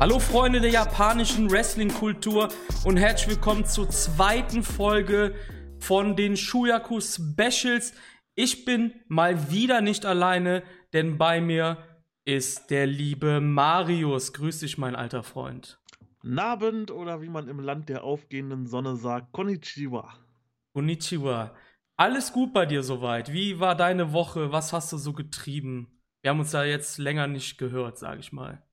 Hallo Freunde der japanischen Wrestling-Kultur und herzlich willkommen zur zweiten Folge von den Shuyaku Specials. Ich bin mal wieder nicht alleine, denn bei mir ist der liebe Marius. Grüß dich, mein alter Freund. Nabend oder wie man im Land der aufgehenden Sonne sagt, Konnichiwa. Konnichiwa. Alles gut bei dir soweit? Wie war deine Woche? Was hast du so getrieben? Wir haben uns ja jetzt länger nicht gehört, sag ich mal.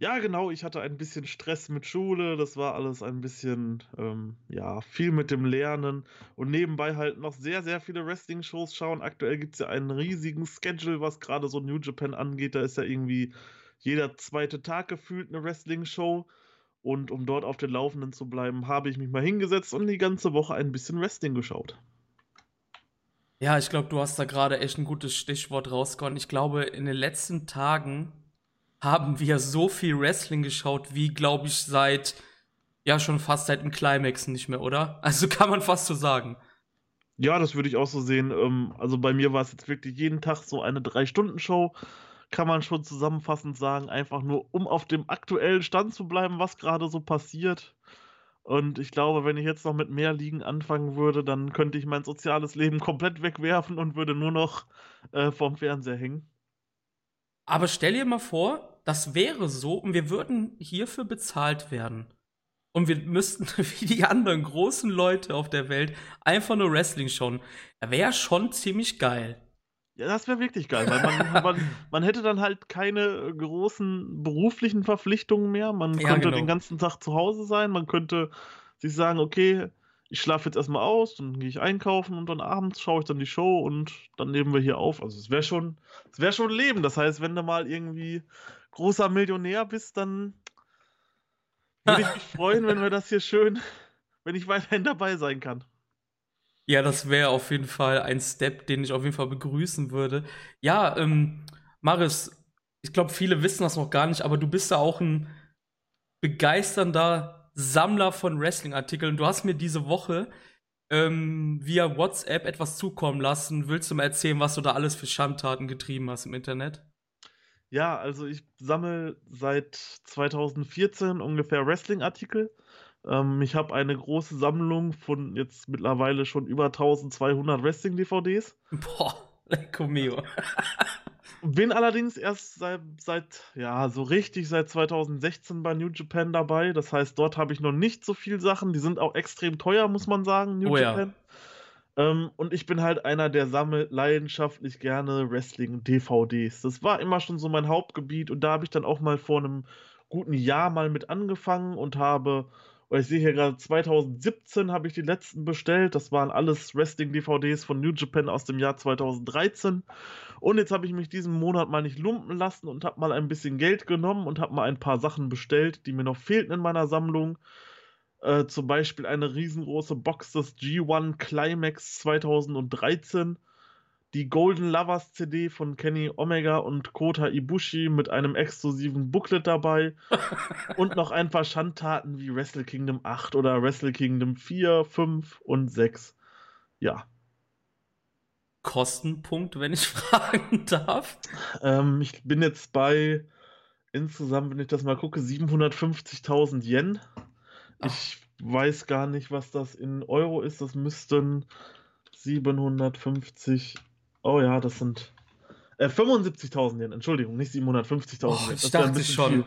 Ja, genau, ich hatte ein bisschen Stress mit Schule, das war alles ein bisschen, ähm, ja, viel mit dem Lernen und nebenbei halt noch sehr, sehr viele Wrestling-Shows schauen. Aktuell gibt es ja einen riesigen Schedule, was gerade so New Japan angeht. Da ist ja irgendwie jeder zweite Tag gefühlt eine Wrestling-Show. Und um dort auf den Laufenden zu bleiben, habe ich mich mal hingesetzt und die ganze Woche ein bisschen Wrestling geschaut. Ja, ich glaube, du hast da gerade echt ein gutes Stichwort rausgehauen. Ich glaube, in den letzten Tagen haben wir so viel Wrestling geschaut, wie, glaube ich, seit, ja, schon fast seit dem Climax nicht mehr, oder? Also kann man fast so sagen. Ja, das würde ich auch so sehen. Ähm, also bei mir war es jetzt wirklich jeden Tag so eine Drei-Stunden-Show, kann man schon zusammenfassend sagen, einfach nur, um auf dem aktuellen Stand zu bleiben, was gerade so passiert. Und ich glaube, wenn ich jetzt noch mit mehr Ligen anfangen würde, dann könnte ich mein soziales Leben komplett wegwerfen und würde nur noch äh, vorm Fernseher hängen. Aber stell dir mal vor, das wäre so und wir würden hierfür bezahlt werden. Und wir müssten, wie die anderen großen Leute auf der Welt, einfach nur Wrestling schauen. Wäre schon ziemlich geil. Ja, das wäre wirklich geil, weil man, man, man, hätte dann halt keine großen beruflichen Verpflichtungen mehr. Man ja, könnte genau. den ganzen Tag zu Hause sein, man könnte sich sagen, okay, ich schlafe jetzt erstmal aus, dann gehe ich einkaufen und dann abends schaue ich dann die Show und dann nehmen wir hier auf. Also es wäre schon, es wäre schon Leben. Das heißt, wenn du mal irgendwie großer Millionär bist, dann würde ich mich freuen, wenn wir das hier schön, wenn ich weiterhin dabei sein kann. Ja, das wäre auf jeden Fall ein Step, den ich auf jeden Fall begrüßen würde. Ja, ähm, Maris, ich glaube, viele wissen das noch gar nicht, aber du bist ja auch ein begeisternder Sammler von Wrestling-Artikeln. Du hast mir diese Woche ähm, via WhatsApp etwas zukommen lassen. Willst du mal erzählen, was du da alles für Schandtaten getrieben hast im Internet? Ja, also ich sammle seit 2014 ungefähr Wrestling-Artikel. Ähm, ich habe eine große Sammlung von jetzt mittlerweile schon über 1200 Wrestling-DVDs. Boah, lecco mio. Bin allerdings erst seit, seit, ja, so richtig seit 2016 bei New Japan dabei. Das heißt, dort habe ich noch nicht so viel Sachen. Die sind auch extrem teuer, muss man sagen, New oh, Japan. Ja. Ähm, und ich bin halt einer, der sammelt leidenschaftlich gerne Wrestling-DVDs. Das war immer schon so mein Hauptgebiet und da habe ich dann auch mal vor einem guten Jahr mal mit angefangen und habe ich sehe hier gerade 2017 habe ich die letzten bestellt. Das waren alles Wrestling-DVDs von New Japan aus dem Jahr 2013. Und jetzt habe ich mich diesen Monat mal nicht lumpen lassen und habe mal ein bisschen Geld genommen und habe mal ein paar Sachen bestellt, die mir noch fehlten in meiner Sammlung. Äh, zum Beispiel eine riesengroße Box des G1 Climax 2013 die Golden Lovers CD von Kenny Omega und Kota Ibushi mit einem exklusiven Booklet dabei und noch ein paar Schandtaten wie Wrestle Kingdom 8 oder Wrestle Kingdom 4, 5 und 6. Ja. Kostenpunkt, wenn ich fragen darf? Ähm, ich bin jetzt bei insgesamt, wenn ich das mal gucke, 750.000 Yen. Ich weiß gar nicht, was das in Euro ist. Das müssten 750 Oh ja, das sind äh, 75.000 Yen, Entschuldigung, nicht 750.000 oh, Yen. Ich dachte schon. Viel.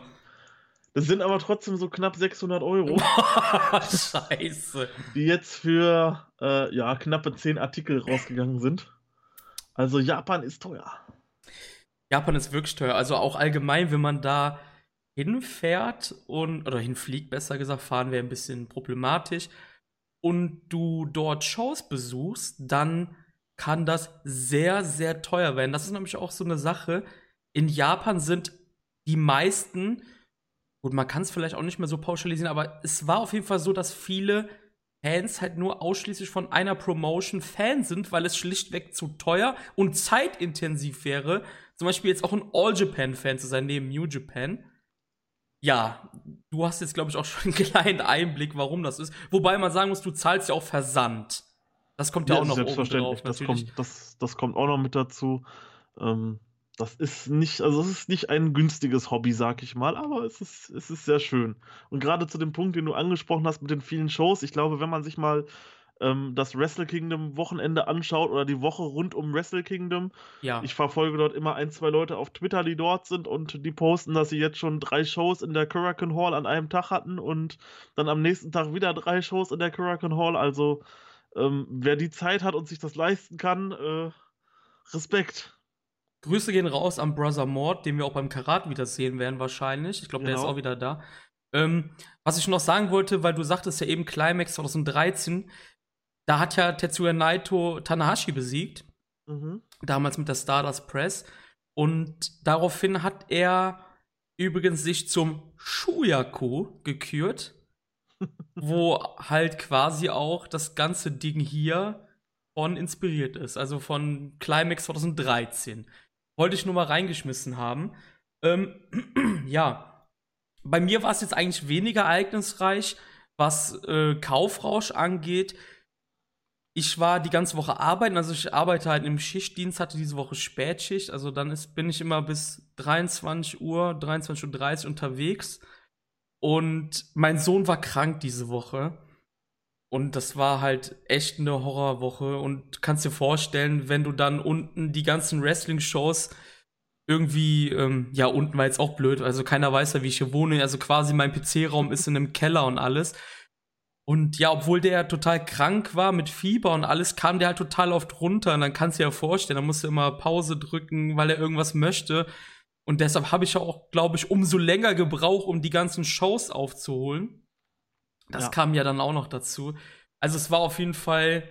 Das sind aber trotzdem so knapp 600 Euro. Scheiße. Die jetzt für äh, ja, knappe 10 Artikel rausgegangen sind. Also Japan ist teuer. Japan ist wirklich teuer. Also auch allgemein, wenn man da hinfährt und, oder hinfliegt, besser gesagt, fahren wäre ein bisschen problematisch. Und du dort Shows besuchst, dann kann das sehr, sehr teuer werden. Das ist nämlich auch so eine Sache. In Japan sind die meisten, gut, man kann es vielleicht auch nicht mehr so pauschalisieren, aber es war auf jeden Fall so, dass viele Fans halt nur ausschließlich von einer Promotion Fan sind, weil es schlichtweg zu teuer und zeitintensiv wäre, zum Beispiel jetzt auch ein All-Japan-Fan zu sein, neben New Japan. Ja, du hast jetzt, glaube ich, auch schon einen kleinen Einblick, warum das ist. Wobei man sagen muss, du zahlst ja auch Versand. Das kommt ja, ja auch noch selbstverständlich. Oben drauf, das, kommt, das, das kommt auch noch mit dazu. Ähm, das ist nicht, also es ist nicht ein günstiges Hobby, sag ich mal, aber es ist, es ist sehr schön. Und gerade zu dem Punkt, den du angesprochen hast mit den vielen Shows, ich glaube, wenn man sich mal ähm, das Wrestle Kingdom Wochenende anschaut oder die Woche rund um Wrestle Kingdom, ja. ich verfolge dort immer ein, zwei Leute auf Twitter, die dort sind und die posten, dass sie jetzt schon drei Shows in der Hurricane Hall an einem Tag hatten und dann am nächsten Tag wieder drei Shows in der Hurricane Hall. Also ähm, wer die Zeit hat und sich das leisten kann, äh, Respekt. Grüße gehen raus an Brother Mord, den wir auch beim Karat wieder sehen werden wahrscheinlich. Ich glaube, genau. der ist genau. auch wieder da. Ähm, was ich noch sagen wollte, weil du sagtest ja eben Climax 2013, da hat ja Tetsuya Naito Tanahashi besiegt. Mhm. Damals mit der Stardust Press. Und daraufhin hat er übrigens sich zum Shuyaku gekürt, wo halt quasi auch das ganze Ding hier von inspiriert ist. Also von Climax 2013. Wollte ich nur mal reingeschmissen haben. Ähm, ja, bei mir war es jetzt eigentlich weniger ereignisreich, was äh, Kaufrausch angeht. Ich war die ganze Woche arbeiten, also ich arbeite halt im Schichtdienst, hatte diese Woche Spätschicht, also dann ist, bin ich immer bis 23 Uhr, 23.30 Uhr unterwegs. Und mein Sohn war krank diese Woche. Und das war halt echt eine Horrorwoche. Und kannst dir vorstellen, wenn du dann unten die ganzen Wrestling-Shows irgendwie, ähm, ja, unten war jetzt auch blöd, also keiner weiß ja, wie ich hier wohne. Also quasi mein PC-Raum ist in einem Keller und alles. Und ja, obwohl der total krank war mit Fieber und alles, kam der halt total oft runter. Und dann kannst du dir ja vorstellen, da musst du immer Pause drücken, weil er irgendwas möchte. Und deshalb habe ich auch, glaube ich, umso länger gebraucht, um die ganzen Shows aufzuholen. Das ja. kam ja dann auch noch dazu. Also es war auf jeden Fall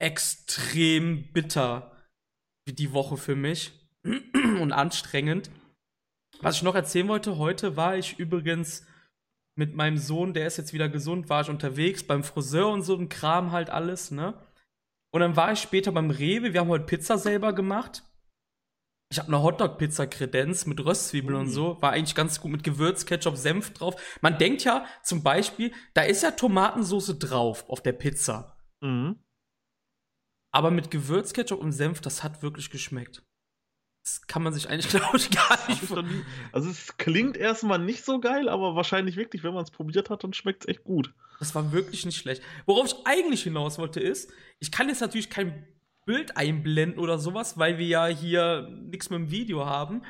extrem bitter wie die Woche für mich und anstrengend. Was ich noch erzählen wollte, heute war ich übrigens mit meinem Sohn, der ist jetzt wieder gesund, war ich unterwegs beim Friseur und so ein Kram halt alles, ne? Und dann war ich später beim Rewe, wir haben heute Pizza selber gemacht. Ich habe eine Hotdog-Pizza-Kredenz mit Röstzwiebeln mm. und so. War eigentlich ganz gut mit Gewürz, Ketchup, Senf drauf. Man denkt ja zum Beispiel, da ist ja Tomatensoße drauf auf der Pizza. Mhm. Aber mit Gewürz, Ketchup und Senf, das hat wirklich geschmeckt. Das kann man sich eigentlich, glaube ich, gar nicht vorstellen. Also es klingt erstmal nicht so geil, aber wahrscheinlich wirklich, wenn man es probiert hat, dann schmeckt es echt gut. Das war wirklich nicht schlecht. Worauf ich eigentlich hinaus wollte, ist, ich kann jetzt natürlich kein Bild einblenden oder sowas, weil wir ja hier nichts mit dem Video haben.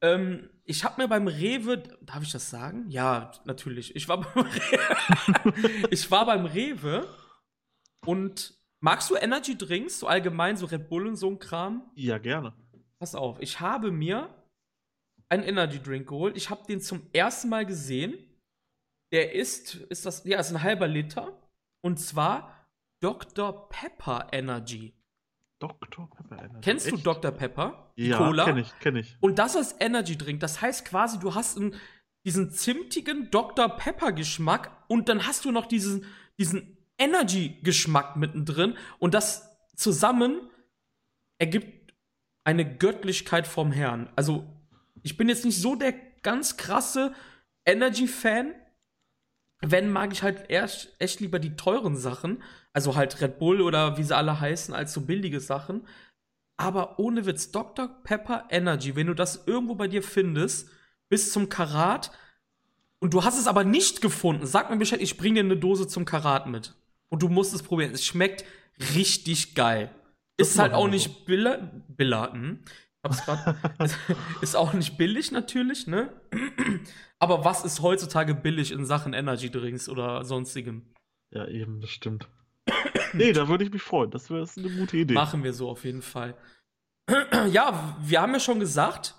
Ähm, ich habe mir beim Rewe, darf ich das sagen? Ja, natürlich. Ich war beim Rewe, ich war beim Rewe und magst du Energy Drinks, so allgemein, so Red Bull und so ein Kram? Ja, gerne. Pass auf, ich habe mir einen Energy Drink geholt. Ich habe den zum ersten Mal gesehen. Der ist, ist das, ja, ist ein halber Liter. Und zwar Dr. Pepper Energy. Dr. Pepper Energy. Kennst Echt? du Dr. Pepper? Die ja, Cola? kenn ich, kenn ich. Und das als Energy Drink. Das heißt quasi, du hast einen, diesen zimtigen Dr. Pepper Geschmack und dann hast du noch diesen, diesen Energy Geschmack mittendrin und das zusammen ergibt eine Göttlichkeit vom Herrn. Also, ich bin jetzt nicht so der ganz krasse Energy-Fan. Wenn, mag ich halt erst echt lieber die teuren Sachen. Also halt Red Bull oder wie sie alle heißen, als so billige Sachen. Aber ohne Witz, Dr. Pepper Energy, wenn du das irgendwo bei dir findest, bis zum Karat und du hast es aber nicht gefunden, sag mir Bescheid, ich bring dir eine Dose zum Karat mit. Und du musst es probieren. Es schmeckt richtig geil. Ist halt auch nicht Billa, hm? Hab's grad, ist auch nicht billig natürlich, ne? Aber was ist heutzutage billig in Sachen Energy Drinks oder sonstigem? Ja, eben, das stimmt nee, da würde ich mich freuen. Das wäre eine gute Idee. Machen wir so auf jeden Fall. ja, wir haben ja schon gesagt,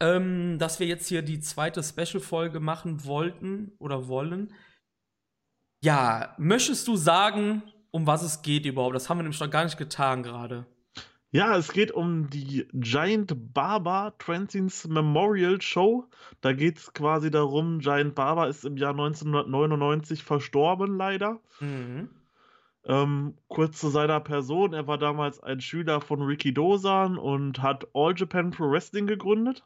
ähm, dass wir jetzt hier die zweite Special-Folge machen wollten oder wollen. Ja, möchtest du sagen, um was es geht überhaupt? Das haben wir nämlich noch gar nicht getan gerade. Ja, es geht um die Giant Barber Transins Memorial Show. Da geht es quasi darum, Giant Barber ist im Jahr 1999 verstorben, leider. Mhm. Ähm, kurz zu seiner Person, er war damals ein Schüler von Ricky Dosan und hat All Japan Pro Wrestling gegründet.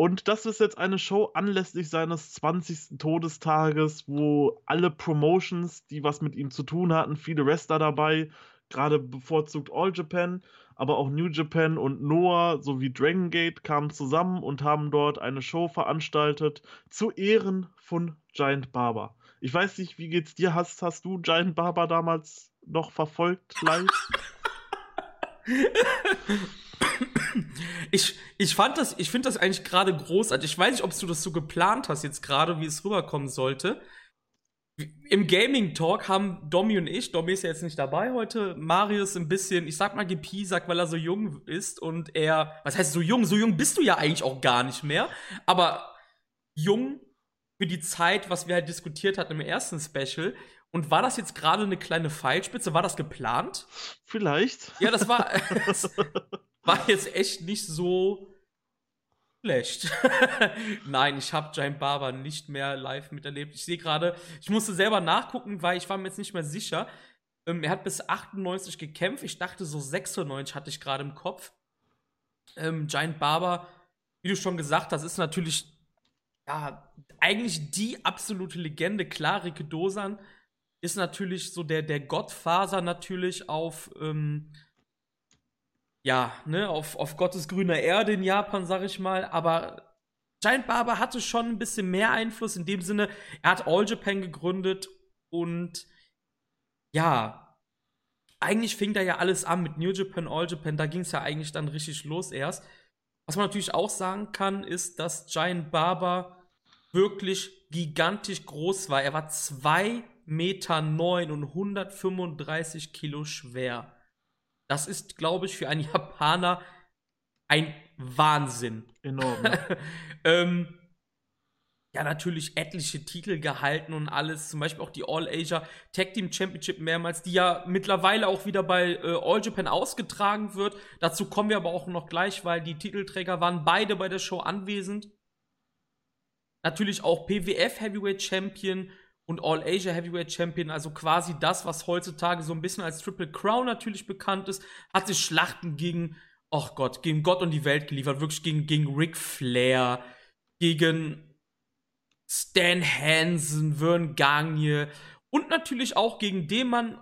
Und das ist jetzt eine Show anlässlich seines 20. Todestages, wo alle Promotions, die was mit ihm zu tun hatten, viele Wrestler dabei, gerade bevorzugt All Japan, aber auch New Japan und Noah sowie Dragon Gate kamen zusammen und haben dort eine Show veranstaltet zu Ehren von Giant Barber. Ich weiß nicht, wie geht's dir? Hast, hast du Giant Barber damals noch verfolgt live? ich, ich fand das, ich finde das eigentlich gerade großartig. Ich weiß nicht, ob du das so geplant hast jetzt gerade, wie es rüberkommen sollte. Im Gaming Talk haben Domi und ich, Domi ist ja jetzt nicht dabei heute, Marius ein bisschen, ich sag mal gepiesackt, weil er so jung ist und er, was heißt so jung? So jung bist du ja eigentlich auch gar nicht mehr, aber jung für die Zeit, was wir halt diskutiert hatten im ersten Special. Und war das jetzt gerade eine kleine Pfeilspitze? War das geplant? Vielleicht. Ja, das war, war jetzt echt nicht so schlecht. Nein, ich habe Giant Barber nicht mehr live miterlebt. Ich sehe gerade, ich musste selber nachgucken, weil ich war mir jetzt nicht mehr sicher. Ähm, er hat bis 98 gekämpft. Ich dachte, so 96 hatte ich gerade im Kopf. Ähm, Giant Barber, wie du schon gesagt hast, ist natürlich ja, eigentlich die absolute Legende. Klar, Rike Dosan ist natürlich so der, der Gottfaser natürlich auf, ähm, ja, ne, auf, auf Gottes grüner Erde in Japan, sag ich mal, aber Giant Barber hatte schon ein bisschen mehr Einfluss in dem Sinne, er hat All Japan gegründet und ja, eigentlich fing da ja alles an mit New Japan, All Japan, da ging es ja eigentlich dann richtig los erst. Was man natürlich auch sagen kann, ist, dass Giant Barber wirklich gigantisch groß war. Er war 2 Meter neun und 135 Kilo schwer. Das ist, glaube ich, für einen Japaner ein Wahnsinn. Enorm. Ne? ähm, ja, natürlich etliche Titel gehalten und alles, zum Beispiel auch die All-Asia Tag Team Championship mehrmals, die ja mittlerweile auch wieder bei äh, All Japan ausgetragen wird. Dazu kommen wir aber auch noch gleich, weil die Titelträger waren beide bei der Show anwesend. Natürlich auch PWF Heavyweight Champion und All Asia Heavyweight Champion, also quasi das, was heutzutage so ein bisschen als Triple Crown natürlich bekannt ist, hat sich Schlachten gegen, oh Gott, gegen Gott und die Welt geliefert, wirklich gegen, gegen Ric Flair, gegen Stan Hansen, Vern Gagne und natürlich auch gegen den Mann,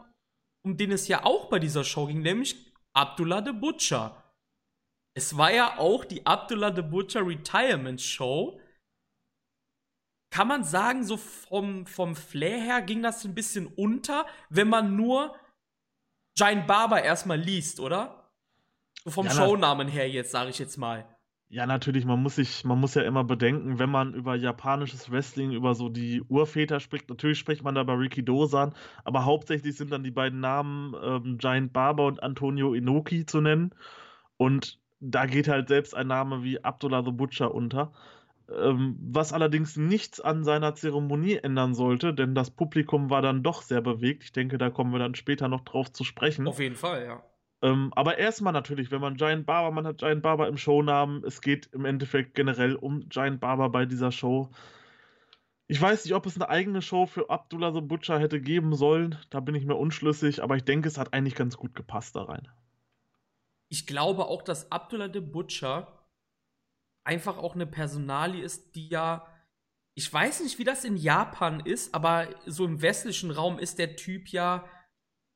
um den es ja auch bei dieser Show ging, nämlich Abdullah the Butcher. Es war ja auch die Abdullah the Butcher Retirement Show kann man sagen, so vom, vom Flair her ging das ein bisschen unter, wenn man nur Giant Barber erstmal liest, oder? So vom ja, Shownamen her jetzt, sage ich jetzt mal. Ja, natürlich, man muss sich, man muss ja immer bedenken, wenn man über japanisches Wrestling, über so die Urväter spricht, natürlich spricht man da bei Ricky Dosan, aber hauptsächlich sind dann die beiden Namen ähm, Giant Barber und Antonio Inoki zu nennen. Und da geht halt selbst ein Name wie Abdullah the Butcher unter. Ähm, was allerdings nichts an seiner Zeremonie ändern sollte, denn das Publikum war dann doch sehr bewegt. Ich denke, da kommen wir dann später noch drauf zu sprechen. Auf jeden Fall, ja. Ähm, aber erstmal natürlich, wenn man Giant Barber, man hat Giant Barber im Shownamen, es geht im Endeffekt generell um Giant Barber bei dieser Show. Ich weiß nicht, ob es eine eigene Show für Abdullah the Butcher hätte geben sollen, da bin ich mir unschlüssig, aber ich denke, es hat eigentlich ganz gut gepasst da rein. Ich glaube auch, dass Abdullah the Butcher einfach auch eine Personalie ist, die ja, ich weiß nicht, wie das in Japan ist, aber so im westlichen Raum ist der Typ ja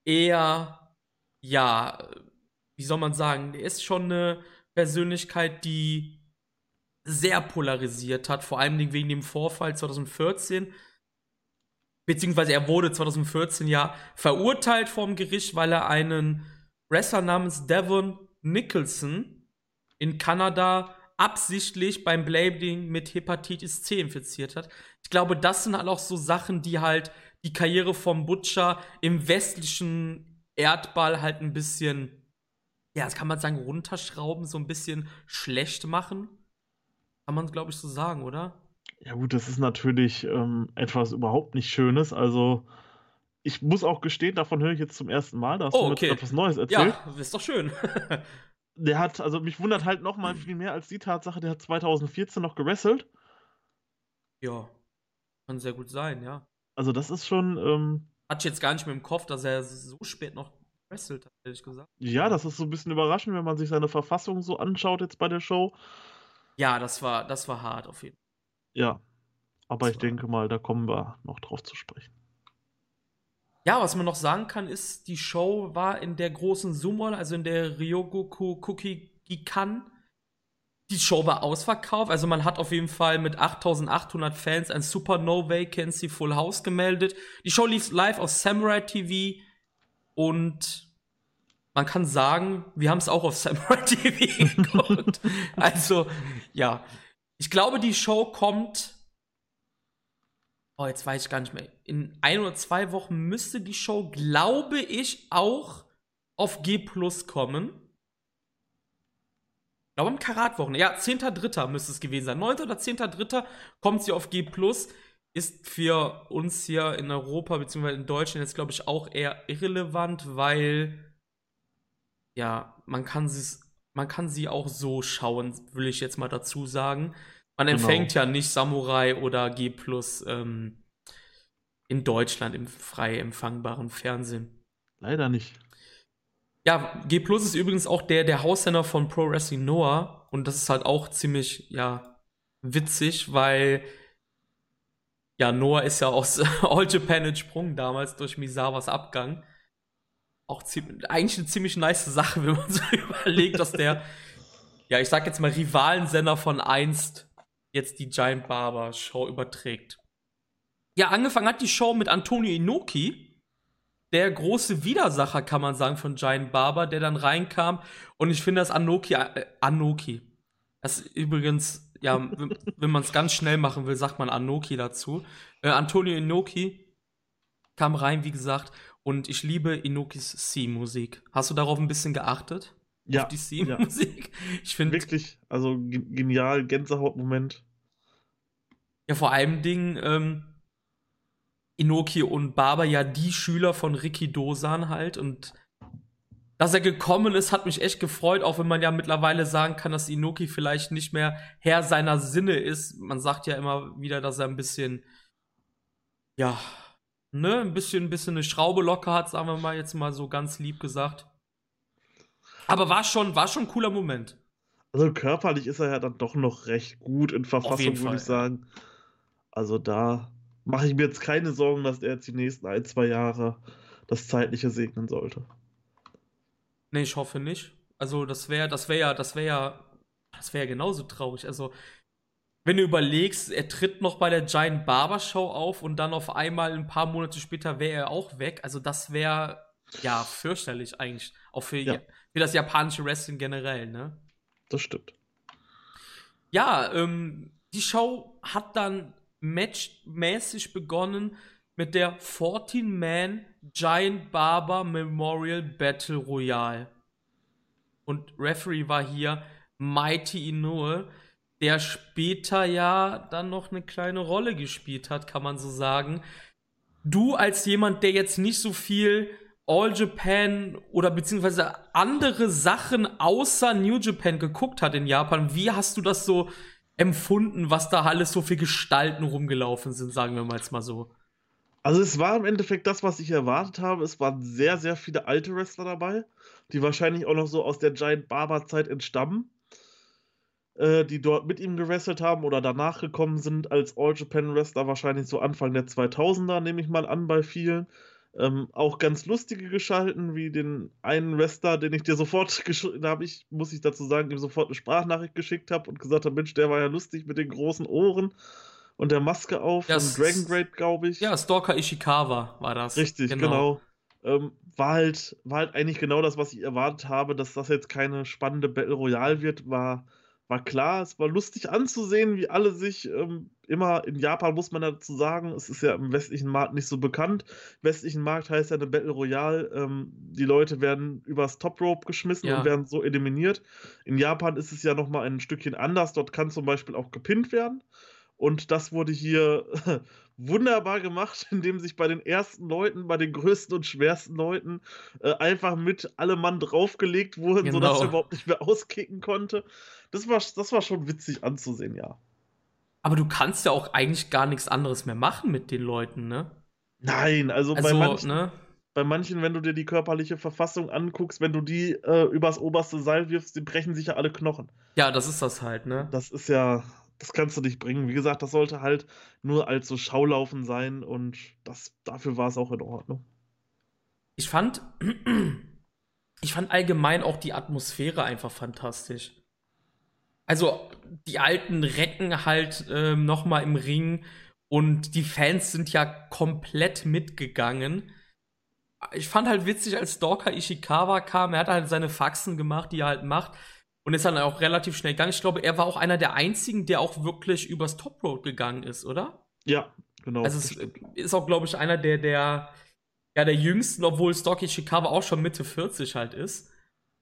eher, ja, wie soll man sagen, der ist schon eine Persönlichkeit, die sehr polarisiert hat, vor allem wegen dem Vorfall 2014. Beziehungsweise er wurde 2014 ja verurteilt vom Gericht, weil er einen Wrestler namens Devon Nicholson in Kanada absichtlich beim Blading mit Hepatitis C infiziert hat. Ich glaube, das sind halt auch so Sachen, die halt die Karriere vom Butcher im westlichen Erdball halt ein bisschen, ja, das kann man sagen, runterschrauben, so ein bisschen schlecht machen. Kann man, glaube ich, so sagen, oder? Ja, gut, das ist natürlich ähm, etwas überhaupt nicht Schönes. Also, ich muss auch gestehen, davon höre ich jetzt zum ersten Mal. Da hast oh, du okay. etwas Neues erzählt. Ja, ist doch schön. der hat, also mich wundert halt noch mal viel mehr als die Tatsache, der hat 2014 noch gewrestelt. Ja, kann sehr gut sein, ja. Also das ist schon. Ähm, Hatte ich jetzt gar nicht mehr im Kopf, dass er so spät noch gewrestelt hat, ehrlich gesagt. Ja, das ist so ein bisschen überraschend, wenn man sich seine Verfassung so anschaut jetzt bei der Show. Ja, das war, das war hart auf jeden Fall. Ja, aber das ich denke mal, da kommen wir noch drauf zu sprechen. Ja, was man noch sagen kann, ist, die Show war in der großen Sumo, also in der Ryogoku Kukigikan. Die Show war ausverkauft, also man hat auf jeden Fall mit 8800 Fans ein Super No Vacancy Full House gemeldet. Die Show lief live auf Samurai TV und man kann sagen, wir haben es auch auf Samurai TV geguckt. also, ja. Ich glaube, die Show kommt oh, jetzt weiß ich gar nicht mehr, in ein oder zwei Wochen müsste die Show, glaube ich, auch auf G Plus kommen. Ich glaube, am Karatwochen. Ja, 10.3. müsste es gewesen sein. 9. oder 10.3. kommt sie auf G Plus. Ist für uns hier in Europa bzw. in Deutschland jetzt, glaube ich, auch eher irrelevant, weil ja, man kann man kann sie auch so schauen, will ich jetzt mal dazu sagen. Man genau. empfängt ja nicht Samurai oder G Plus ähm, in Deutschland im frei empfangbaren Fernsehen. Leider nicht. Ja, G Plus ist übrigens auch der, der Haussender von Pro Wrestling Noah und das ist halt auch ziemlich, ja, witzig, weil ja, Noah ist ja aus All Japan entsprungen damals durch Misawas Abgang. Auch ziemlich, eigentlich eine ziemlich nice Sache, wenn man so überlegt, dass der, ja, ich sag jetzt mal Rivalensender von einst jetzt die Giant Barber Show überträgt. Ja, angefangen hat die Show mit Antonio Inoki, der große Widersacher, kann man sagen, von Giant Barber, der dann reinkam. Und ich finde, dass Anoki, äh, Anoki, das ist übrigens, ja, wenn man es ganz schnell machen will, sagt man Anoki dazu. Äh, Antonio Inoki kam rein, wie gesagt, und ich liebe Inokis C-Musik. Hast du darauf ein bisschen geachtet? Ja. Auf die C-Musik? Ja. Ich finde. Wirklich, also genial, Gänsehautmoment. Ja, vor allem Ding, ähm, Inoki und Baba ja die Schüler von Ricky Dosan halt und dass er gekommen ist, hat mich echt gefreut, auch wenn man ja mittlerweile sagen kann, dass Inoki vielleicht nicht mehr Herr seiner Sinne ist. Man sagt ja immer wieder, dass er ein bisschen, ja, ne, ein bisschen, ein bisschen eine Schraube locker hat, sagen wir mal jetzt mal so ganz lieb gesagt. Aber war schon, war schon ein cooler Moment. Also körperlich ist er ja dann doch noch recht gut in Verfassung, würde ich sagen. Also da mache ich mir jetzt keine Sorgen, dass er jetzt die nächsten ein, zwei Jahre das Zeitliche segnen sollte. Nee, ich hoffe nicht. Also, das wäre, das wäre ja, das wäre ja, das wäre ja genauso traurig. Also, wenn du überlegst, er tritt noch bei der Giant Barber Show auf und dann auf einmal ein paar Monate später wäre er auch weg. Also, das wäre ja fürchterlich eigentlich. Auch für, ja. Für das japanische Wrestling generell, ne? Das stimmt. Ja, ähm, die Show hat dann matchmäßig begonnen mit der 14-Man Giant Barber Memorial Battle Royale. Und Referee war hier Mighty Inoue, der später ja dann noch eine kleine Rolle gespielt hat, kann man so sagen. Du als jemand, der jetzt nicht so viel All Japan oder beziehungsweise andere Sachen außer New Japan geguckt hat in Japan, wie hast du das so empfunden, was da alles so für Gestalten rumgelaufen sind, sagen wir mal jetzt mal so. Also es war im Endeffekt das, was ich erwartet habe. Es waren sehr, sehr viele alte Wrestler dabei, die wahrscheinlich auch noch so aus der Giant Barber Zeit entstammen, äh, die dort mit ihm gewrestelt haben oder danach gekommen sind als All Japan Wrestler, wahrscheinlich so Anfang der 2000er, nehme ich mal an bei vielen. Ähm, auch ganz lustige geschalten, wie den einen Wrestler, den ich dir sofort geschrieben habe, ich, muss ich dazu sagen, ihm sofort eine Sprachnachricht geschickt habe und gesagt habe, Mensch, der war ja lustig mit den großen Ohren und der Maske auf ja, von Dragon Great, glaube ich. Ja, Stalker Ishikawa war das. Richtig, genau. genau. Ähm, war, halt, war halt eigentlich genau das, was ich erwartet habe, dass das jetzt keine spannende Battle Royale wird, war war klar, es war lustig anzusehen, wie alle sich ähm, immer in Japan, muss man dazu sagen, es ist ja im westlichen Markt nicht so bekannt. Im westlichen Markt heißt ja eine Battle Royale, ähm, die Leute werden übers Top Rope geschmissen ja. und werden so eliminiert. In Japan ist es ja nochmal ein Stückchen anders. Dort kann zum Beispiel auch gepinnt werden. Und das wurde hier wunderbar gemacht, indem sich bei den ersten Leuten, bei den größten und schwersten Leuten äh, einfach mit allem Mann draufgelegt wurden, genau. sodass er überhaupt nicht mehr auskicken konnte. Das war, das war schon witzig anzusehen, ja. Aber du kannst ja auch eigentlich gar nichts anderes mehr machen mit den Leuten, ne? Nein, also, also bei, manchen, ne? bei manchen, wenn du dir die körperliche Verfassung anguckst, wenn du die äh, übers oberste Seil wirfst, die brechen sich ja alle Knochen. Ja, das ist das halt, ne? Das ist ja, das kannst du nicht bringen. Wie gesagt, das sollte halt nur als so Schaulaufen sein und das, dafür war es auch in Ordnung. ich fand, ich fand allgemein auch die Atmosphäre einfach fantastisch. Also die alten Recken halt äh, noch mal im Ring und die Fans sind ja komplett mitgegangen. Ich fand halt witzig, als Stalker Ishikawa kam, er hat halt seine Faxen gemacht, die er halt macht und ist dann auch relativ schnell gegangen. Ich glaube, er war auch einer der einzigen, der auch wirklich übers Top Road gegangen ist, oder? Ja, genau. Also es ist auch, glaube ich, einer der, der, ja, der jüngsten, obwohl Stocky Ishikawa auch schon Mitte 40 halt ist.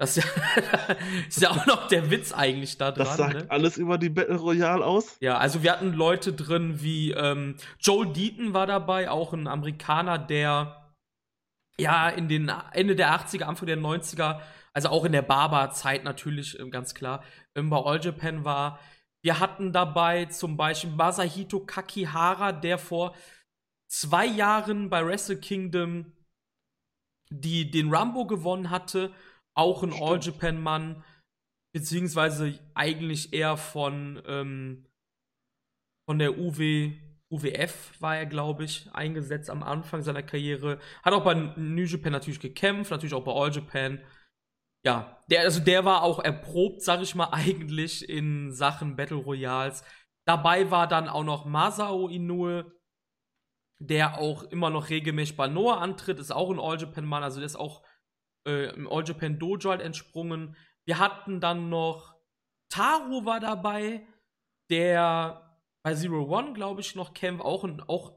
Das ist ja, ist ja auch noch der Witz eigentlich da dran. Das sagt ne? alles über die Battle Royale aus. Ja, also wir hatten Leute drin wie ähm, Joel Deaton war dabei, auch ein Amerikaner, der ja in den Ende der 80er, Anfang der 90er, also auch in der Barber-Zeit natürlich, ähm, ganz klar, ähm, bei All Japan war. Wir hatten dabei zum Beispiel Masahito Kakihara, der vor zwei Jahren bei Wrestle Kingdom die den Rambo gewonnen hatte auch ein All-Japan-Mann, beziehungsweise eigentlich eher von, ähm, von der UW, UWF war er, glaube ich, eingesetzt am Anfang seiner Karriere. Hat auch bei New Japan natürlich gekämpft, natürlich auch bei All Japan. Ja, der, also der war auch erprobt, sag ich mal, eigentlich in Sachen Battle Royals. Dabei war dann auch noch Masao Inoue, der auch immer noch regelmäßig bei Noah antritt, ist auch ein All Japan Mann, also der ist auch äh, im All Japan Dojo halt entsprungen. Wir hatten dann noch Taro war dabei, der bei Zero One, glaube ich, noch kämpft, auch ein, auch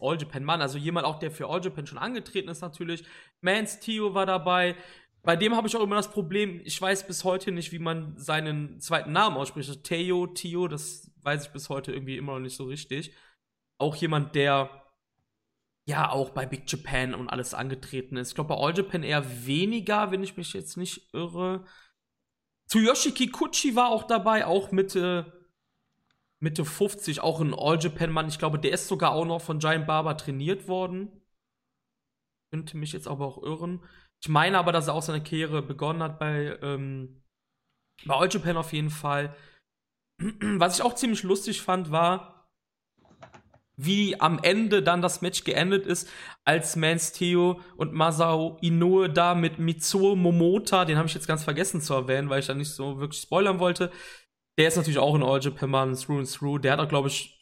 All Japan Mann, also jemand auch, der für All Japan schon angetreten ist natürlich. Mans Tio war dabei. Bei dem habe ich auch immer das Problem, ich weiß bis heute nicht, wie man seinen zweiten Namen ausspricht. Teo, Tio, das weiß ich bis heute irgendwie immer noch nicht so richtig. Auch jemand, der ja auch bei Big Japan und alles angetreten ist. Ich glaube, bei All Japan eher weniger, wenn ich mich jetzt nicht irre. Tsuyoshi Kikuchi war auch dabei, auch Mitte, Mitte 50, auch ein All Japan-Mann. Ich glaube, der ist sogar auch noch von Giant Barber trainiert worden. Könnte mich jetzt aber auch irren. Ich meine aber, dass er auch seine Karriere begonnen hat bei, ähm, bei All Japan auf jeden Fall. Was ich auch ziemlich lustig fand, war, wie am Ende dann das Match geendet ist, als Mans Theo und Masao Inoue da mit Mitsuo Momota, den habe ich jetzt ganz vergessen zu erwähnen, weil ich da nicht so wirklich spoilern wollte. Der ist natürlich auch in All Japan Man through and through. Der hat auch, glaube ich,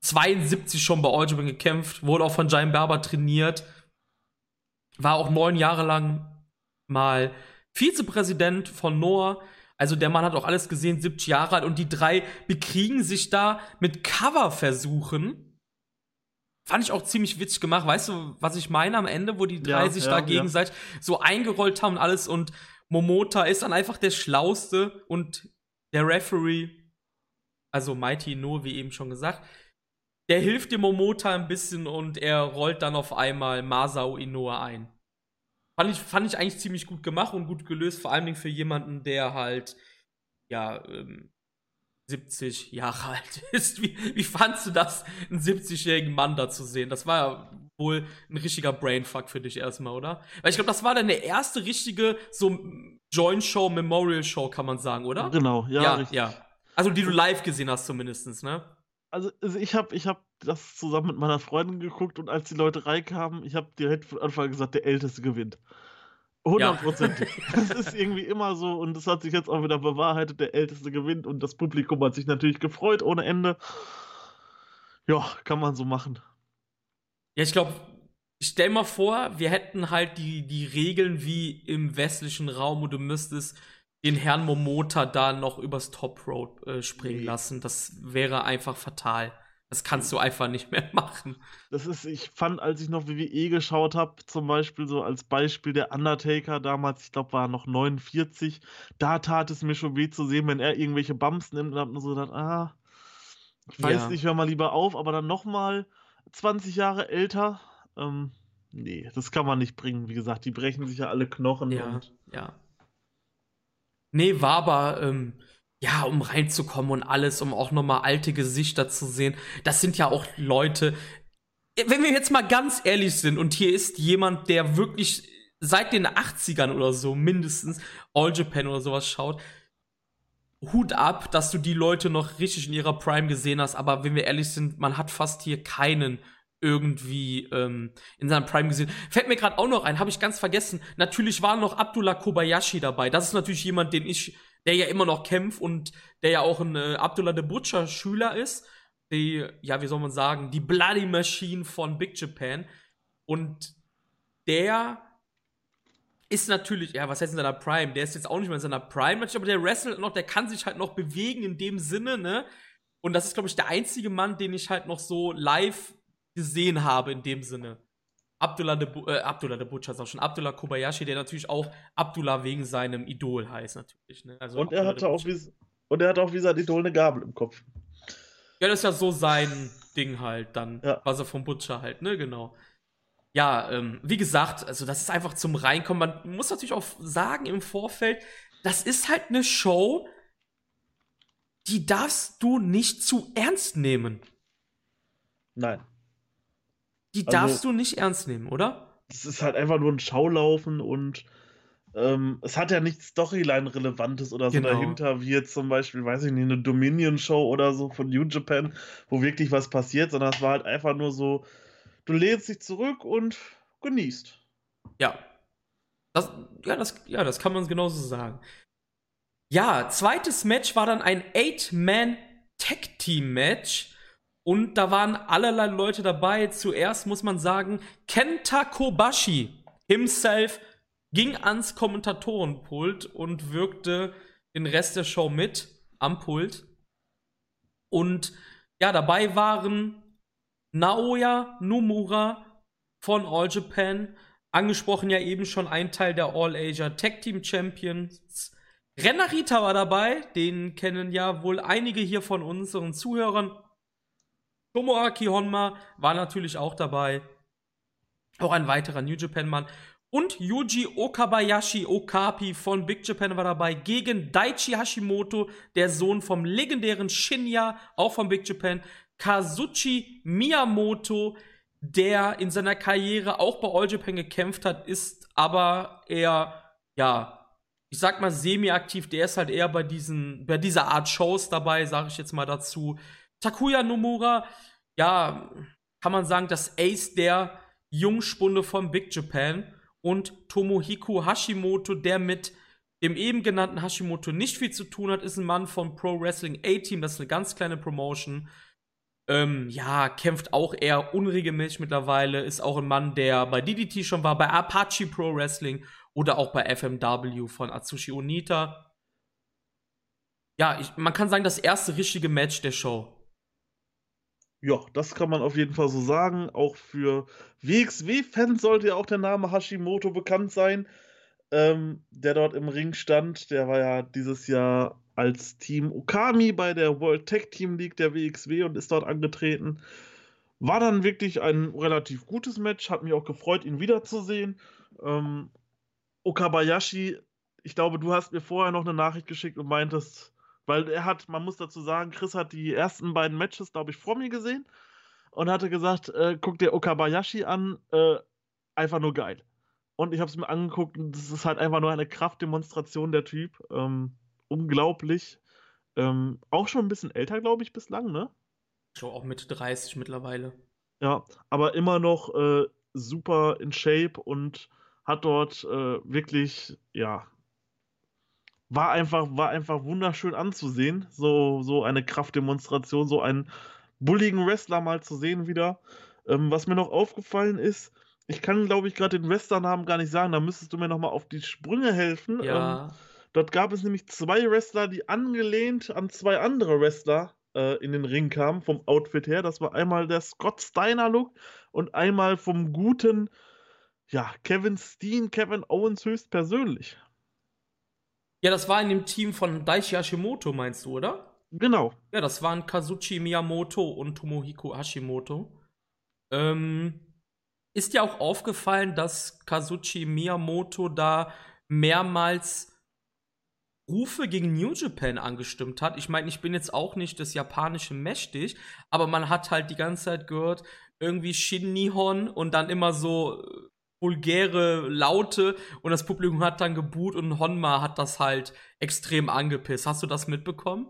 72 schon bei All Japan gekämpft, wurde auch von Giant Barber trainiert, war auch neun Jahre lang mal Vizepräsident von Noah also der Mann hat auch alles gesehen, 70 Jahre alt und die drei bekriegen sich da mit Coverversuchen. Fand ich auch ziemlich witzig gemacht. Weißt du, was ich meine am Ende, wo die drei ja, sich ja, da gegenseitig ja. so eingerollt haben und alles und Momota ist dann einfach der Schlauste und der Referee, also Mighty No, wie eben schon gesagt, der hilft dem Momota ein bisschen und er rollt dann auf einmal Masao Inoue ein. Fand ich, fand ich eigentlich ziemlich gut gemacht und gut gelöst, vor allem für jemanden, der halt, ja, ähm, 70 Jahre alt ist. Wie, wie fandst du das, einen 70-jährigen Mann da zu sehen? Das war ja wohl ein richtiger Brainfuck für dich erstmal, oder? Weil ich glaube, das war deine erste richtige so Joint Show, Memorial Show, kann man sagen, oder? Genau, ja. Ja, ja. Also die du live gesehen hast zumindest, ne? Also, also ich habe ich hab das zusammen mit meiner Freundin geguckt und als die Leute reinkamen, ich habe direkt von Anfang gesagt, der Älteste gewinnt. Hundertprozentig. Ja. das ist irgendwie immer so und das hat sich jetzt auch wieder bewahrheitet, der Älteste gewinnt und das Publikum hat sich natürlich gefreut ohne Ende. Ja, kann man so machen. Ja, ich glaube, stell mal vor, wir hätten halt die, die Regeln wie im westlichen Raum und du müsstest den Herrn Momota da noch übers Top Road äh, springen nee. lassen. Das wäre einfach fatal. Das kannst du einfach nicht mehr machen. Das ist, ich fand, als ich noch WWE geschaut habe, zum Beispiel so als Beispiel der Undertaker damals, ich glaube, war noch 49, da tat es mir schon weh zu sehen, wenn er irgendwelche Bumps nimmt und hab nur so gedacht, ah, ich weiß ja. nicht, hör mal lieber auf, aber dann nochmal 20 Jahre älter, ähm, nee, das kann man nicht bringen. Wie gesagt, die brechen sich ja alle Knochen. Ja, ja. Nee, war aber, ähm, ja, um reinzukommen und alles, um auch nochmal alte Gesichter zu sehen. Das sind ja auch Leute, wenn wir jetzt mal ganz ehrlich sind und hier ist jemand, der wirklich seit den 80ern oder so mindestens All Japan oder sowas schaut, Hut ab, dass du die Leute noch richtig in ihrer Prime gesehen hast, aber wenn wir ehrlich sind, man hat fast hier keinen irgendwie ähm, in seinem Prime gesehen. Fällt mir gerade auch noch ein, habe ich ganz vergessen. Natürlich war noch Abdullah Kobayashi dabei. Das ist natürlich jemand, den ich, der ja immer noch kämpft und der ja auch ein äh, Abdullah de Butcher Schüler ist. Die, ja, wie soll man sagen, die Bloody Machine von Big Japan. Und der ist natürlich, ja, was heißt in seiner Prime? Der ist jetzt auch nicht mehr in seiner Prime, aber der wrestelt noch, der kann sich halt noch bewegen in dem Sinne, ne? Und das ist, glaube ich, der einzige Mann, den ich halt noch so live gesehen habe in dem Sinne. Abdullah de, äh, Abdullah de Butcher ist auch schon. Abdullah Kobayashi, der natürlich auch Abdullah wegen seinem Idol heißt, natürlich. Ne? Also und, er hatte auch wie, und er hat auch wie sein Idol eine Gabel im Kopf. Ja, das ist ja so sein Ding halt dann, ja. was er vom Butcher halt, ne, genau. Ja, ähm, wie gesagt, also das ist einfach zum Reinkommen. Man muss natürlich auch sagen im Vorfeld, das ist halt eine Show, die darfst du nicht zu ernst nehmen. Nein. Die also, darfst du nicht ernst nehmen, oder? Es ist halt einfach nur ein Schaulaufen und ähm, es hat ja nichts Storyline-Relevantes oder so genau. dahinter, wie jetzt zum Beispiel, weiß ich nicht, eine Dominion-Show oder so von New Japan, wo wirklich was passiert, sondern es war halt einfach nur so, du lehnst dich zurück und genießt. Ja. Das, ja, das, ja, das kann man genauso sagen. Ja, zweites Match war dann ein Eight-Man-Tag-Team-Match. Und da waren allerlei Leute dabei. Zuerst muss man sagen, Kenta Kobashi himself ging ans Kommentatorenpult und wirkte den Rest der Show mit am Pult. Und ja, dabei waren Naoya Nomura von All Japan, angesprochen ja eben schon ein Teil der All Asia Tag Team Champions. Renarita war dabei, den kennen ja wohl einige hier von unseren Zuhörern. Tomoaki Honma war natürlich auch dabei. Auch ein weiterer New Japan-Mann. Und Yuji Okabayashi Okapi von Big Japan war dabei gegen Daichi Hashimoto, der Sohn vom legendären Shinya, auch von Big Japan. Kazuchi Miyamoto, der in seiner Karriere auch bei All Japan gekämpft hat, ist aber eher, ja, ich sag mal semi-aktiv. Der ist halt eher bei diesen, bei dieser Art Shows dabei, sage ich jetzt mal dazu. Takuya Nomura, ja, kann man sagen, das Ace der Jungspunde von Big Japan und Tomohiko Hashimoto, der mit dem eben genannten Hashimoto nicht viel zu tun hat, ist ein Mann von Pro Wrestling A-Team, das ist eine ganz kleine Promotion. Ähm, ja, kämpft auch eher unregelmäßig mittlerweile, ist auch ein Mann, der bei DDT schon war, bei Apache Pro Wrestling oder auch bei FMW von Atsushi Onita. Ja, ich, man kann sagen, das erste richtige Match der Show. Ja, das kann man auf jeden Fall so sagen. Auch für WXW-Fans sollte ja auch der Name Hashimoto bekannt sein, ähm, der dort im Ring stand. Der war ja dieses Jahr als Team Okami bei der World Tag Team League der WXW und ist dort angetreten. War dann wirklich ein relativ gutes Match, hat mich auch gefreut, ihn wiederzusehen. Ähm, Okabayashi, ich glaube, du hast mir vorher noch eine Nachricht geschickt und meintest, weil er hat, man muss dazu sagen, Chris hat die ersten beiden Matches, glaube ich, vor mir gesehen und hatte gesagt, äh, guck dir Okabayashi an, äh, einfach nur geil. Und ich habe es mir angeguckt und das ist halt einfach nur eine Kraftdemonstration der Typ. Ähm, unglaublich. Ähm, auch schon ein bisschen älter, glaube ich, bislang, ne? Schon auch mit 30 mittlerweile. Ja, aber immer noch äh, super in Shape und hat dort äh, wirklich, ja, war einfach, war einfach wunderschön anzusehen. So, so eine Kraftdemonstration, so einen bulligen Wrestler mal zu sehen wieder. Ähm, was mir noch aufgefallen ist, ich kann, glaube ich, gerade den Wrestlernamen gar nicht sagen, da müsstest du mir nochmal auf die Sprünge helfen. Ja. Ähm, dort gab es nämlich zwei Wrestler, die angelehnt an zwei andere Wrestler äh, in den Ring kamen, vom Outfit her. Das war einmal der Scott Steiner-Look und einmal vom guten, ja, Kevin Steen, Kevin Owens höchstpersönlich. Ja, das war in dem Team von Daichi Hashimoto, meinst du, oder? Genau. Ja, das waren Kazuchi Miyamoto und Tomohiko Hashimoto. Ähm, ist dir auch aufgefallen, dass Kazuchi Miyamoto da mehrmals Rufe gegen New Japan angestimmt hat. Ich meine, ich bin jetzt auch nicht das japanische mächtig, aber man hat halt die ganze Zeit gehört, irgendwie Shin Nihon und dann immer so vulgäre Laute und das Publikum hat dann geboot und Honma hat das halt extrem angepisst. Hast du das mitbekommen?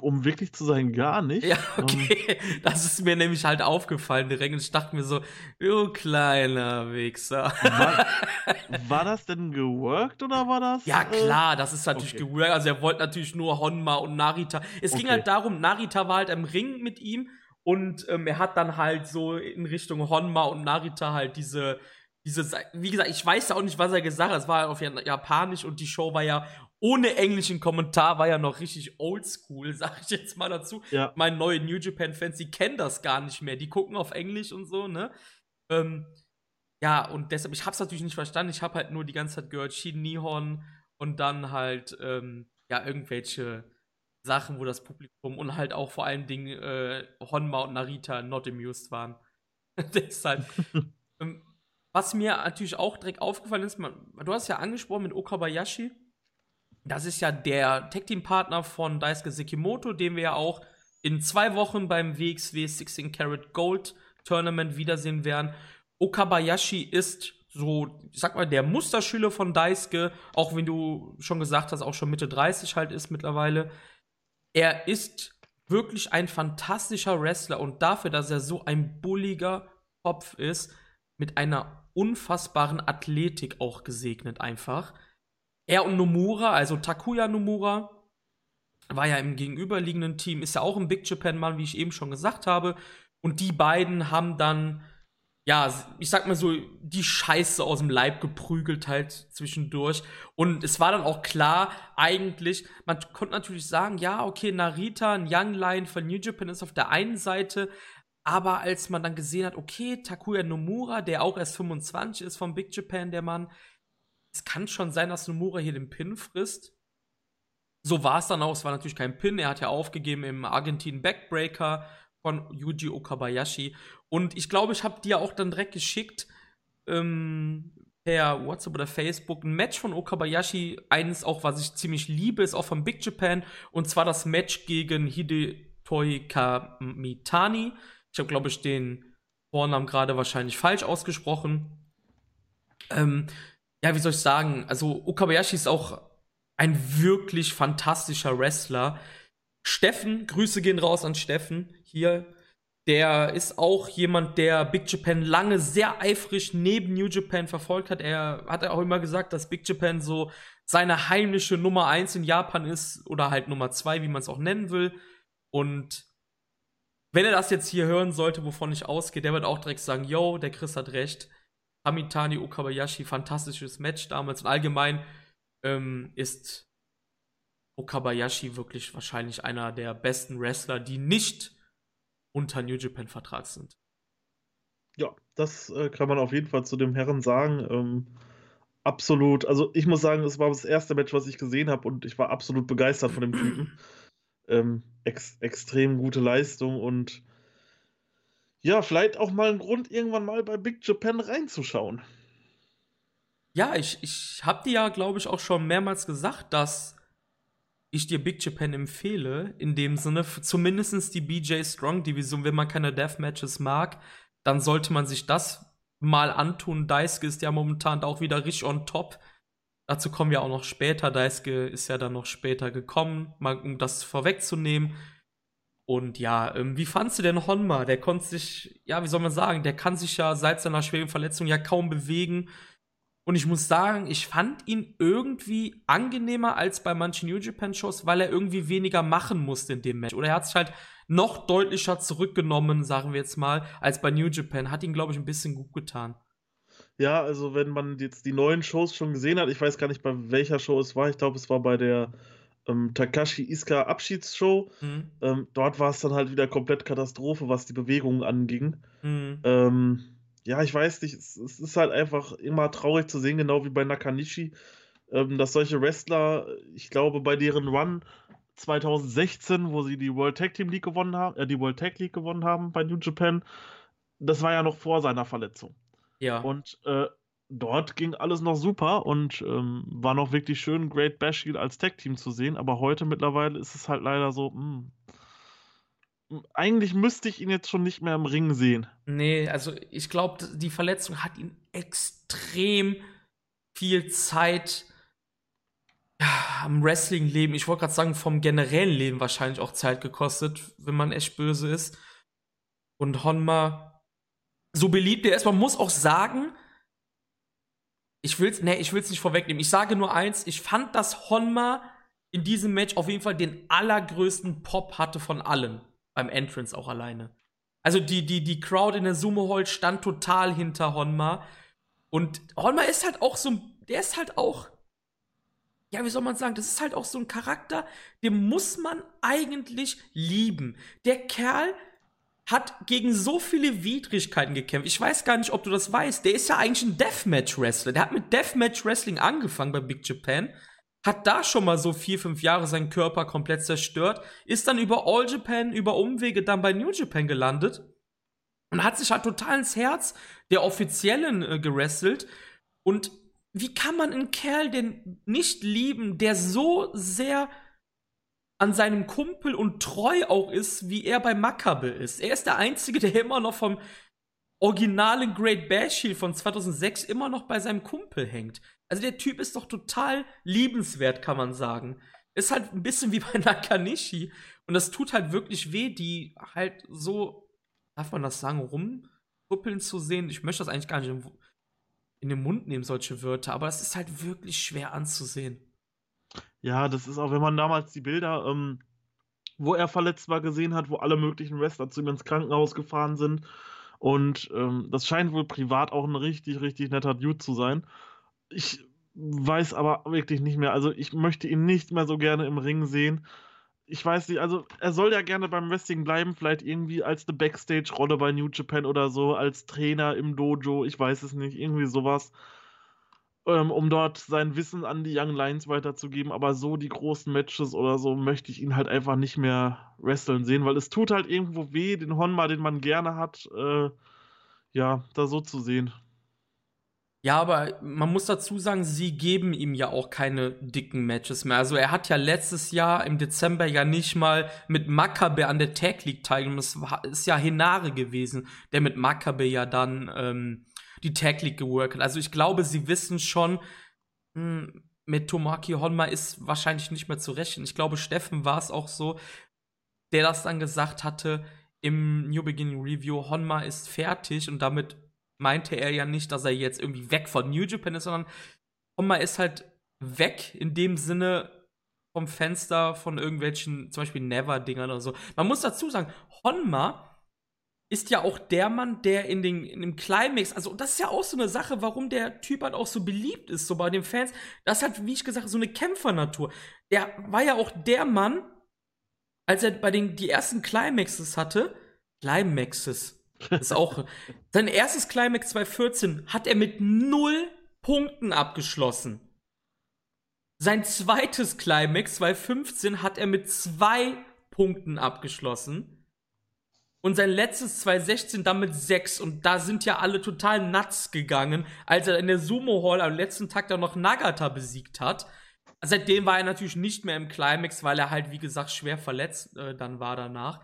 um wirklich zu sein, gar nicht. Ja, okay. Um, das ist mir nämlich halt aufgefallen direkt. Und ich dachte mir so, du kleiner Wichser. War, war das denn geworkt oder war das? Ja, äh, klar, das ist natürlich okay. geworkt. Also er wollte natürlich nur Honma und Narita. Es okay. ging halt darum, Narita war halt im Ring mit ihm und ähm, er hat dann halt so in Richtung Honma und Narita halt diese diese, wie gesagt, ich weiß ja auch nicht, was er gesagt hat. Es war auf Japanisch und die Show war ja ohne englischen Kommentar, war ja noch richtig oldschool, sag ich jetzt mal dazu. Ja. Meine neuen New Japan-Fans, die kennen das gar nicht mehr. Die gucken auf Englisch und so, ne? Ähm, ja, und deshalb, ich hab's natürlich nicht verstanden. Ich hab halt nur die ganze Zeit gehört, Shin Nihon und dann halt, ähm, ja, irgendwelche Sachen, wo das Publikum und halt auch vor allen Dingen äh, Honma und Narita not amused waren. deshalb. ähm, was mir natürlich auch direkt aufgefallen ist, man, du hast ja angesprochen mit Okabayashi. Das ist ja der Tag-Team-Partner von Daisuke Sekimoto, den wir ja auch in zwei Wochen beim WXW 16 Karat Gold Tournament wiedersehen werden. Okabayashi ist so, ich sag mal, der Musterschüler von Daisuke, auch wenn du schon gesagt hast, auch schon Mitte 30 halt ist mittlerweile. Er ist wirklich ein fantastischer Wrestler und dafür, dass er so ein bulliger Kopf ist, mit einer unfassbaren Athletik auch gesegnet einfach. Er und Nomura, also Takuya Nomura, war ja im gegenüberliegenden Team, ist ja auch ein Big Japan-Mann, wie ich eben schon gesagt habe. Und die beiden haben dann, ja, ich sag mal so, die Scheiße aus dem Leib geprügelt halt zwischendurch. Und es war dann auch klar, eigentlich, man konnte natürlich sagen, ja, okay, Narita, ein Young Lion von New Japan ist auf der einen Seite, aber als man dann gesehen hat, okay, Takuya Nomura, der auch erst 25 ist vom Big Japan, der Mann, es kann schon sein, dass Nomura hier den Pin frisst. So war es dann auch. Es war natürlich kein Pin. Er hat ja aufgegeben im Argentin Backbreaker von Yuji Okabayashi. Und ich glaube, ich habe dir auch dann direkt geschickt, ähm, per WhatsApp oder Facebook, ein Match von Okabayashi. Eines auch, was ich ziemlich liebe, ist auch von Big Japan. Und zwar das Match gegen Hidetoi Kamitani. Ich habe, glaube ich, den Vornamen gerade wahrscheinlich falsch ausgesprochen. Ähm, ja, wie soll ich sagen? Also, Okabayashi ist auch ein wirklich fantastischer Wrestler. Steffen, Grüße gehen raus an Steffen hier. Der ist auch jemand, der Big Japan lange sehr eifrig neben New Japan verfolgt hat. Er hat auch immer gesagt, dass Big Japan so seine heimliche Nummer eins in Japan ist oder halt Nummer zwei, wie man es auch nennen will. Und wenn er das jetzt hier hören sollte, wovon ich ausgehe, der wird auch direkt sagen, yo, der Chris hat recht. Hamitani Okabayashi, fantastisches Match damals. Und allgemein ähm, ist Okabayashi wirklich wahrscheinlich einer der besten Wrestler, die nicht unter New Japan Vertrag sind. Ja, das äh, kann man auf jeden Fall zu dem Herren sagen. Ähm, absolut. Also ich muss sagen, es war das erste Match, was ich gesehen habe und ich war absolut begeistert von dem Typen. Ähm, ex extrem gute Leistung und ja, vielleicht auch mal ein Grund, irgendwann mal bei Big Japan reinzuschauen. Ja, ich, ich habe dir ja, glaube ich, auch schon mehrmals gesagt, dass ich dir Big Japan empfehle, in dem Sinne, zumindest die BJ Strong Division, wenn man keine Deathmatches mag, dann sollte man sich das mal antun. Daisuke ist ja momentan auch wieder richtig on top. Dazu kommen wir auch noch später. Daisuke ist ja dann noch später gekommen, mal, um das vorwegzunehmen. Und ja, ähm, wie fandst du denn Honma? Der konnte sich, ja, wie soll man sagen, der kann sich ja seit seiner schweren Verletzung ja kaum bewegen. Und ich muss sagen, ich fand ihn irgendwie angenehmer als bei manchen New Japan Shows, weil er irgendwie weniger machen musste in dem Match. Oder er hat sich halt noch deutlicher zurückgenommen, sagen wir jetzt mal, als bei New Japan. Hat ihn, glaube ich, ein bisschen gut getan. Ja, also wenn man jetzt die neuen Shows schon gesehen hat, ich weiß gar nicht, bei welcher Show es war, ich glaube, es war bei der ähm, Takashi Iska Abschiedsshow. Mhm. Ähm, dort war es dann halt wieder komplett Katastrophe, was die Bewegungen anging. Mhm. Ähm, ja, ich weiß nicht, es, es, ist halt einfach immer traurig zu sehen, genau wie bei Nakanishi, ähm, dass solche Wrestler, ich glaube, bei deren Run 2016, wo sie die World Tag Team League gewonnen haben, äh, die World Tag League gewonnen haben bei New Japan, das war ja noch vor seiner Verletzung. Ja. Und äh, dort ging alles noch super und ähm, war noch wirklich schön, Great Bash als Tag-Team zu sehen. Aber heute mittlerweile ist es halt leider so, mh, hm, eigentlich müsste ich ihn jetzt schon nicht mehr im Ring sehen. Nee, also ich glaube, die Verletzung hat ihn extrem viel Zeit am Wrestling-Leben, ich wollte gerade sagen, vom generellen Leben wahrscheinlich auch Zeit gekostet, wenn man echt böse ist. Und Honma, so beliebt er ist, man muss auch sagen, ich will's, nee, ich will's nicht vorwegnehmen. Ich sage nur eins, ich fand, dass Honma in diesem Match auf jeden Fall den allergrößten Pop hatte von allen. Beim Entrance auch alleine. Also die, die, die Crowd in der Sumo Hall stand total hinter Honma. Und Honma ist halt auch so, der ist halt auch, ja, wie soll man sagen, das ist halt auch so ein Charakter, den muss man eigentlich lieben. Der Kerl hat gegen so viele Widrigkeiten gekämpft. Ich weiß gar nicht, ob du das weißt. Der ist ja eigentlich ein Deathmatch-Wrestler. Der hat mit Deathmatch-Wrestling angefangen bei Big Japan. Hat da schon mal so vier, fünf Jahre seinen Körper komplett zerstört. Ist dann über All Japan, über Umwege dann bei New Japan gelandet. Und hat sich halt total ins Herz der Offiziellen äh, gerestelt. Und wie kann man einen Kerl denn nicht lieben, der so sehr an seinem Kumpel und treu auch ist, wie er bei Makabe ist. Er ist der Einzige, der immer noch vom originalen Great Bash Heel von 2006 immer noch bei seinem Kumpel hängt. Also der Typ ist doch total liebenswert, kann man sagen. Ist halt ein bisschen wie bei Nakanishi. Und das tut halt wirklich weh, die halt so, darf man das sagen, rumkuppeln zu sehen. Ich möchte das eigentlich gar nicht in den Mund nehmen, solche Wörter, aber es ist halt wirklich schwer anzusehen. Ja, das ist auch, wenn man damals die Bilder, ähm, wo er verletzt war, gesehen hat, wo alle möglichen Wrestler zu ihm ins Krankenhaus gefahren sind. Und ähm, das scheint wohl privat auch ein richtig, richtig netter Dude zu sein. Ich weiß aber wirklich nicht mehr. Also ich möchte ihn nicht mehr so gerne im Ring sehen. Ich weiß nicht, also er soll ja gerne beim Wrestling bleiben, vielleicht irgendwie als eine Backstage-Rolle bei New Japan oder so, als Trainer im Dojo, ich weiß es nicht, irgendwie sowas ähm, um dort sein Wissen an die Young Lions weiterzugeben. Aber so die großen Matches oder so möchte ich ihn halt einfach nicht mehr wresteln sehen, weil es tut halt irgendwo weh, den Honma, den man gerne hat, äh, ja, da so zu sehen. Ja, aber man muss dazu sagen, sie geben ihm ja auch keine dicken Matches mehr. Also er hat ja letztes Jahr im Dezember ja nicht mal mit Makabe an der Tag League teilgenommen. Das ist ja Hinare gewesen, der mit Makabe ja dann ähm, die Tag League geworkt. Also ich glaube, sie wissen schon, mh, hm, mit Tomaki Honma ist wahrscheinlich nicht mehr zu rechnen. Ich glaube, Steffen war es auch so, der das dann gesagt hatte im New Beginning Review, Honma ist fertig und damit meinte er ja nicht, dass er jetzt irgendwie weg von New Japan ist, sondern Honma ist halt weg in dem Sinne vom Fenster von irgendwelchen, zum Beispiel Never-Dingern oder so. Man muss dazu sagen, Honma ist ja auch der Mann, der in, den, in dem Climax, also das ist ja auch so eine Sache, warum der Typ halt auch so beliebt ist, so bei den Fans. Das hat, wie ich gesagt so eine Kämpfernatur. Der war ja auch der Mann, als er bei den die ersten Climaxes hatte, Climaxes, ist auch, sein erstes Climax 2014 hat er mit null Punkten abgeschlossen. Sein zweites Climax 2015 hat er mit zwei Punkten abgeschlossen. Und sein letztes 2016 damit 6. Und da sind ja alle total nuts gegangen, als er in der Sumo Hall am letzten Tag dann noch Nagata besiegt hat. Seitdem war er natürlich nicht mehr im Climax, weil er halt, wie gesagt, schwer verletzt äh, dann war danach.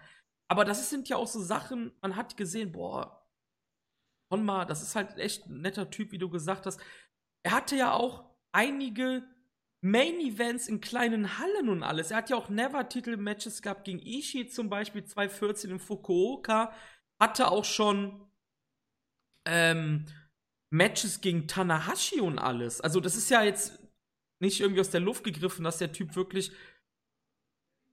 Aber das sind ja auch so Sachen, man hat gesehen, boah, Honma, das ist halt echt ein netter Typ, wie du gesagt hast. Er hatte ja auch einige Main Events in kleinen Hallen und alles. Er hat ja auch Never-Titel-Matches gehabt gegen Ishii zum Beispiel 2014 in Fukuoka. Hatte auch schon ähm, Matches gegen Tanahashi und alles. Also, das ist ja jetzt nicht irgendwie aus der Luft gegriffen, dass der Typ wirklich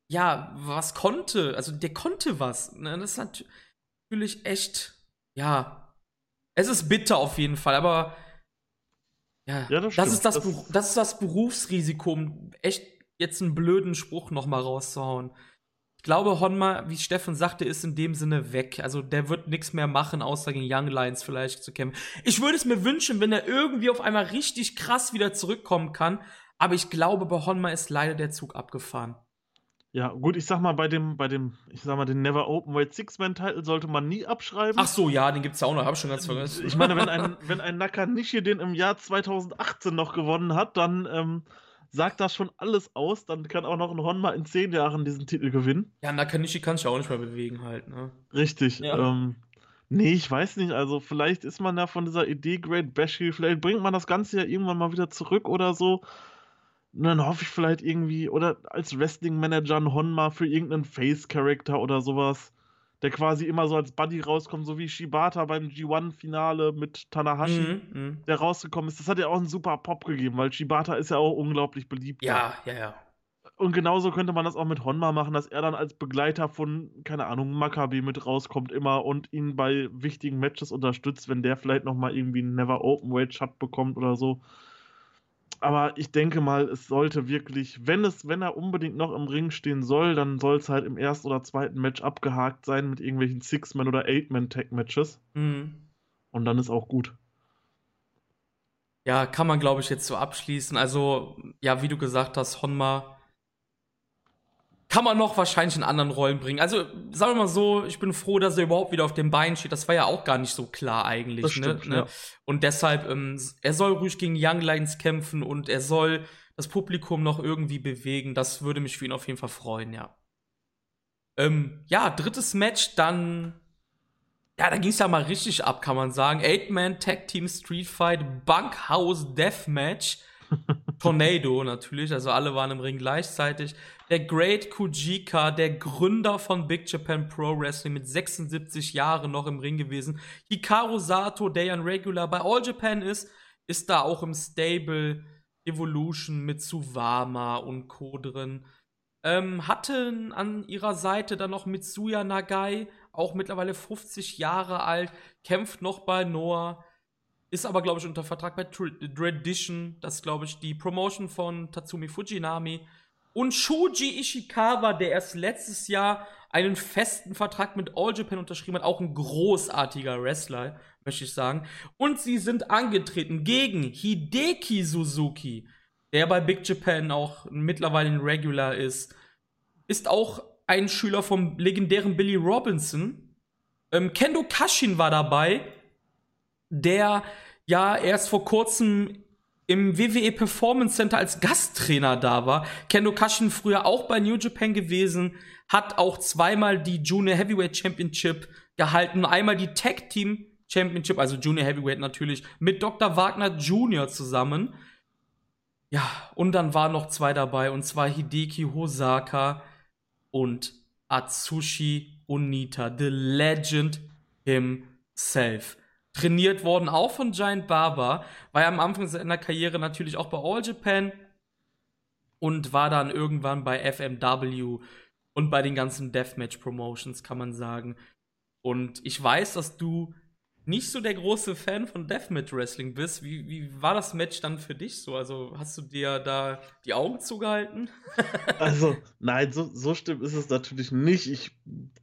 ja, was konnte. Also, der konnte was. Ne? Das ist natürlich echt, ja. Es ist bitter auf jeden Fall, aber ja, ja das, das, ist das, das, das, ist das Berufsrisiko, um echt jetzt einen blöden Spruch noch mal rauszuhauen. Ich glaube, Honma, wie Steffen sagte, ist in dem Sinne weg. Also der wird nichts mehr machen, außer gegen Young Lions vielleicht zu kämpfen. Ich würde es mir wünschen, wenn er irgendwie auf einmal richtig krass wieder zurückkommen kann. Aber ich glaube, bei Honma ist leider der Zug abgefahren. Ja, gut, ich sag mal, bei dem, bei dem, ich sag mal, den Never Open Weight Six-Man-Title sollte man nie abschreiben. Ach so, ja, den gibt's ja auch noch, hab ich schon ganz vergessen. Ich meine, wenn ein, wenn ein Nakanishi den im Jahr 2018 noch gewonnen hat, dann ähm, sagt das schon alles aus. Dann kann auch noch ein Honma in zehn Jahren diesen Titel gewinnen. Ja, Nakanishi kann sich ja auch nicht mehr bewegen halt, ne? Richtig. Ja. Ähm, nee, ich weiß nicht. Also, vielleicht ist man ja von dieser Idee Great Bashi, vielleicht bringt man das Ganze ja irgendwann mal wieder zurück oder so Und dann hoffe ich vielleicht irgendwie, oder als Wrestling-Manager ein Honma für irgendeinen Face-Character oder sowas, der quasi immer so als Buddy rauskommt, so wie Shibata beim G1-Finale mit Tanahashi, mhm, mhm, der rausgekommen ist. Das hat ja auch einen super Pop gegeben, weil Shibata ist ja auch unglaublich beliebt. Ja, ja, ja. Und genauso könnte man das auch mit Honma machen, dass er dann als Begleiter von, keine Ahnung, Maccabi mit rauskommt immer und ihn bei wichtigen Matches unterstützt, wenn der vielleicht nochmal irgendwie einen Never Open Weight Shot bekommt oder so. Aber ich denke mal, es sollte wirklich, wenn es, wenn er unbedingt noch im Ring stehen soll, dann soll es halt im ersten oder zweiten Match abgehakt sein mit irgendwelchen Six-Man oder Eight-Man-Tag-Matches. Mhm. Und dann ist auch gut. Ja, kann man, glaube ich, jetzt so abschließen. Also, ja, wie du gesagt hast, Honma kann man noch wahrscheinlich in anderen Rollen bringen. Also, sagen wir mal so, ich bin froh, dass er überhaupt wieder auf dem Bein steht. Das war ja auch gar nicht so klar eigentlich. Ne? stimmt, ne? Ja. Und deshalb, ähm, er soll ruhig gegen Young Lions kämpfen und er soll das Publikum noch irgendwie bewegen. Das würde mich für ihn auf jeden Fall freuen, ja. Ähm, ja, drittes Match, dann. Ja, da ging es ja mal richtig ab, kann man sagen. Eight-Man Tag Team Street Fight, Bunkhouse Deathmatch. Tornado natürlich, also alle waren im Ring gleichzeitig. Der Great Kujika, der Gründer von Big Japan Pro Wrestling mit 76 Jahren noch im Ring gewesen. Hikaru Sato, der ja ein Regular bei All Japan ist, ist da auch im Stable Evolution mit Suwama und Co. drin. Ähm, hatten an ihrer Seite dann noch Mitsuya Nagai, auch mittlerweile 50 Jahre alt, kämpft noch bei Noah. Ist aber, glaube ich, unter Vertrag bei Tradition. Das ist, glaube ich, die Promotion von Tatsumi Fujinami. Und Shuji Ishikawa, der erst letztes Jahr einen festen Vertrag mit All Japan unterschrieben hat. Auch ein großartiger Wrestler, möchte ich sagen. Und sie sind angetreten gegen Hideki Suzuki, der bei Big Japan auch mittlerweile ein Regular ist. Ist auch ein Schüler vom legendären Billy Robinson. Ähm, Kendo Kashin war dabei der ja erst vor kurzem im WWE Performance Center als Gasttrainer da war. Kendo Kashin früher auch bei New Japan gewesen, hat auch zweimal die Junior Heavyweight Championship gehalten, einmal die Tag Team Championship, also Junior Heavyweight natürlich, mit Dr. Wagner Jr. zusammen. Ja, und dann waren noch zwei dabei, und zwar Hideki Hosaka und Atsushi Onita, the legend himself trainiert worden, auch von Giant Barber, war ja am Anfang seiner Karriere natürlich auch bei All Japan und war dann irgendwann bei FMW und bei den ganzen Deathmatch Promotions, kann man sagen. Und ich weiß, dass du nicht so der große Fan von Deathmatch Wrestling bist, wie, wie war das Match dann für dich so? Also hast du dir da die Augen zugehalten? also, nein, so, so stimmt ist es natürlich nicht. Ich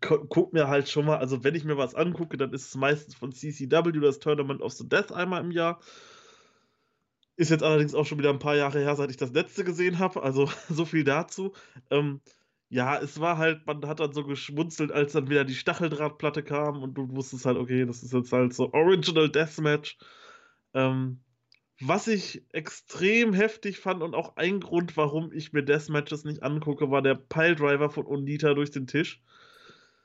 gucke mir halt schon mal, also wenn ich mir was angucke, dann ist es meistens von CCW, das Tournament of the Death einmal im Jahr. Ist jetzt allerdings auch schon wieder ein paar Jahre her, seit ich das letzte gesehen habe. Also so viel dazu. Ähm, ja, es war halt, man hat dann so geschmunzelt, als dann wieder die Stacheldrahtplatte kam und du wusstest halt, okay, das ist jetzt halt so Original Deathmatch. Ähm, was ich extrem heftig fand und auch ein Grund, warum ich mir Deathmatches nicht angucke, war der Piledriver von Onita durch den Tisch.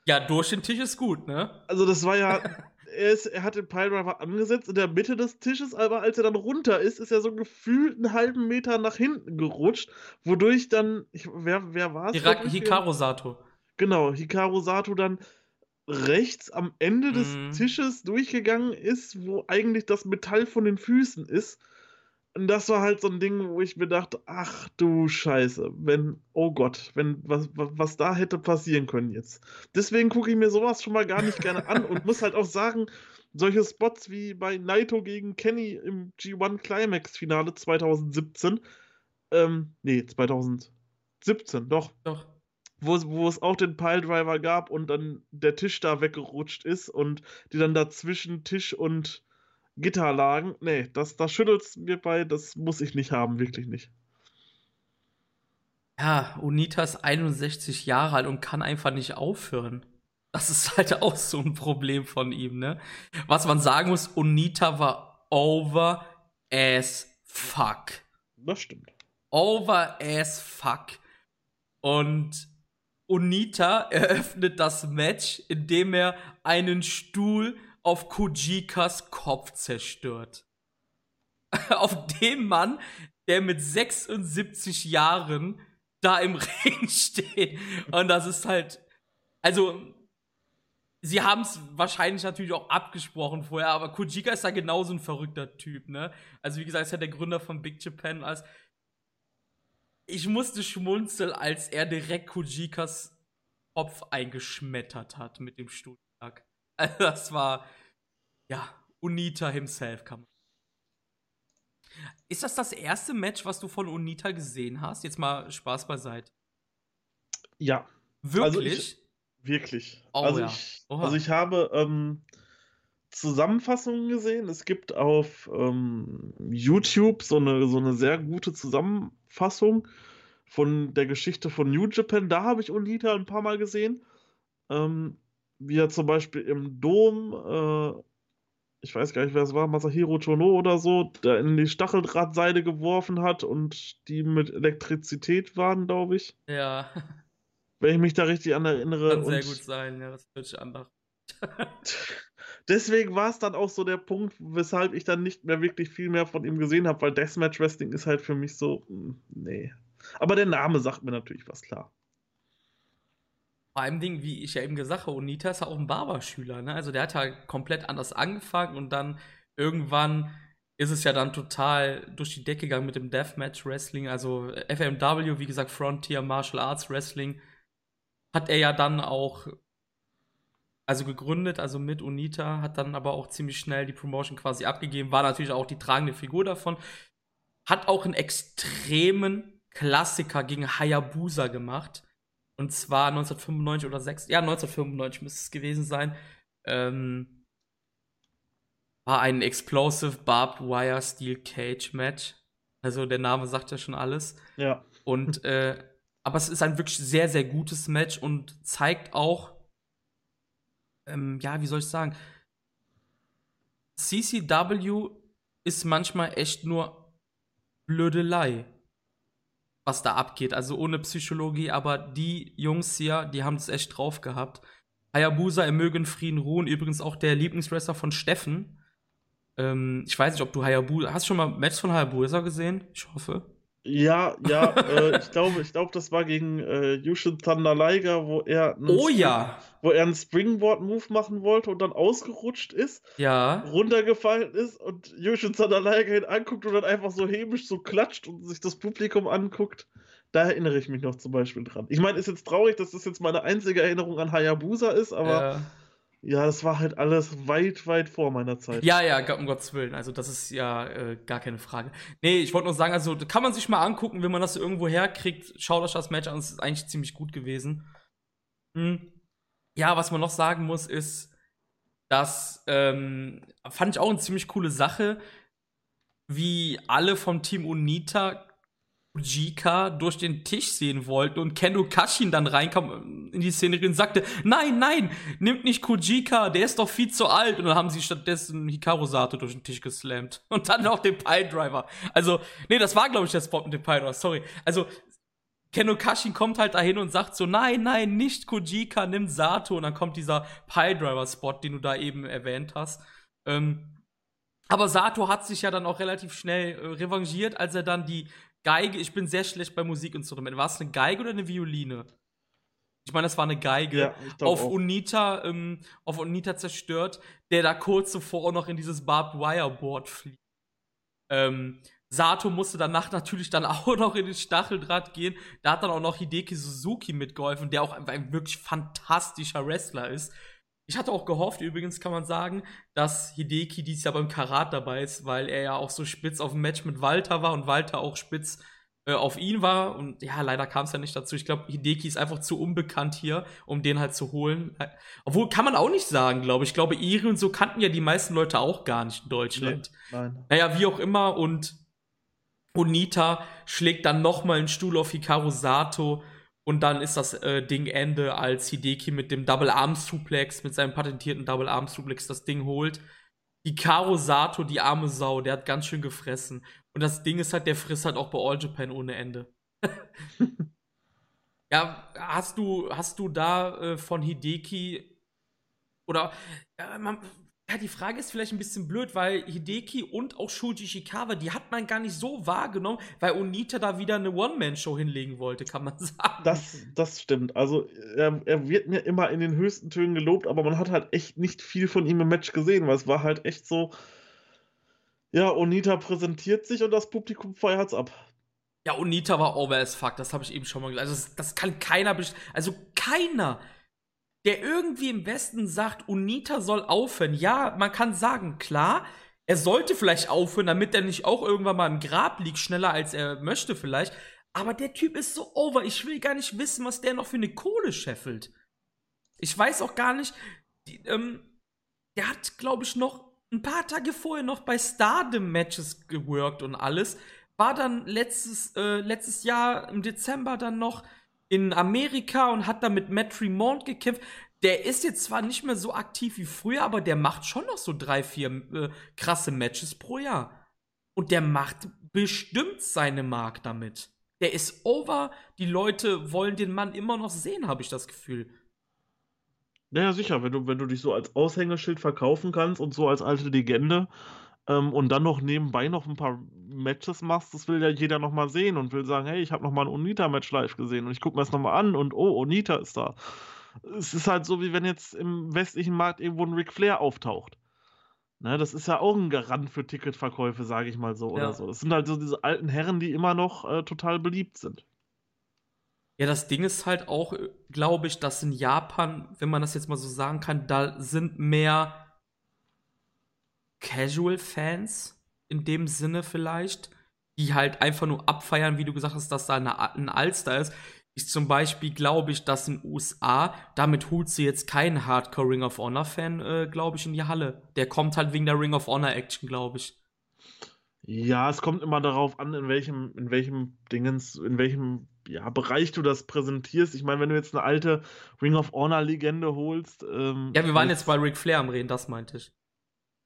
Ja, durch den Tisch ist gut, ne? Also das war ja er, ist, er hat den Piledriver angesetzt in der Mitte des Tisches, aber als er dann runter ist, ist er so gefühlt einen halben Meter nach hinten gerutscht, wodurch dann, ich, wer, wer war es? Hikaru Sato. Genau, Hikaru Sato dann rechts am Ende des mm. Tisches durchgegangen ist, wo eigentlich das Metall von den Füßen ist und das war halt so ein Ding, wo ich mir dachte, ach du Scheiße, wenn, oh Gott, wenn, was, was da hätte passieren können jetzt. Deswegen gucke ich mir sowas schon mal gar nicht gerne an und muss halt auch sagen, solche Spots wie bei Naito gegen Kenny im G1 Climax Finale 2017, ähm, nee, 2017, doch. Doch. Wo, wo es auch den Piledriver gab und dann der Tisch da weggerutscht ist und die dann dazwischen Tisch und Gitter lagen. Nee, das, das schüttelt mir bei, das muss ich nicht haben, wirklich nicht. Ja, Unita ist 61 Jahre alt und kann einfach nicht aufhören. Das ist halt auch so ein Problem von ihm, ne? Was man sagen muss, Unita war over as fuck. Das stimmt. Over as fuck. Und Unita eröffnet das Match, indem er einen Stuhl auf Kujikas Kopf zerstört. auf dem Mann der mit 76 Jahren da im Ring steht. Und das ist halt, also, sie haben es wahrscheinlich natürlich auch abgesprochen vorher, aber Kojika ist da genauso ein verrückter Typ, ne? Also, wie gesagt, ist ja der Gründer von Big Japan. Als ich musste schmunzeln, als er direkt Kojikas Kopf eingeschmettert hat mit dem Stuhlschlag. Also, das war, ja, Unita himself, man ist das das erste Match, was du von Unita gesehen hast? Jetzt mal Spaß beiseite. Ja. Wirklich? Also ich, wirklich. Oh, also, ja. ich, also ich habe ähm, Zusammenfassungen gesehen. Es gibt auf ähm, YouTube so eine, so eine sehr gute Zusammenfassung von der Geschichte von New Japan. Da habe ich Unita ein paar Mal gesehen. Ähm, wie er zum Beispiel im Dom äh, ich weiß gar nicht, wer es war, Masahiro Chono oder so, der in die Stacheldrahtseile geworfen hat und die mit Elektrizität waren, glaube ich. Ja. Wenn ich mich da richtig an erinnere. Kann sehr gut sein, ja, das hört sich an. Deswegen war es dann auch so der Punkt, weshalb ich dann nicht mehr wirklich viel mehr von ihm gesehen habe, weil Deathmatch Wrestling ist halt für mich so, hm, nee. Aber der Name sagt mir natürlich was klar. Vor allem Ding, wie ich ja eben gesagt habe, Onita ist ja auch ein Barberschüler, ne? Also der hat ja komplett anders angefangen und dann irgendwann ist es ja dann total durch die Decke gegangen mit dem Deathmatch Wrestling, also FMW, wie gesagt, Frontier Martial Arts Wrestling, hat er ja dann auch also gegründet, also mit Unita, hat dann aber auch ziemlich schnell die Promotion quasi abgegeben, war natürlich auch die tragende Figur davon, hat auch einen extremen Klassiker gegen Hayabusa gemacht. Und zwar 1995 oder 6, ja, 1995 müsste es gewesen sein. Ähm, war ein Explosive Barbed Wire Steel Cage Match. Also der Name sagt ja schon alles. Ja. Und, äh, aber es ist ein wirklich sehr, sehr gutes Match und zeigt auch, ähm, ja, wie soll ich sagen, CCW ist manchmal echt nur Blödelei was da abgeht. Also ohne Psychologie, aber die Jungs hier, die haben es echt drauf gehabt. Hayabusa, er möge Frieden ruhen. Übrigens auch der Lieblingswrestler von Steffen. Ähm, ich weiß nicht, ob du Hayabusa. Hast du schon mal Match von Hayabusa gesehen? Ich hoffe. Ja, ja, äh, ich glaube, ich glaube, das war gegen äh, Yushin Thunder Liger, wo er oh ja, wo er einen Springboard-Move machen wollte und dann ausgerutscht ist, ja, runtergefallen ist und Yushin Thunder Liger ihn anguckt und dann einfach so hämisch so klatscht und sich das Publikum anguckt. Da erinnere ich mich noch zum Beispiel dran. Ich meine, ist jetzt traurig, dass das jetzt meine einzige Erinnerung an Hayabusa ist, aber ja. Ja, das war halt alles weit, weit vor meiner Zeit. Ja, ja, um Gottes Willen. Also, das ist ja äh, gar keine Frage. Nee, ich wollte nur sagen, also, kann man sich mal angucken, wenn man das irgendwo herkriegt. Schaut euch das Match an, es ist eigentlich ziemlich gut gewesen. Hm. Ja, was man noch sagen muss, ist, dass, ähm, fand ich auch eine ziemlich coole Sache, wie alle vom Team Unita Jika durch den Tisch sehen wollten und Kendo Kashin dann reinkam in die Szenerie und sagte, nein, nein, nimmt nicht Kojika, der ist doch viel zu alt. Und dann haben sie stattdessen Hikaru Sato durch den Tisch geslammt. Und dann noch den Piledriver. Also, nee, das war, glaube ich, der Spot mit dem Piledriver, sorry. Also, Kendo Kashin kommt halt dahin und sagt so, nein, nein, nicht Kojika, nimm Sato. Und dann kommt dieser Piledriver-Spot, den du da eben erwähnt hast. Ähm, aber Sato hat sich ja dann auch relativ schnell äh, revanchiert, als er dann die Geige, ich bin sehr schlecht bei Musikinstrumenten. War es eine Geige oder eine Violine? Ich meine, das war eine Geige ja, auf auch. Unita, ähm, auf Unita zerstört, der da kurz zuvor auch noch in dieses Barbed Wire Board fliegt. Ähm, Sato musste danach natürlich dann auch noch in den Stacheldraht gehen. Da hat dann auch noch Hideki Suzuki mitgeholfen, der auch ein wirklich fantastischer Wrestler ist. Ich hatte auch gehofft, übrigens kann man sagen, dass Hideki dies Jahr beim Karat dabei ist, weil er ja auch so spitz auf dem Match mit Walter war und Walter auch spitz äh, auf ihn war. Und ja, leider kam es ja nicht dazu. Ich glaube, Hideki ist einfach zu unbekannt hier, um den halt zu holen. Obwohl, kann man auch nicht sagen, glaube ich. Ich glaube, Iri und so kannten ja die meisten Leute auch gar nicht in Deutschland. Nee, nein. Naja, wie auch immer. Und Onita schlägt dann nochmal einen Stuhl auf Hikaru Sato und dann ist das äh, Ding Ende, als Hideki mit dem Double Arm Suplex, mit seinem patentierten Double Arm Suplex das Ding holt. Hikaru Sato, die arme Sau, der hat ganz schön gefressen. Und das Ding ist halt, der frisst halt auch bei All Japan ohne Ende. ja, hast du, hast du da äh, von Hideki oder ja, man, Ja, die Frage ist vielleicht ein bisschen blöd, weil Hideki und auch Shuji Ishikawa, die hat man gar nicht so wahrgenommen, weil Onita da wieder eine One-Man-Show hinlegen wollte, kann man sagen. Das, das stimmt. Also, er, er wird mir immer in den höchsten Tönen gelobt, aber man hat halt echt nicht viel von ihm im Match gesehen, weil es war halt echt so, ja, Onita präsentiert sich und das Publikum feiert's ab. Ja, Onita war over as fuck, das habe ich eben schon mal gesagt. Also, das, das kann keiner, also keiner der irgendwie im Westen sagt, UNITA soll aufhören. Ja, man kann sagen, klar, er sollte vielleicht aufhören, damit er nicht auch irgendwann mal im Grab liegt, schneller als er möchte vielleicht. Aber der Typ ist so over. Ich will gar nicht wissen, was der noch für eine Kohle scheffelt. Ich weiß auch gar nicht. Die, ähm, der hat, glaube ich, noch ein paar Tage vorher noch bei Stardom Matches geworkt und alles. War dann letztes, äh, letztes Jahr im Dezember dann noch in Amerika und hat da mit Matt Tremont gekämpft. Der ist jetzt zwar nicht mehr so aktiv wie früher, aber der macht schon noch so drei, vier äh, krasse Matches pro Jahr. Und der macht bestimmt seine Mark damit. Der ist over. Die Leute wollen den Mann immer noch sehen, habe ich das Gefühl. Naja, sicher, wenn du, wenn du dich so als Aushängeschild verkaufen kannst und so als alte Legende ähm, und dann noch nebenbei noch ein paar Matches machst, das will ja jeder nochmal sehen und will sagen, hey, ich habe nochmal ein Onita-Match live gesehen und ich gucke mir das nochmal an und oh, Onita ist da. Es ist halt so, wie wenn jetzt im westlichen Markt irgendwo ein Ric Flair auftaucht. Ne, das ist ja auch ein Garant für Ticketverkäufe, sage ich mal so, ja. oder so. Es sind halt so diese alten Herren, die immer noch äh, total beliebt sind. Ja, das Ding ist halt auch, äh, glaube ich, dass in Japan, wenn man das jetzt mal so sagen kann, da sind mehr Casual-Fans in dem Sinne vielleicht, die halt einfach nur abfeiern, wie du gesagt hast, dass da eine, ein Alster ist. Ich zum Beispiel glaube ich, dass in den USA, damit holt sie jetzt keinen Hardcore Ring of Honor Fan, äh, glaube ich, in die Halle. Der kommt halt wegen der Ring of Honor Action, glaube ich. Ja, es kommt immer darauf an, in welchem, in welchem Dingens, in welchem ja, Bereich du das präsentierst. Ich meine, wenn du jetzt eine alte Ring of Honor Legende holst. Ähm, ja, wir waren jetzt bei Ric Flair am Reden, das meinte ich.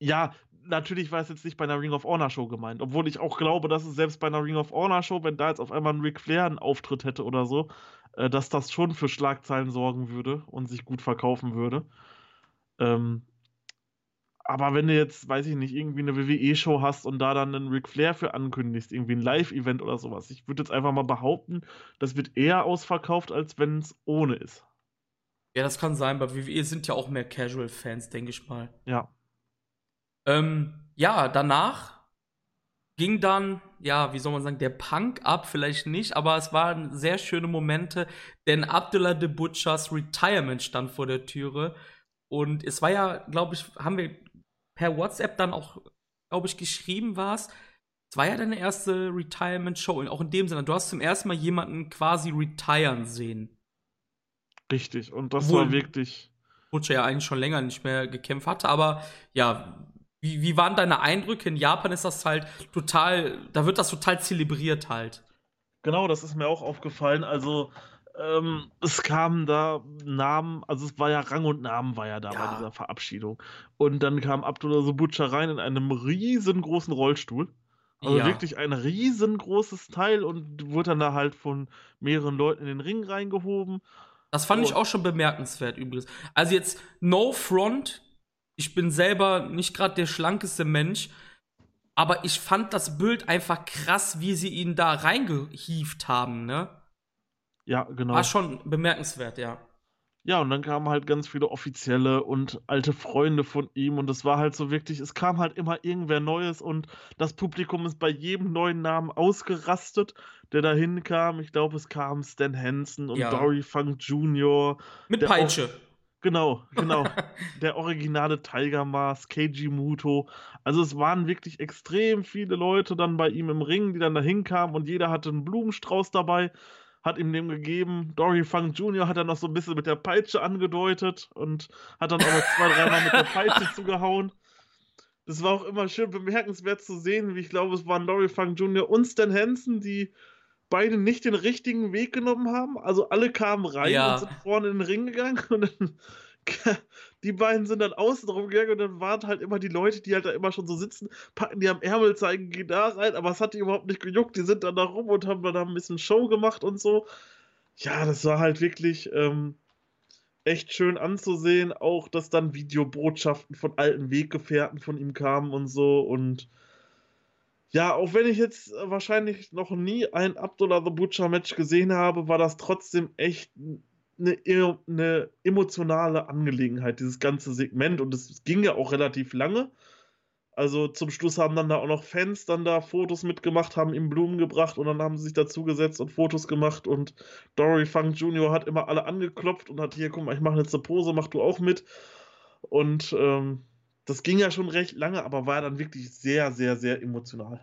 Ja, natürlich war es jetzt nicht bei einer Ring of Honor Show gemeint, obwohl ich auch glaube, dass es selbst bei einer Ring of Honor Show, wenn da jetzt auf einmal ein Ric Flair einen Auftritt hätte oder so, äh, dass das schon für Schlagzeilen sorgen würde und sich gut verkaufen würde. Ähm, aber wenn du jetzt, weiß ich nicht, irgendwie eine WWE-Show hast und da dann einen Ric Flair für ankündigst, irgendwie ein Live-Event oder sowas, ich würde jetzt einfach mal behaupten, das wird eher ausverkauft, als wenn es ohne ist. Ja, das kann sein. Bei WWE sind ja auch mehr Casual-Fans, denke ich mal. Ja. Ähm, ja, danach ging dann, ja, wie soll man sagen, der Punk ab, vielleicht nicht, aber es waren sehr schöne Momente, denn Abdullah the Butchers Retirement stand vor der Türe. Und es war ja, glaube ich, haben wir per WhatsApp dann auch, glaube ich, geschrieben war es. Es war ja deine erste Retirement-Show, auch in dem Sinne. Du hast zum ersten Mal jemanden quasi retiren sehen. Richtig, und das Obwohl war wirklich. Butcher ja eigentlich schon länger nicht mehr gekämpft hatte, aber ja, wie, wie waren deine Eindrücke? In Japan ist das halt total, da wird das total zelebriert halt. Genau, das ist mir auch aufgefallen. Also, ähm, es kamen da Namen, also es war ja Rang und Namen war ja da ja. bei dieser Verabschiedung. Und dann kam Abdullah Subucha rein in einem riesengroßen Rollstuhl. Also ja. wirklich ein riesengroßes Teil und wurde dann da halt von mehreren Leuten in den Ring reingehoben. Das fand und ich auch schon bemerkenswert übrigens. Also jetzt No Front ich bin selber nicht gerade der schlankeste Mensch, aber ich fand das Bild einfach krass, wie sie ihn da reingehieft haben, ne? Ja, genau. War schon bemerkenswert, ja. Ja, und dann kamen halt ganz viele Offizielle und alte Freunde von ihm und es war halt so wirklich, es kam halt immer irgendwer Neues und das Publikum ist bei jedem neuen Namen ausgerastet, der dahin kam. Ich glaube, es kam Stan Hansen und ja. Dory Funk Jr. Mit Peitsche. Auch, Genau, genau. der originale Tiger Mask, Keiji Muto. Also es waren wirklich extrem viele Leute dann bei ihm im Ring, die dann da hinkamen und jeder hatte einen Blumenstrauß dabei, hat ihm dem gegeben. Dory Funk Jr. hat dann noch so ein bisschen mit der Peitsche angedeutet und hat dann auch noch zwei, dreimal mit der Peitsche zugehauen. Das war auch immer schön bemerkenswert zu sehen, wie ich glaube, es waren Dory Funk Jr. und Stan Hansen, die beide nicht den richtigen Weg genommen haben. Also alle kamen rein ja. und sind vorne in den Ring gegangen und dann die beiden sind dann außen drum gegangen und dann waren halt immer die Leute, die halt da immer schon so sitzen, packen die am Ärmel, zeigen, geh da rein, aber es hat die überhaupt nicht gejuckt. Die sind dann da rum und haben dann ein bisschen Show gemacht und so. Ja, das war halt wirklich, ähm, echt schön anzusehen. Auch, dass dann Videobotschaften von alten Weggefährten von ihm kamen und so. Und ja, auch wenn ich jetzt wahrscheinlich noch nie ein Abdullah the Butcher Match gesehen habe, war das trotzdem echt eine, eine emotionale Angelegenheit, dieses ganze Segment. Und es ging ja auch relativ lange. Also zum Schluss haben dann da auch noch Fans dann da Fotos mitgemacht, haben ihm Blumen gebracht und dann haben sie sich dazugesetzt und Fotos gemacht und Dory Funk Jr. hat immer alle angeklopft und hat hier, guck mal, ich mache jetzt eine Pose, mach du auch mit. Und ähm, das ging ja schon recht lange, aber war dann wirklich sehr, sehr, sehr emotional.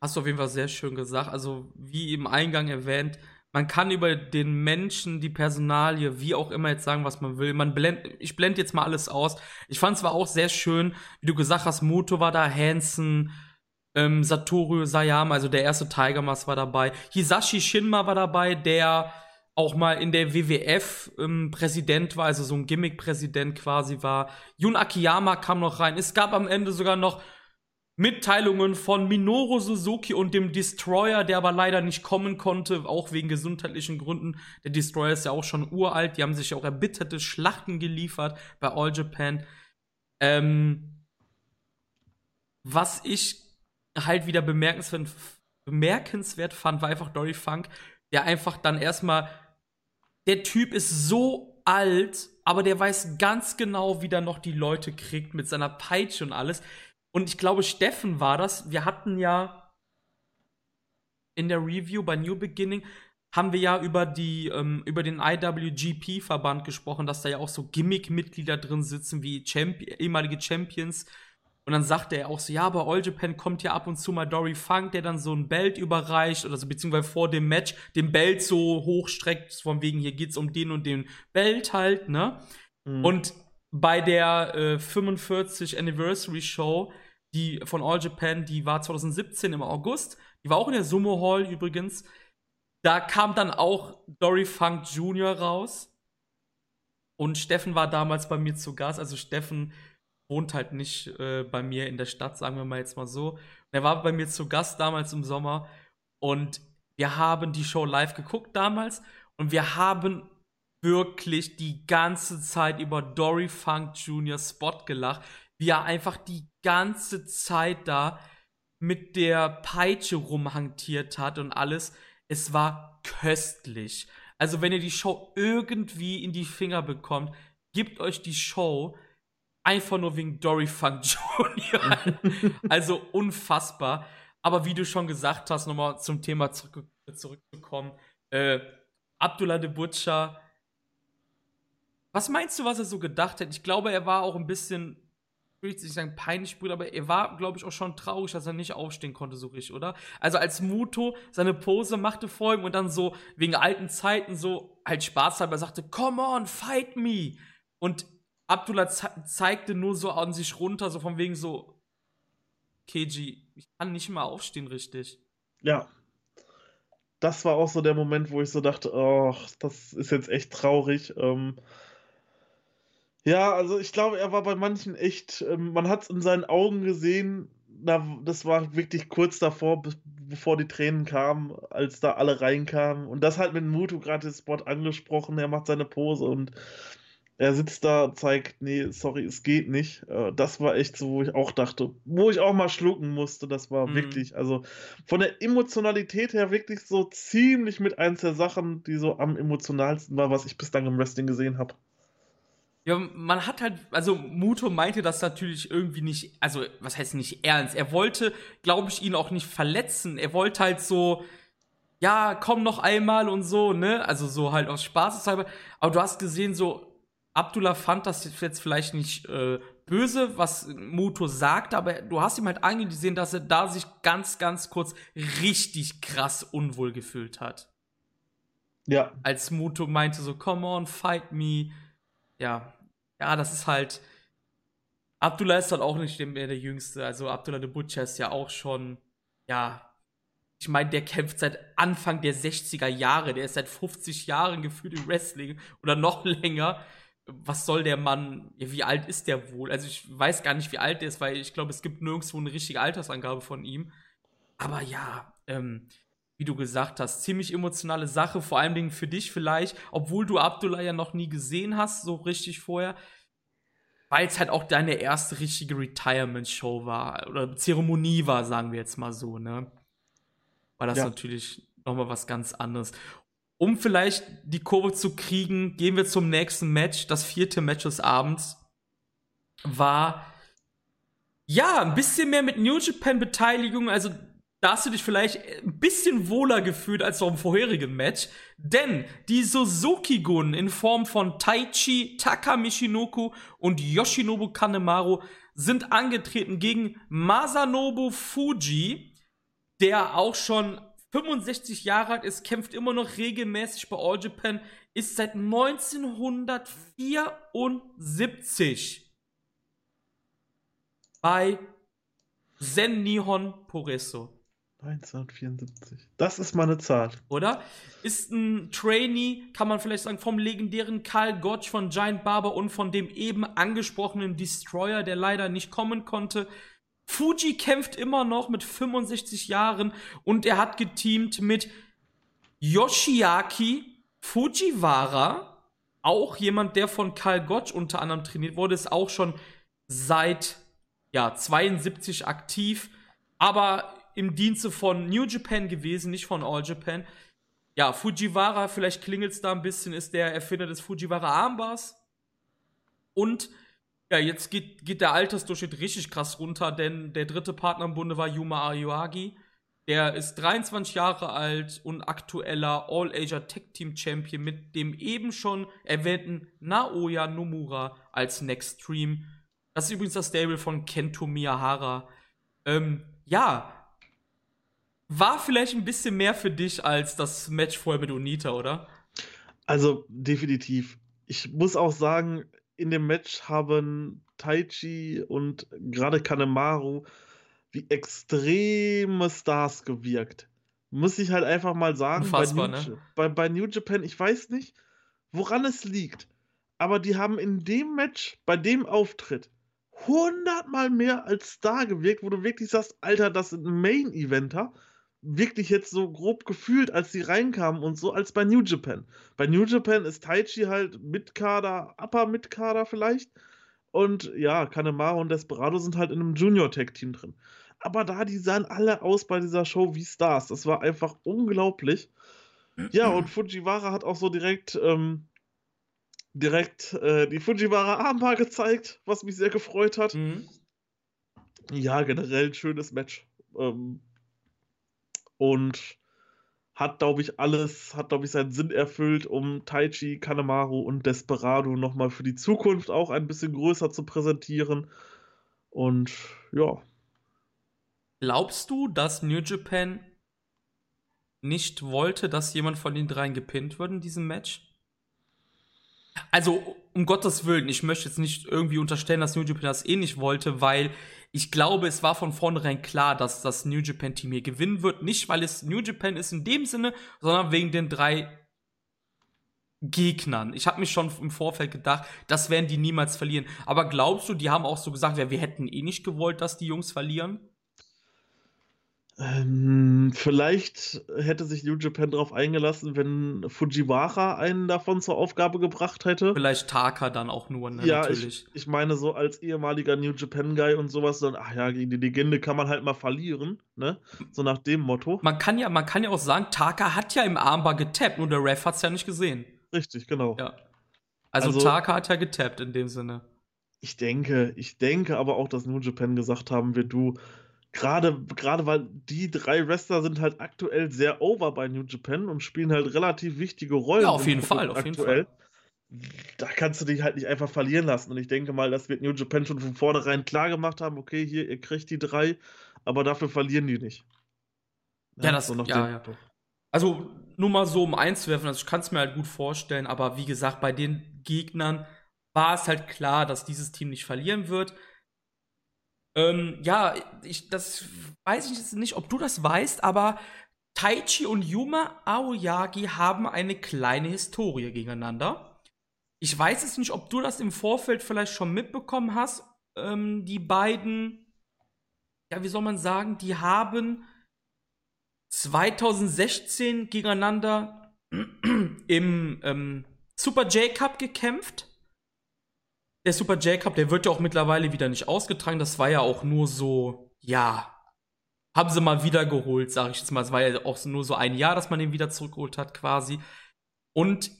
Hast du auf jeden Fall sehr schön gesagt. Also, wie im Eingang erwähnt, man kann über den Menschen, die Personalie, wie auch immer jetzt sagen, was man will. Man blend, ich blende jetzt mal alles aus. Ich fand zwar auch sehr schön, wie du gesagt hast, Moto war da, Hansen, ähm, Satoru Sayama, also der erste Tiger Mask war dabei. Hisashi Shinma war dabei, der auch mal in der WWF ähm, Präsident war, also so ein Gimmick-Präsident quasi war. Jun Akiyama kam noch rein. Es gab am Ende sogar noch Mitteilungen von Minoru Suzuki und dem Destroyer, der aber leider nicht kommen konnte, auch wegen gesundheitlichen Gründen. Der Destroyer ist ja auch schon uralt, die haben sich auch erbitterte Schlachten geliefert bei All Japan. Ähm, was ich halt wieder bemerkenswert, bemerkenswert fand, war einfach Dory Funk, der einfach dann erstmal, der Typ ist so alt, aber der weiß ganz genau, wie der noch die Leute kriegt mit seiner Peitsche und alles. Und ich glaube, Steffen war das. Wir hatten ja in der Review bei New Beginning haben wir ja über die ähm, über den IWGP Verband gesprochen, dass da ja auch so Gimmick Mitglieder drin sitzen wie Champion, ehemalige Champions. Und dann sagte er auch so, ja, bei All Japan kommt ja ab und zu mal Dory Funk, der dann so ein Belt überreicht oder so, beziehungsweise vor dem Match den Belt so hochstreckt, von wegen, hier geht's um den und den Belt halt, ne? Mhm. Und bei der äh, 45 Anniversary Show die von All Japan, die war 2017 im August. Die war auch in der Sumo Hall übrigens. Da kam dann auch Dory Funk Jr. raus. Und Steffen war damals bei mir zu Gast. Also Steffen wohnt halt nicht äh, bei mir in der Stadt, sagen wir mal jetzt mal so. er war bei mir zu Gast damals im Sommer. Und wir haben die Show live geguckt damals. Und wir haben wirklich die ganze Zeit über Dory Funk Jr. Spot gelacht wie er einfach die ganze Zeit da mit der Peitsche rumhantiert hat und alles. Es war köstlich. Also, wenn ihr die Show irgendwie in die Finger bekommt, gebt euch die Show einfach nur wegen Dory Funk Jr. also unfassbar. Aber wie du schon gesagt hast, nochmal zum Thema zurück, zurückzukommen, äh, Abdullah de Butcher. Was meinst du, was er so gedacht hat? Ich glaube, er war auch ein bisschen will ich nicht sagen peinlich berührt, aber er war, glaube ich, auch schon traurig, dass er nicht aufstehen konnte so richtig, oder? Also als Muto seine Pose machte vor ihm und dann so wegen alten Zeiten so halt spaßhalber sagte, come on, fight me. Und Abdullah ze zeigte nur so an sich runter, so von wegen so, Keji, ich kann nicht mal aufstehen richtig. Ja. Das war auch so der Moment, wo ich so dachte, oh, das ist jetzt echt traurig. Ähm, ja, also ich glaube, er war bei manchen echt, ähm, man hat es in seinen Augen gesehen, da, das war wirklich kurz davor, bevor die Tränen kamen, als da alle reinkamen. Und das halt mit Mutu gerade den Spot angesprochen, er macht seine Pose und er sitzt da, zeigt, nee, sorry, es geht nicht. Äh, das war echt so, wo ich auch dachte, wo ich auch mal schlucken musste, das war mhm. wirklich, also von der Emotionalität her wirklich so ziemlich mit eins der Sachen, die so am emotionalsten war, was ich bislang im Wrestling gesehen habe. Ja, man hat halt, also Muto meinte das natürlich irgendwie nicht, also was heißt nicht ernst. Er wollte, glaube ich, ihn auch nicht verletzen. Er wollte halt so, ja, komm noch einmal und so, ne? Also so halt aus Spaßeshalber. Aber du hast gesehen, so, Abdullah fand das jetzt vielleicht nicht äh, böse, was Muto sagt, aber du hast ihm halt angesehen, dass er da sich ganz, ganz kurz richtig krass unwohl gefühlt hat. Ja. Als Muto meinte so, come on, fight me ja, ja, das ist halt. Abdullah ist halt auch nicht mehr der Jüngste. Also Abdullah de Butcher ist ja auch schon, ja, ich meine, der kämpft seit Anfang der 60er Jahre. Der ist seit 50 Jahren gefühlt im Wrestling oder noch länger. Was soll der Mann, ja, wie alt ist der wohl? Also ich weiß gar nicht, wie alt der ist, weil ich glaube, es gibt nirgendwo eine richtige Altersangabe von ihm. Aber ja, ähm, wie du gesagt hast, ziemlich emotionale Sache, vor allen Dingen für dich vielleicht, obwohl du Abdullah ja noch nie gesehen hast, so richtig vorher, weil es halt auch deine erste richtige Retirement-Show war oder Zeremonie war, sagen wir jetzt mal so, ne? War das ja. natürlich nochmal was ganz anderes. Um vielleicht die Kurve zu kriegen, gehen wir zum nächsten Match. Das vierte Match des Abends war ja ein bisschen mehr mit New Japan Beteiligung. Also da hast du dich vielleicht ein bisschen wohler gefühlt als noch im vorherigen Match. Denn die Suzuki-Gun in Form von Taichi, Taka Michinoku und Yoshinobu Kanemaru sind angetreten gegen Masanobu Fuji, der auch schon 65 Jahre alt ist, kämpft immer noch regelmäßig bei All Japan, ist seit 1974 bei Zen Nihon Poreso. 1974. Das ist meine Zahl. Oder? Ist ein Trainee, kann man vielleicht sagen, vom legendären Karl Gotch von Giant Barber und von dem eben angesprochenen Destroyer, der leider nicht kommen konnte. Fuji kämpft immer noch mit 65 Jahren und er hat geteamt mit Yoshiaki Fujiwara, auch jemand, der von Karl Gotch unter anderem trainiert wurde, ist auch schon seit ja, 72 aktiv, aber im Dienste von New Japan gewesen, nicht von All Japan. Ja, Fujiwara, vielleicht klingelt es da ein bisschen, ist der Erfinder des Fujiwara Armbars. Und ja, jetzt geht, geht der Altersdurchschnitt richtig krass runter, denn der dritte Partner im Bunde war Yuma Ayuagi. Der ist 23 Jahre alt und aktueller All-Asia Tech Team Champion mit dem eben schon erwähnten Naoya Nomura als Next Stream. Das ist übrigens das Stable von Kento Miyahara. Ähm, ja, war vielleicht ein bisschen mehr für dich als das Match vorher mit Unita, oder? Also, definitiv. Ich muss auch sagen, in dem Match haben Taichi und gerade Kanemaru wie extreme Stars gewirkt. Muss ich halt einfach mal sagen. Unfassbar, bei, New, ne? bei, bei New Japan, ich weiß nicht, woran es liegt, aber die haben in dem Match, bei dem Auftritt, hundertmal mehr als Star gewirkt, wo du wirklich sagst, Alter, das sind Main-Eventer wirklich jetzt so grob gefühlt, als sie reinkamen und so, als bei New Japan. Bei New Japan ist Taichi halt Mitkader, Upper Mitkader vielleicht. Und ja, Kanemaru und Desperado sind halt in einem Junior-Tag-Team drin. Aber da, die sahen alle aus bei dieser Show wie Stars. Das war einfach unglaublich. Ja, und Fujiwara hat auch so direkt, ähm, direkt äh, die Fujiwara Armbar gezeigt, was mich sehr gefreut hat. Mhm. Ja, generell ein schönes Match. Ähm, und hat, glaube ich, alles, hat, glaube ich, seinen Sinn erfüllt, um Taichi, Kanemaru und Desperado nochmal für die Zukunft auch ein bisschen größer zu präsentieren. Und ja. Glaubst du, dass New Japan nicht wollte, dass jemand von den dreien gepinnt wird in diesem Match? Also, um Gottes Willen, ich möchte jetzt nicht irgendwie unterstellen, dass New Japan das eh nicht wollte, weil ich glaube, es war von vornherein klar, dass das New Japan Team hier gewinnen wird. Nicht, weil es New Japan ist in dem Sinne, sondern wegen den drei Gegnern. Ich habe mich schon im Vorfeld gedacht, das werden die niemals verlieren. Aber glaubst du, die haben auch so gesagt, ja, wir hätten eh nicht gewollt, dass die Jungs verlieren? Ähm, vielleicht hätte sich New Japan darauf eingelassen, wenn Fujiwara einen davon zur Aufgabe gebracht hätte. Vielleicht Taka dann auch nur, ne? Ja, natürlich. Ich, ich meine, so als ehemaliger New Japan-Guy und sowas, dann, ach ja, gegen die Legende kann man halt mal verlieren, ne? So nach dem Motto. Man kann ja, man kann ja auch sagen, Taka hat ja im Armbar getappt, nur der Ref hat es ja nicht gesehen. Richtig, genau. Ja. Also, also Taka hat ja getappt in dem Sinne. Ich denke, ich denke aber auch, dass New Japan gesagt haben wird, du, Gerade, gerade weil die drei Wrestler sind halt aktuell sehr over bei New Japan und spielen halt relativ wichtige Rollen. Ja, auf jeden Fall, auf jeden Fall. Da kannst du dich halt nicht einfach verlieren lassen. Und ich denke mal, das wird New Japan schon von vornherein klar gemacht haben, okay, hier, ihr kriegt die drei, aber dafür verlieren die nicht. Ja, ja das, so ja, ja. Also, nur mal so um einzuwerfen, also ich kann es mir halt gut vorstellen, aber wie gesagt, bei den Gegnern war es halt klar, dass dieses Team nicht verlieren wird. Ähm, ja, ich, das weiß ich jetzt nicht, ob du das weißt, aber Taichi und Yuma Aoyagi haben eine kleine Historie gegeneinander. Ich weiß jetzt nicht, ob du das im Vorfeld vielleicht schon mitbekommen hast. Ähm, die beiden, ja, wie soll man sagen, die haben 2016 gegeneinander im ähm, Super J-Cup gekämpft. Der Super J-Cup, der wird ja auch mittlerweile wieder nicht ausgetragen. Das war ja auch nur so, ja, haben sie mal wiedergeholt, sage ich jetzt mal. Es war ja auch nur so ein Jahr, dass man den wieder zurückgeholt hat, quasi. Und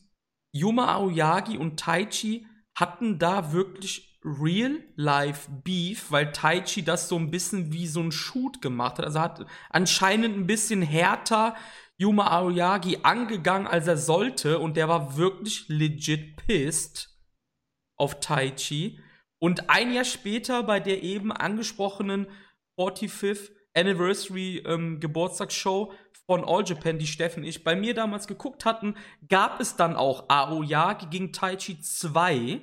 Yuma Aoyagi und Taichi hatten da wirklich Real-Life Beef, weil Taichi das so ein bisschen wie so ein Shoot gemacht hat. Also hat anscheinend ein bisschen härter Yuma Aoyagi angegangen, als er sollte. Und der war wirklich legit pissed auf Taichi. Und ein Jahr später bei der eben angesprochenen 45th Anniversary ähm, Geburtstagsshow von All Japan, die Steffen und ich bei mir damals geguckt hatten, gab es dann auch Aoyagi gegen Taichi 2.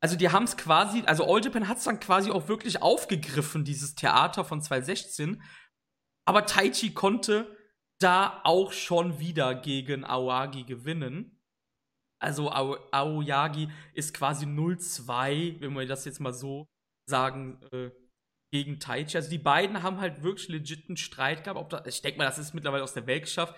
Also die haben es quasi, also All Japan hat es dann quasi auch wirklich aufgegriffen, dieses Theater von 2016. Aber Taichi konnte da auch schon wieder gegen Aoyagi gewinnen. Also Aoyagi ist quasi 0-2, wenn wir das jetzt mal so sagen, äh, gegen Taichi. Also die beiden haben halt wirklich legiten Streit gehabt. Ob das, ich denke mal, das ist mittlerweile aus der Welt geschafft.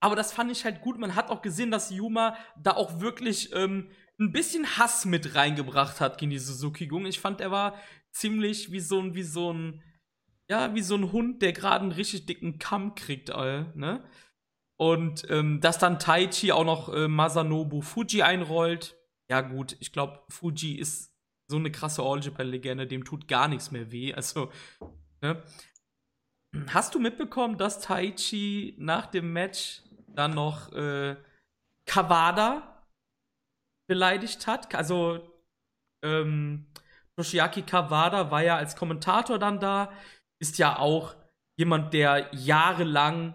Aber das fand ich halt gut. Man hat auch gesehen, dass Yuma da auch wirklich ähm, ein bisschen Hass mit reingebracht hat gegen die Suzuki-Gung. Ich fand, er war ziemlich wie so ein, wie so ein, ja, wie so ein Hund, der gerade einen richtig dicken Kamm kriegt, äh, ne? Und ähm, dass dann Taichi auch noch äh, Masanobu Fuji einrollt. Ja, gut, ich glaube, Fuji ist so eine krasse All Japan-Legende, dem tut gar nichts mehr weh. Also, ne? Hast du mitbekommen, dass Taichi nach dem Match dann noch äh, Kawada beleidigt hat? Also, ähm, Toshiaki Kawada war ja als Kommentator dann da, ist ja auch jemand, der jahrelang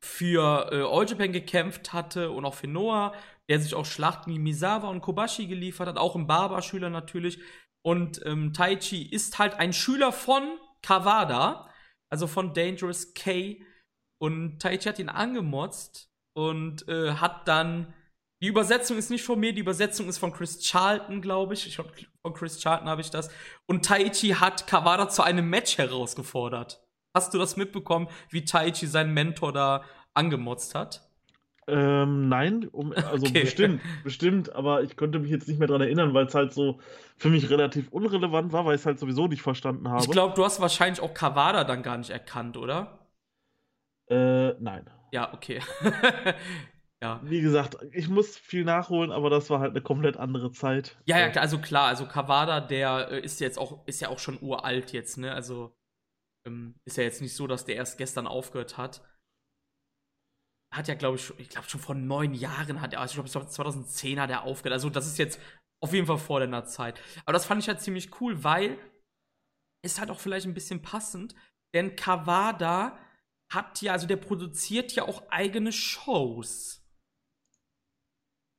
für äh, All Japan gekämpft hatte und auch für Noah, der sich auch Schlachten wie Misawa und Kobashi geliefert hat, auch ein Barber-Schüler natürlich. Und ähm, Taichi ist halt ein Schüler von Kawada, also von Dangerous K. Und Taichi hat ihn angemotzt und äh, hat dann. Die Übersetzung ist nicht von mir, die Übersetzung ist von Chris Charlton, glaube ich. ich glaub, von Chris Charlton habe ich das. Und Taichi hat Kawada zu einem Match herausgefordert. Hast du das mitbekommen, wie Taichi seinen Mentor da angemotzt hat? Ähm, nein, um, also okay. bestimmt, bestimmt, aber ich konnte mich jetzt nicht mehr daran erinnern, weil es halt so für mich relativ unrelevant war, weil ich es halt sowieso nicht verstanden habe. Ich glaube, du hast wahrscheinlich auch Kawada dann gar nicht erkannt, oder? Äh, nein. Ja, okay. ja. Wie gesagt, ich muss viel nachholen, aber das war halt eine komplett andere Zeit. Ja, ja, also klar, also Kawada, der äh, ist jetzt auch, ist ja auch schon uralt jetzt, ne? Also ist ja jetzt nicht so, dass der erst gestern aufgehört hat hat ja, glaube ich, ich glaube schon vor neun Jahren hat er, also ich glaube 2010 hat er aufgehört. Also das ist jetzt auf jeden Fall vor der Zeit. Aber das fand ich halt ziemlich cool, weil es halt auch vielleicht ein bisschen passend, denn Kawada hat ja, also der produziert ja auch eigene Shows.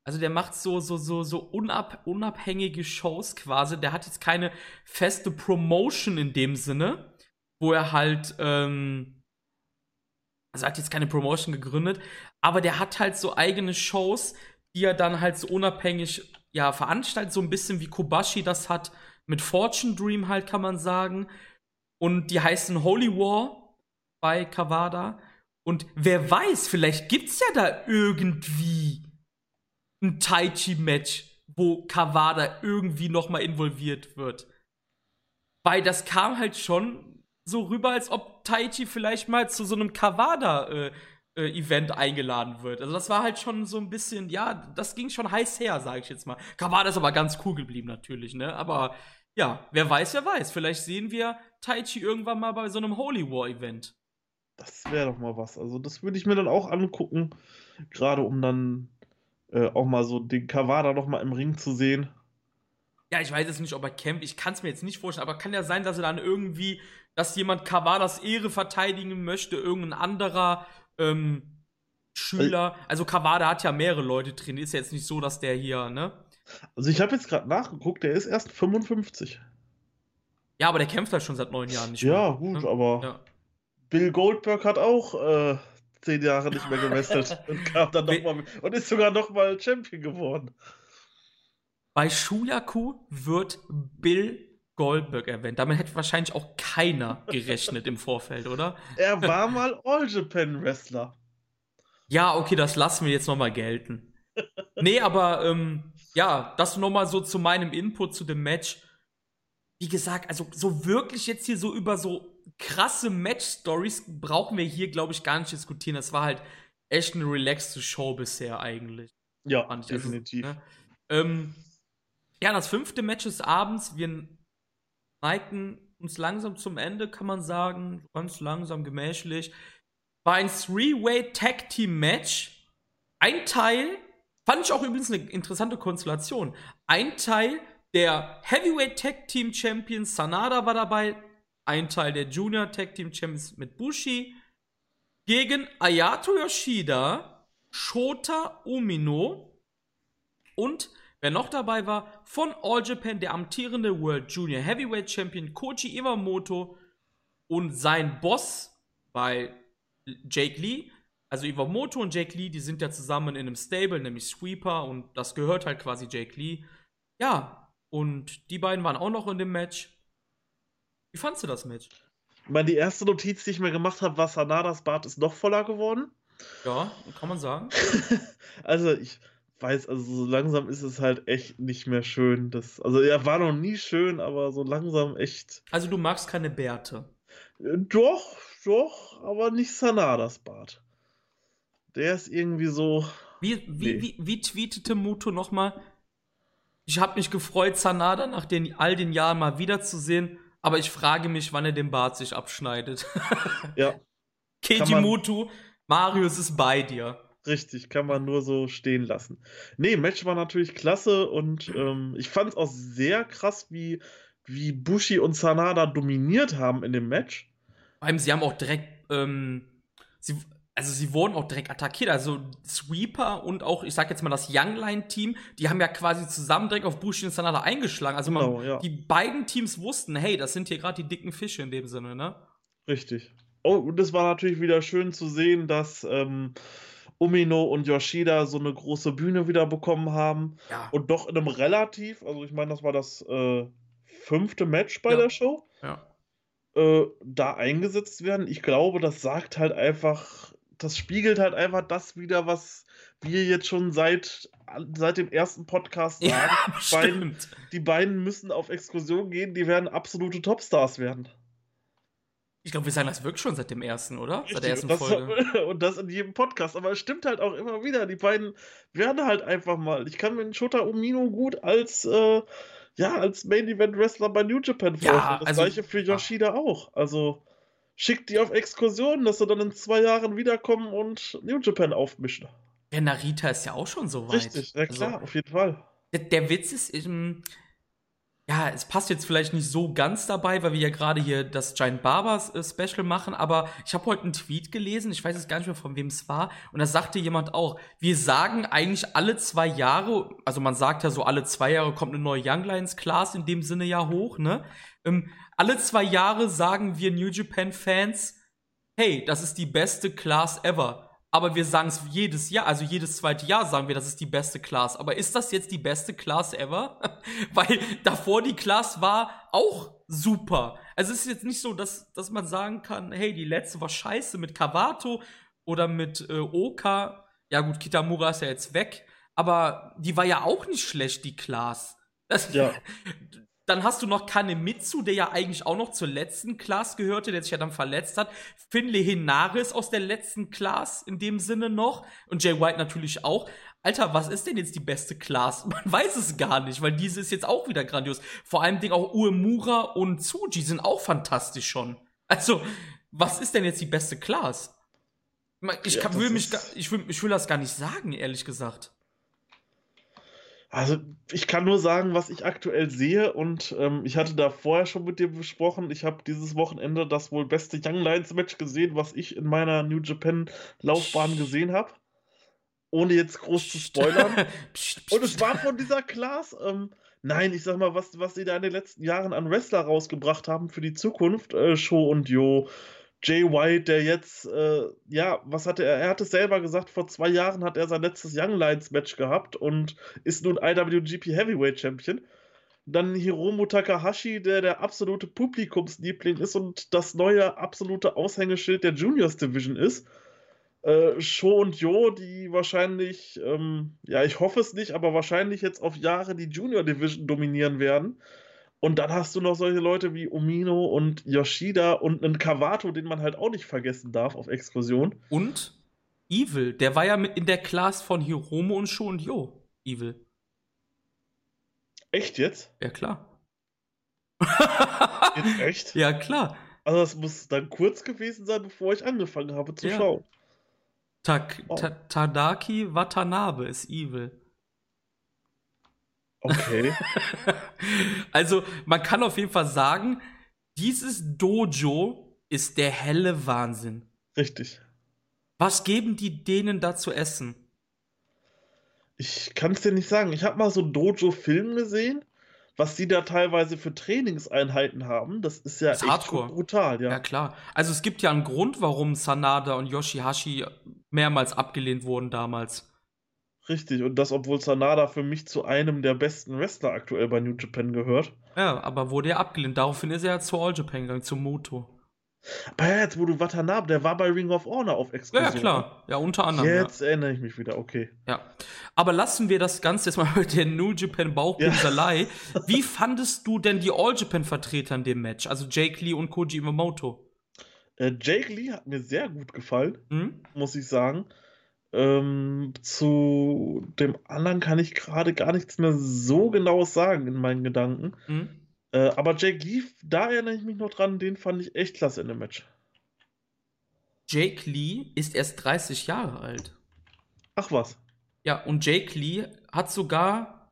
Also der macht so, so, so, so unab, unabhängige Shows quasi. Der hat jetzt keine feste Promotion in dem Sinne, wo er halt, ähm, also hat jetzt keine Promotion gegründet, aber der hat halt so eigene Shows, die er dann halt so unabhängig ja veranstaltet, so ein bisschen wie Kobashi das hat mit Fortune Dream halt kann man sagen und die heißen Holy War bei Kawada und wer weiß, vielleicht gibt's ja da irgendwie ein Tai Chi Match, wo Kawada irgendwie noch mal involviert wird. Weil das kam halt schon so rüber, als ob Taichi vielleicht mal zu so einem Kawada-Event äh, äh, eingeladen wird. Also das war halt schon so ein bisschen, ja, das ging schon heiß her, sage ich jetzt mal. Kawada ist aber ganz cool geblieben natürlich, ne? Aber ja, wer weiß, wer weiß. Vielleicht sehen wir Taichi irgendwann mal bei so einem Holy War-Event. Das wäre doch mal was. Also das würde ich mir dann auch angucken, gerade um dann äh, auch mal so den Kawada noch mal im Ring zu sehen. Ja, ich weiß jetzt nicht, ob er kämpft. Ich kann es mir jetzt nicht vorstellen, aber kann ja sein, dass er dann irgendwie dass jemand Kavadas Ehre verteidigen möchte, irgendein anderer ähm, Schüler. Also Kavada hat ja mehrere Leute drin. Ist ja jetzt nicht so, dass der hier, ne? Also ich habe jetzt gerade nachgeguckt, der ist erst 55. Ja, aber der kämpft halt schon seit neun Jahren nicht mehr. Ja, gut, ne? aber ja. Bill Goldberg hat auch äh, zehn Jahre nicht mehr gewestelt und kam dann noch mal und ist sogar noch mal Champion geworden. Bei Shuyaku wird Bill Goldberg erwähnt. Damit hätte wahrscheinlich auch keiner gerechnet im Vorfeld, oder? Er war mal All-Japan-Wrestler. Ja, okay, das lassen wir jetzt nochmal gelten. nee, aber ähm, ja, das nochmal so zu meinem Input zu dem Match. Wie gesagt, also so wirklich jetzt hier so über so krasse Match-Stories brauchen wir hier, glaube ich, gar nicht diskutieren. Das war halt echt eine relaxte Show bisher eigentlich. Ja, also, definitiv. Also, ne? ähm, ja, das fünfte Match des Abends. Wir neigen uns langsam zum Ende, kann man sagen. Ganz langsam, gemächlich. War ein Three-Way Tag Team Match. Ein Teil, fand ich auch übrigens eine interessante Konstellation. Ein Teil der Heavyweight Tag Team Champion Sanada war dabei. Ein Teil der Junior Tag Team Champions mit Bushi. Gegen Ayato Yoshida, Shota Umino und Wer noch dabei war, von All Japan der amtierende World Junior Heavyweight Champion Koji Iwamoto und sein Boss bei Jake Lee. Also Iwamoto und Jake Lee, die sind ja zusammen in einem Stable, nämlich Sweeper und das gehört halt quasi Jake Lee. Ja, und die beiden waren auch noch in dem Match. Wie fandst du das Match? Ich meine, die erste Notiz, die ich mir gemacht habe, war Sanadas Bart ist noch voller geworden. Ja, kann man sagen. also ich weiß, also so langsam ist es halt echt nicht mehr schön. Das, also er war noch nie schön, aber so langsam echt. Also du magst keine Bärte. Äh, doch, doch, aber nicht Sanadas Bart. Der ist irgendwie so. Wie, wie, nee. wie, wie tweetete Muto nochmal? Ich habe mich gefreut, Sanada nach den, all den Jahren mal wiederzusehen, aber ich frage mich, wann er den Bart sich abschneidet. ja. Keiji Mutu, Marius ist bei dir. Richtig, kann man nur so stehen lassen. Nee, Match war natürlich klasse und ähm, ich fand es auch sehr krass, wie, wie Bushi und Sanada dominiert haben in dem Match. Vor allem, sie haben auch direkt, ähm, sie, also sie wurden auch direkt attackiert. Also Sweeper und auch, ich sag jetzt mal, das Youngline-Team, die haben ja quasi zusammen direkt auf Bushi und Sanada eingeschlagen. Also man, genau, ja. die beiden Teams wussten, hey, das sind hier gerade die dicken Fische in dem Sinne, ne? Richtig. Oh, und es war natürlich wieder schön zu sehen, dass ähm, Umino und Yoshida so eine große Bühne wieder bekommen haben. Ja. Und doch in einem relativ, also ich meine, das war das äh, fünfte Match bei ja. der Show. Ja. Äh, da eingesetzt werden. Ich glaube, das sagt halt einfach, das spiegelt halt einfach das wieder, was wir jetzt schon seit, seit dem ersten Podcast sagen. Ja, die, beiden, die beiden müssen auf Exkursion gehen, die werden absolute Topstars werden. Ich glaube, wir sagen das wirklich schon seit dem ersten, oder? Richtig, seit der ersten und das, Folge. Und das in jedem Podcast. Aber es stimmt halt auch immer wieder. Die beiden werden halt einfach mal. Ich kann mir einen Shota Umino gut als, äh, ja, als Main Event Wrestler bei New Japan vorstellen. Ja, das also, gleiche für Yoshida ja. auch. Also schickt die auf Exkursionen, dass sie dann in zwei Jahren wiederkommen und New Japan aufmischen. Ja, Narita ist ja auch schon so weit. Richtig, ja klar, also, auf jeden Fall. Der, der Witz ist, ähm, ja, es passt jetzt vielleicht nicht so ganz dabei, weil wir ja gerade hier das Giant Barbers äh, Special machen, aber ich habe heute einen Tweet gelesen, ich weiß jetzt gar nicht mehr von wem es war, und da sagte jemand auch, wir sagen eigentlich alle zwei Jahre, also man sagt ja so, alle zwei Jahre kommt eine neue Young Lions Class in dem Sinne ja hoch, ne? Ähm, alle zwei Jahre sagen wir New Japan Fans, hey, das ist die beste Class ever aber wir sagen es jedes Jahr, also jedes zweite Jahr sagen wir, das ist die beste Class. Aber ist das jetzt die beste Class ever? Weil davor die Class war auch super. Also es ist jetzt nicht so, dass, dass man sagen kann, hey, die letzte war scheiße mit Kawato oder mit äh, Oka. Ja gut, Kitamura ist ja jetzt weg. Aber die war ja auch nicht schlecht, die Class. Das, ja. Dann hast du noch Kanemitsu, der ja eigentlich auch noch zur letzten Class gehörte, der sich ja dann verletzt hat. Finley Henaris aus der letzten Class in dem Sinne noch. Und Jay White natürlich auch. Alter, was ist denn jetzt die beste Class? Man weiß es gar nicht, weil diese ist jetzt auch wieder grandios. Vor allem Ding auch Uemura und Tsuji sind auch fantastisch schon. Also, was ist denn jetzt die beste Class? Ich, ja, will mich, ich, will, ich will das gar nicht sagen, ehrlich gesagt. Also, ich kann nur sagen, was ich aktuell sehe und ähm, ich hatte da vorher schon mit dir besprochen. Ich habe dieses Wochenende das wohl beste Young Lions Match gesehen, was ich in meiner New Japan Laufbahn gesehen habe. Ohne jetzt groß zu spoilern. und es war von dieser Class. Ähm, nein, ich sag mal, was, was sie da in den letzten Jahren an Wrestler rausgebracht haben für die Zukunft. Äh, Show und Jo, Jay White, der jetzt, äh, ja, was hatte er? Er hat es selber gesagt, vor zwei Jahren hat er sein letztes Young Lions Match gehabt und ist nun IWGP Heavyweight Champion. Dann Hiromu Takahashi, der der absolute Publikumsliebling ist und das neue absolute Aushängeschild der Juniors Division ist. Äh, Sho und Jo, die wahrscheinlich, ähm, ja, ich hoffe es nicht, aber wahrscheinlich jetzt auf Jahre die Junior Division dominieren werden. Und dann hast du noch solche Leute wie Omino und Yoshida und einen Kawato, den man halt auch nicht vergessen darf auf Exkursion. Und Evil, der war ja mit in der Class von Hiromo und Sho und Jo. Evil. Echt jetzt? Ja, klar. jetzt echt? Ja, klar. Also das muss dann kurz gewesen sein, bevor ich angefangen habe zu ja. schauen. Tak oh. Ta Tadaki Watanabe ist Evil. Okay. also, man kann auf jeden Fall sagen, dieses Dojo ist der helle Wahnsinn. Richtig. Was geben die denen da zu essen? Ich kann es dir nicht sagen. Ich habe mal so Dojo-Film gesehen, was die da teilweise für Trainingseinheiten haben. Das ist ja das echt Hardcore. brutal, ja. Ja, klar. Also es gibt ja einen Grund, warum Sanada und Yoshihashi mehrmals abgelehnt wurden damals. Richtig, und das, obwohl Sanada für mich zu einem der besten Wrestler aktuell bei New Japan gehört. Ja, aber wurde er abgelehnt. Daraufhin ist er ja zu All Japan gegangen, zu Moto. Aber jetzt, wo du Watanabe, der war bei Ring of Honor auf Exkursion. Ja, klar. Ja, unter anderem. Jetzt ja. erinnere ich mich wieder, okay. Ja. Aber lassen wir das Ganze jetzt mal mit der New Japan Bauchpinselei. Ja. Wie fandest du denn die All Japan Vertreter in dem Match? Also Jake Lee und Koji Iwamoto? Äh, Jake Lee hat mir sehr gut gefallen, mhm. muss ich sagen. Ähm, zu dem anderen kann ich gerade gar nichts mehr so genaues sagen in meinen Gedanken. Mhm. Äh, aber Jake Lee, da erinnere ich mich noch dran, den fand ich echt klasse in dem Match. Jake Lee ist erst 30 Jahre alt. Ach was. Ja, und Jake Lee hat sogar,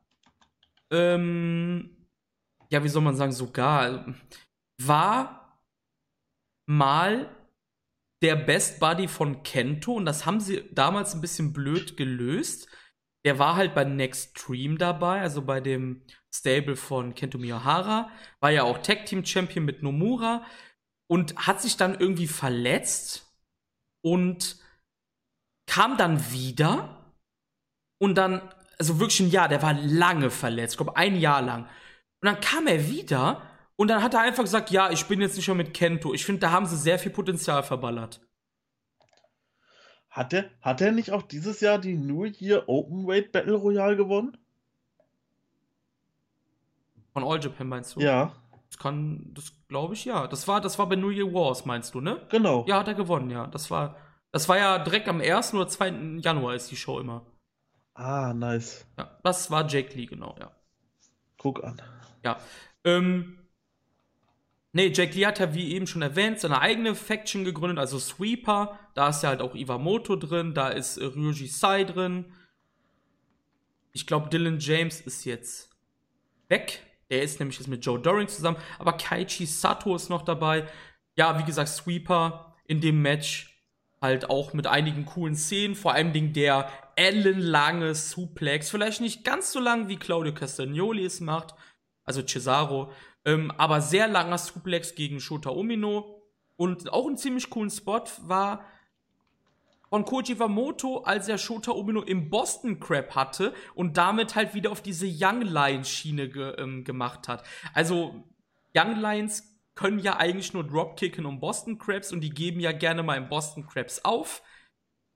ähm, ja, wie soll man sagen, sogar, war mal der Best Buddy von Kento und das haben sie damals ein bisschen blöd gelöst. Der war halt bei Next Stream dabei, also bei dem Stable von Kento Miyahara, war ja auch Tag Team Champion mit Nomura und hat sich dann irgendwie verletzt und kam dann wieder und dann, also wirklich ein Jahr, der war lange verletzt, ich glaube ein Jahr lang. Und dann kam er wieder und dann hat er einfach gesagt, ja, ich bin jetzt nicht mehr mit Kento. Ich finde, da haben sie sehr viel Potenzial verballert. Hat er, hat er nicht auch dieses Jahr die New Year Open Weight Battle Royale gewonnen? Von All Japan meinst du? Ja. Das kann, das glaube ich ja. Das war, das war bei New Year Wars, meinst du, ne? Genau. Ja, hat er gewonnen, ja. Das war, das war ja direkt am 1. oder 2. Januar ist die Show immer. Ah, nice. Ja, das war Jake Lee, genau, ja. Guck an. Ja. Ähm, Nee, Jack Lee hat ja, wie eben schon erwähnt, seine eigene Faction gegründet, also Sweeper. Da ist ja halt auch Iwamoto drin, da ist äh, Ryoji Sai drin. Ich glaube, Dylan James ist jetzt weg. Der ist nämlich jetzt mit Joe Doring zusammen. Aber Kaichi Sato ist noch dabei. Ja, wie gesagt, Sweeper in dem Match halt auch mit einigen coolen Szenen. Vor allem der ellenlange Suplex. Vielleicht nicht ganz so lang, wie Claudio Castagnoli es macht. Also Cesaro. Ähm, aber sehr langer Suplex gegen Shota Omino. Und auch einen ziemlich coolen Spot war von Koji Wamoto, als er Shota Omino im Boston Crab hatte und damit halt wieder auf diese Young Lions Schiene ge ähm, gemacht hat. Also Young Lions können ja eigentlich nur Dropkicken und Boston Crabs und die geben ja gerne mal im Boston Crabs auf.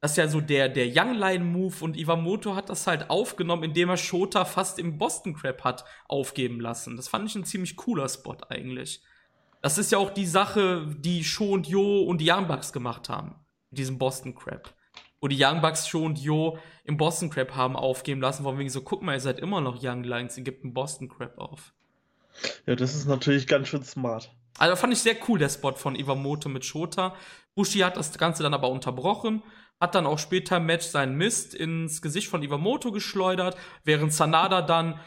Das ist ja so der, der Young Line Move und Iwamoto hat das halt aufgenommen, indem er Shota fast im Boston Crab hat aufgeben lassen. Das fand ich ein ziemlich cooler Spot eigentlich. Das ist ja auch die Sache, die Sho und Jo und die Young Bucks gemacht haben. Mit diesem Boston Crab. Wo die Young Bucks Sho und Jo im Boston Crab haben aufgeben lassen, von wegen so, guck mal, ihr seid immer noch Young Lions, ihr gebt einen Boston Crab auf. Ja, das ist natürlich ganz schön smart. Also fand ich sehr cool, der Spot von Iwamoto mit Shota. Bushi hat das Ganze dann aber unterbrochen hat dann auch später im Match seinen Mist ins Gesicht von Iwamoto geschleudert, während Sanada dann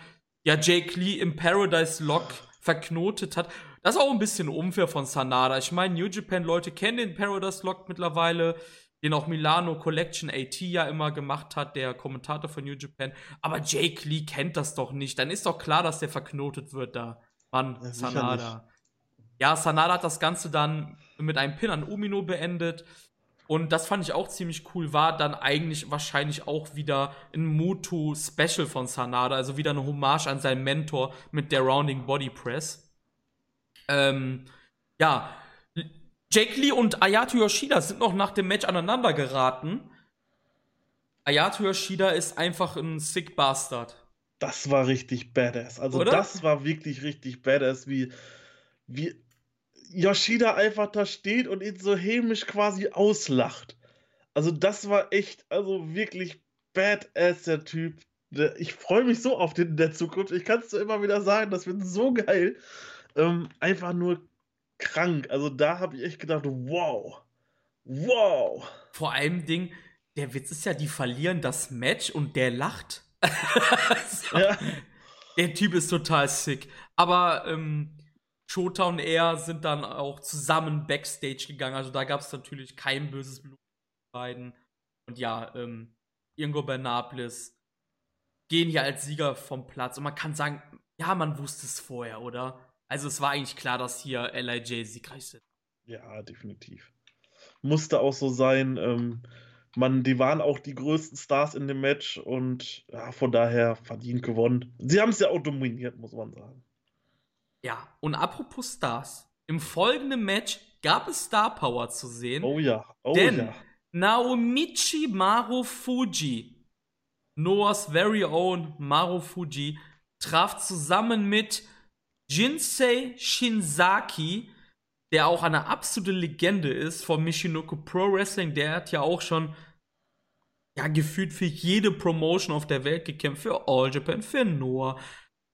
ja Jake Lee im Paradise Lock verknotet hat. Das ist auch ein bisschen unfair von Sanada. Ich meine, New Japan Leute kennen den Paradise Lock mittlerweile, den auch Milano Collection AT ja immer gemacht hat, der Kommentator von New Japan. Aber Jake Lee kennt das doch nicht. Dann ist doch klar, dass der verknotet wird da. Mann, ja, Sanada. Ja, Sanada hat das Ganze dann mit einem Pin an Umino beendet. Und das fand ich auch ziemlich cool, war dann eigentlich wahrscheinlich auch wieder ein Mutu-Special von Sanada, also wieder eine Hommage an seinen Mentor mit der Rounding Body Press. Ähm, ja, Jake Lee und Ayato Yoshida sind noch nach dem Match aneinander geraten. Ayato Yoshida ist einfach ein sick Bastard. Das war richtig badass. Also Oder? das war wirklich richtig badass, wie, wie Yoshida einfach da steht und ihn so hämisch quasi auslacht. Also das war echt, also wirklich badass, der Typ. Ich freue mich so auf den in der Zukunft. Ich kann es so immer wieder sagen, das wird so geil. Ähm, einfach nur krank. Also da habe ich echt gedacht, wow. Wow. Vor allem Ding, der Witz ist ja, die verlieren das Match und der lacht. so. ja. Der Typ ist total sick. Aber ähm, Shota und er sind dann auch zusammen Backstage gegangen. Also da gab es natürlich kein böses Blut beiden. Und ja, ähm, Ingo Bernablis gehen hier als Sieger vom Platz. Und man kann sagen, ja, man wusste es vorher, oder? Also es war eigentlich klar, dass hier LIJ siegreich sind. Ja, definitiv. Musste auch so sein. Ähm, man, die waren auch die größten Stars in dem Match und ja, von daher verdient gewonnen. Sie haben es ja auch dominiert, muss man sagen. Ja, und apropos Stars. Im folgenden Match gab es Star Power zu sehen. Oh ja, oh denn ja. Naomichi Marufuji, Noahs very own Marufuji, traf zusammen mit Jinsei Shinzaki, der auch eine absolute Legende ist von Michinoku Pro Wrestling. Der hat ja auch schon ja, gefühlt für jede Promotion auf der Welt gekämpft. Für All Japan, für Noah,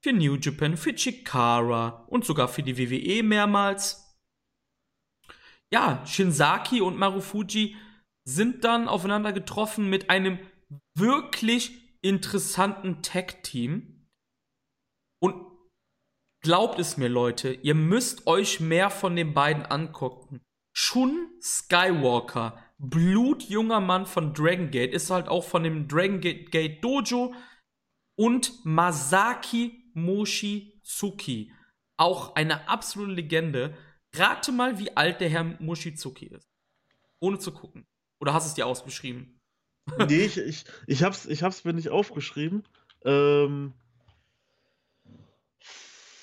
für New Japan, für Chikara und sogar für die WWE mehrmals. Ja, Shinzaki und Marufuji sind dann aufeinander getroffen mit einem wirklich interessanten Tag-Team. Und glaubt es mir, Leute, ihr müsst euch mehr von den beiden angucken. Shun Skywalker, blutjunger Mann von Dragon Gate, ist halt auch von dem Dragon Gate Dojo und Masaki Mochizuki. Auch eine absolute Legende. Rate mal, wie alt der Herr Mochizuki ist. Ohne zu gucken. Oder hast du es dir ausgeschrieben? nee, ich, ich, ich, hab's, ich hab's mir nicht aufgeschrieben. Ähm.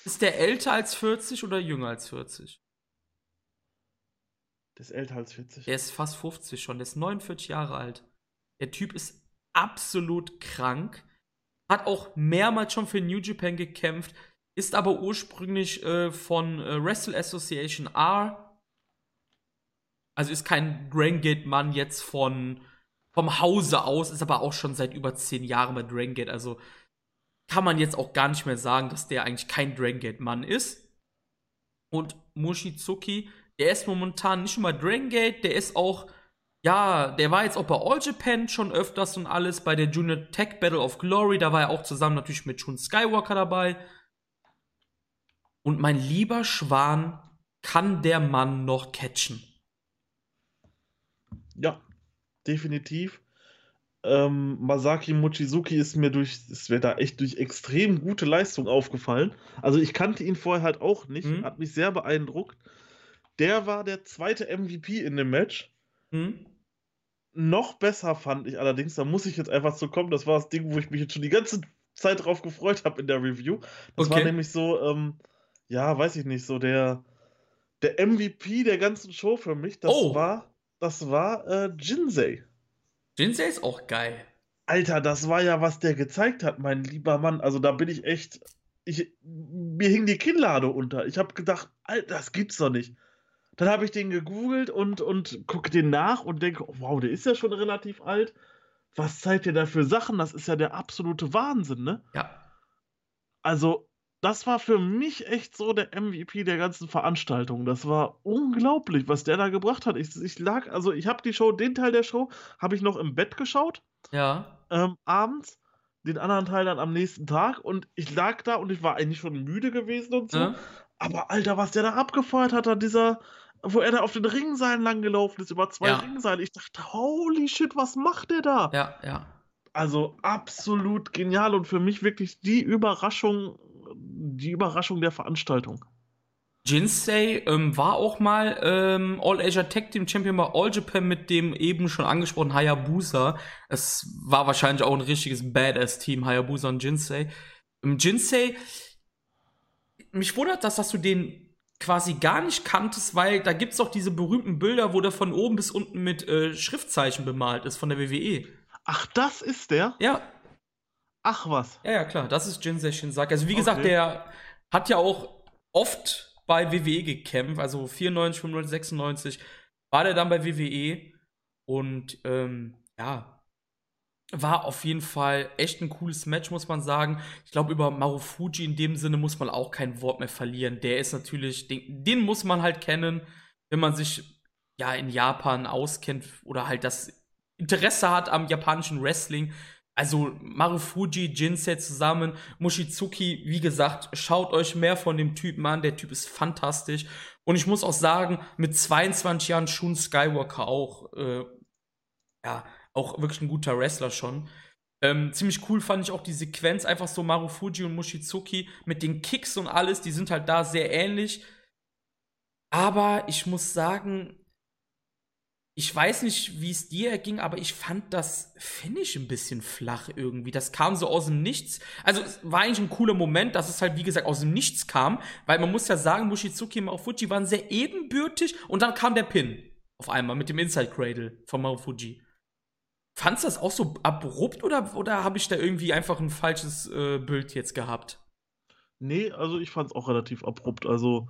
Ist der älter als 40 oder jünger als 40? Der ist älter als 40. Der ist fast 50 schon. Der ist 49 Jahre alt. Der Typ ist absolut krank hat auch mehrmals schon für New Japan gekämpft, ist aber ursprünglich äh, von äh, Wrestle Association R. Also ist kein Dragon Gate Mann jetzt von vom Hause aus, ist aber auch schon seit über zehn Jahren bei Dragon. Also kann man jetzt auch gar nicht mehr sagen, dass der eigentlich kein Dragon Gate Mann ist. Und Mushizuki, der ist momentan nicht nur bei Dragon der ist auch ja, der war jetzt auch bei All Japan schon öfters und alles, bei der Junior Tech Battle of Glory, da war er auch zusammen natürlich mit Shun Skywalker dabei. Und mein lieber Schwan, kann der Mann noch catchen? Ja, definitiv. Ähm, Masaki Mochizuki ist mir durch, ist mir da echt durch extrem gute Leistung aufgefallen. Also ich kannte ihn vorher halt auch nicht, mhm. hat mich sehr beeindruckt. Der war der zweite MVP in dem Match. Mhm. Noch besser fand ich allerdings, da muss ich jetzt einfach so kommen, das war das Ding, wo ich mich jetzt schon die ganze Zeit drauf gefreut habe in der Review. Das okay. war nämlich so, ähm, ja, weiß ich nicht, so der, der MVP der ganzen Show für mich, das oh. war, das war äh, Jinsei. Jinsei ist auch geil. Alter, das war ja, was der gezeigt hat, mein lieber Mann. Also da bin ich echt, ich, mir hing die Kinnlade unter. Ich habe gedacht, Alter, das gibt's doch nicht. Dann habe ich den gegoogelt und, und gucke den nach und denke, wow, der ist ja schon relativ alt. Was zeigt der da für Sachen? Das ist ja der absolute Wahnsinn, ne? Ja. Also, das war für mich echt so der MVP der ganzen Veranstaltung. Das war unglaublich, was der da gebracht hat. Ich, ich lag, also ich habe die Show, den Teil der Show, habe ich noch im Bett geschaut. Ja. Ähm, abends. Den anderen Teil dann am nächsten Tag. Und ich lag da und ich war eigentlich schon müde gewesen und so. Ja. Aber Alter, was der da abgefeuert hat, an dieser, wo er da auf den Ringseilen lang gelaufen ist, über zwei ja. Ringseile. Ich dachte, holy shit, was macht der da? Ja, ja. Also absolut genial und für mich wirklich die Überraschung, die Überraschung der Veranstaltung. Jinsei ähm, war auch mal ähm, All-Asia Tag Team Champion bei All Japan mit dem eben schon angesprochenen Hayabusa. Es war wahrscheinlich auch ein richtiges Badass-Team, Hayabusa und Jinsei. Ähm, Jinsei, mich wundert das, dass du den quasi gar nicht kanntest, weil da gibt's doch diese berühmten Bilder, wo der von oben bis unten mit äh, Schriftzeichen bemalt ist von der WWE. Ach, das ist der? Ja. Ach was. Ja, ja, klar, das ist Jinsei Shinzaki. Also wie okay. gesagt, der hat ja auch oft bei WWE gekämpft, also 94, 95, 96 war der dann bei WWE und ähm, ja, war auf jeden Fall echt ein cooles Match, muss man sagen. Ich glaube, über Marufuji in dem Sinne muss man auch kein Wort mehr verlieren. Der ist natürlich, den, den muss man halt kennen, wenn man sich ja in Japan auskennt oder halt das Interesse hat am japanischen Wrestling. Also Marufuji, Jinsei zusammen, Mushizuki, wie gesagt, schaut euch mehr von dem Typen an. Der Typ ist fantastisch. Und ich muss auch sagen, mit 22 Jahren Shun Skywalker auch, äh, ja, auch wirklich ein guter Wrestler schon. Ähm, ziemlich cool fand ich auch die Sequenz, einfach so Marufuji und Mushizuki mit den Kicks und alles, die sind halt da sehr ähnlich. Aber ich muss sagen, ich weiß nicht, wie es dir erging, aber ich fand das Finish ein bisschen flach irgendwie. Das kam so aus dem Nichts. Also es war eigentlich ein cooler Moment, dass es halt, wie gesagt, aus dem Nichts kam, weil man muss ja sagen, Mushizuki und Marufuji waren sehr ebenbürtig und dann kam der Pin auf einmal mit dem Inside Cradle von Marufuji. Fandst du das auch so abrupt oder, oder habe ich da irgendwie einfach ein falsches äh, Bild jetzt gehabt? Nee, also ich fand es auch relativ abrupt. Also,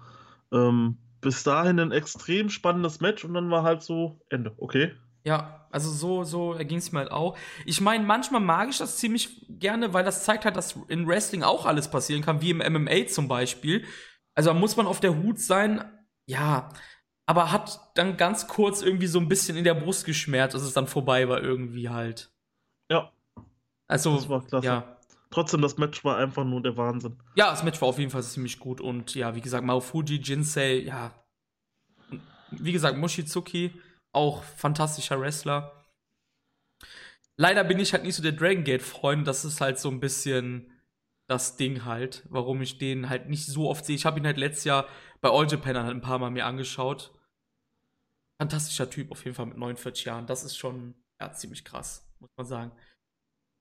ähm, bis dahin ein extrem spannendes Match und dann war halt so Ende, okay. Ja, also so, so ging es mir halt auch. Ich meine, manchmal mag ich das ziemlich gerne, weil das zeigt halt, dass in Wrestling auch alles passieren kann, wie im MMA zum Beispiel. Also da muss man auf der Hut sein, ja, aber hat dann ganz kurz irgendwie so ein bisschen in der Brust geschmerzt, dass es dann vorbei war irgendwie halt. Ja. Also, das war klasse. ja. Trotzdem, das Match war einfach nur der Wahnsinn. Ja, das Match war auf jeden Fall ziemlich gut. Und ja, wie gesagt, Maofuji, Jinsei, ja. Wie gesagt, Mushizuki, auch fantastischer Wrestler. Leider bin ich halt nicht so der Dragon Gate-Freund. Das ist halt so ein bisschen das Ding halt, warum ich den halt nicht so oft sehe. Ich habe ihn halt letztes Jahr bei All Japan halt ein paar Mal mir angeschaut. Fantastischer Typ auf jeden Fall mit 49 Jahren. Das ist schon ja, ziemlich krass, muss man sagen.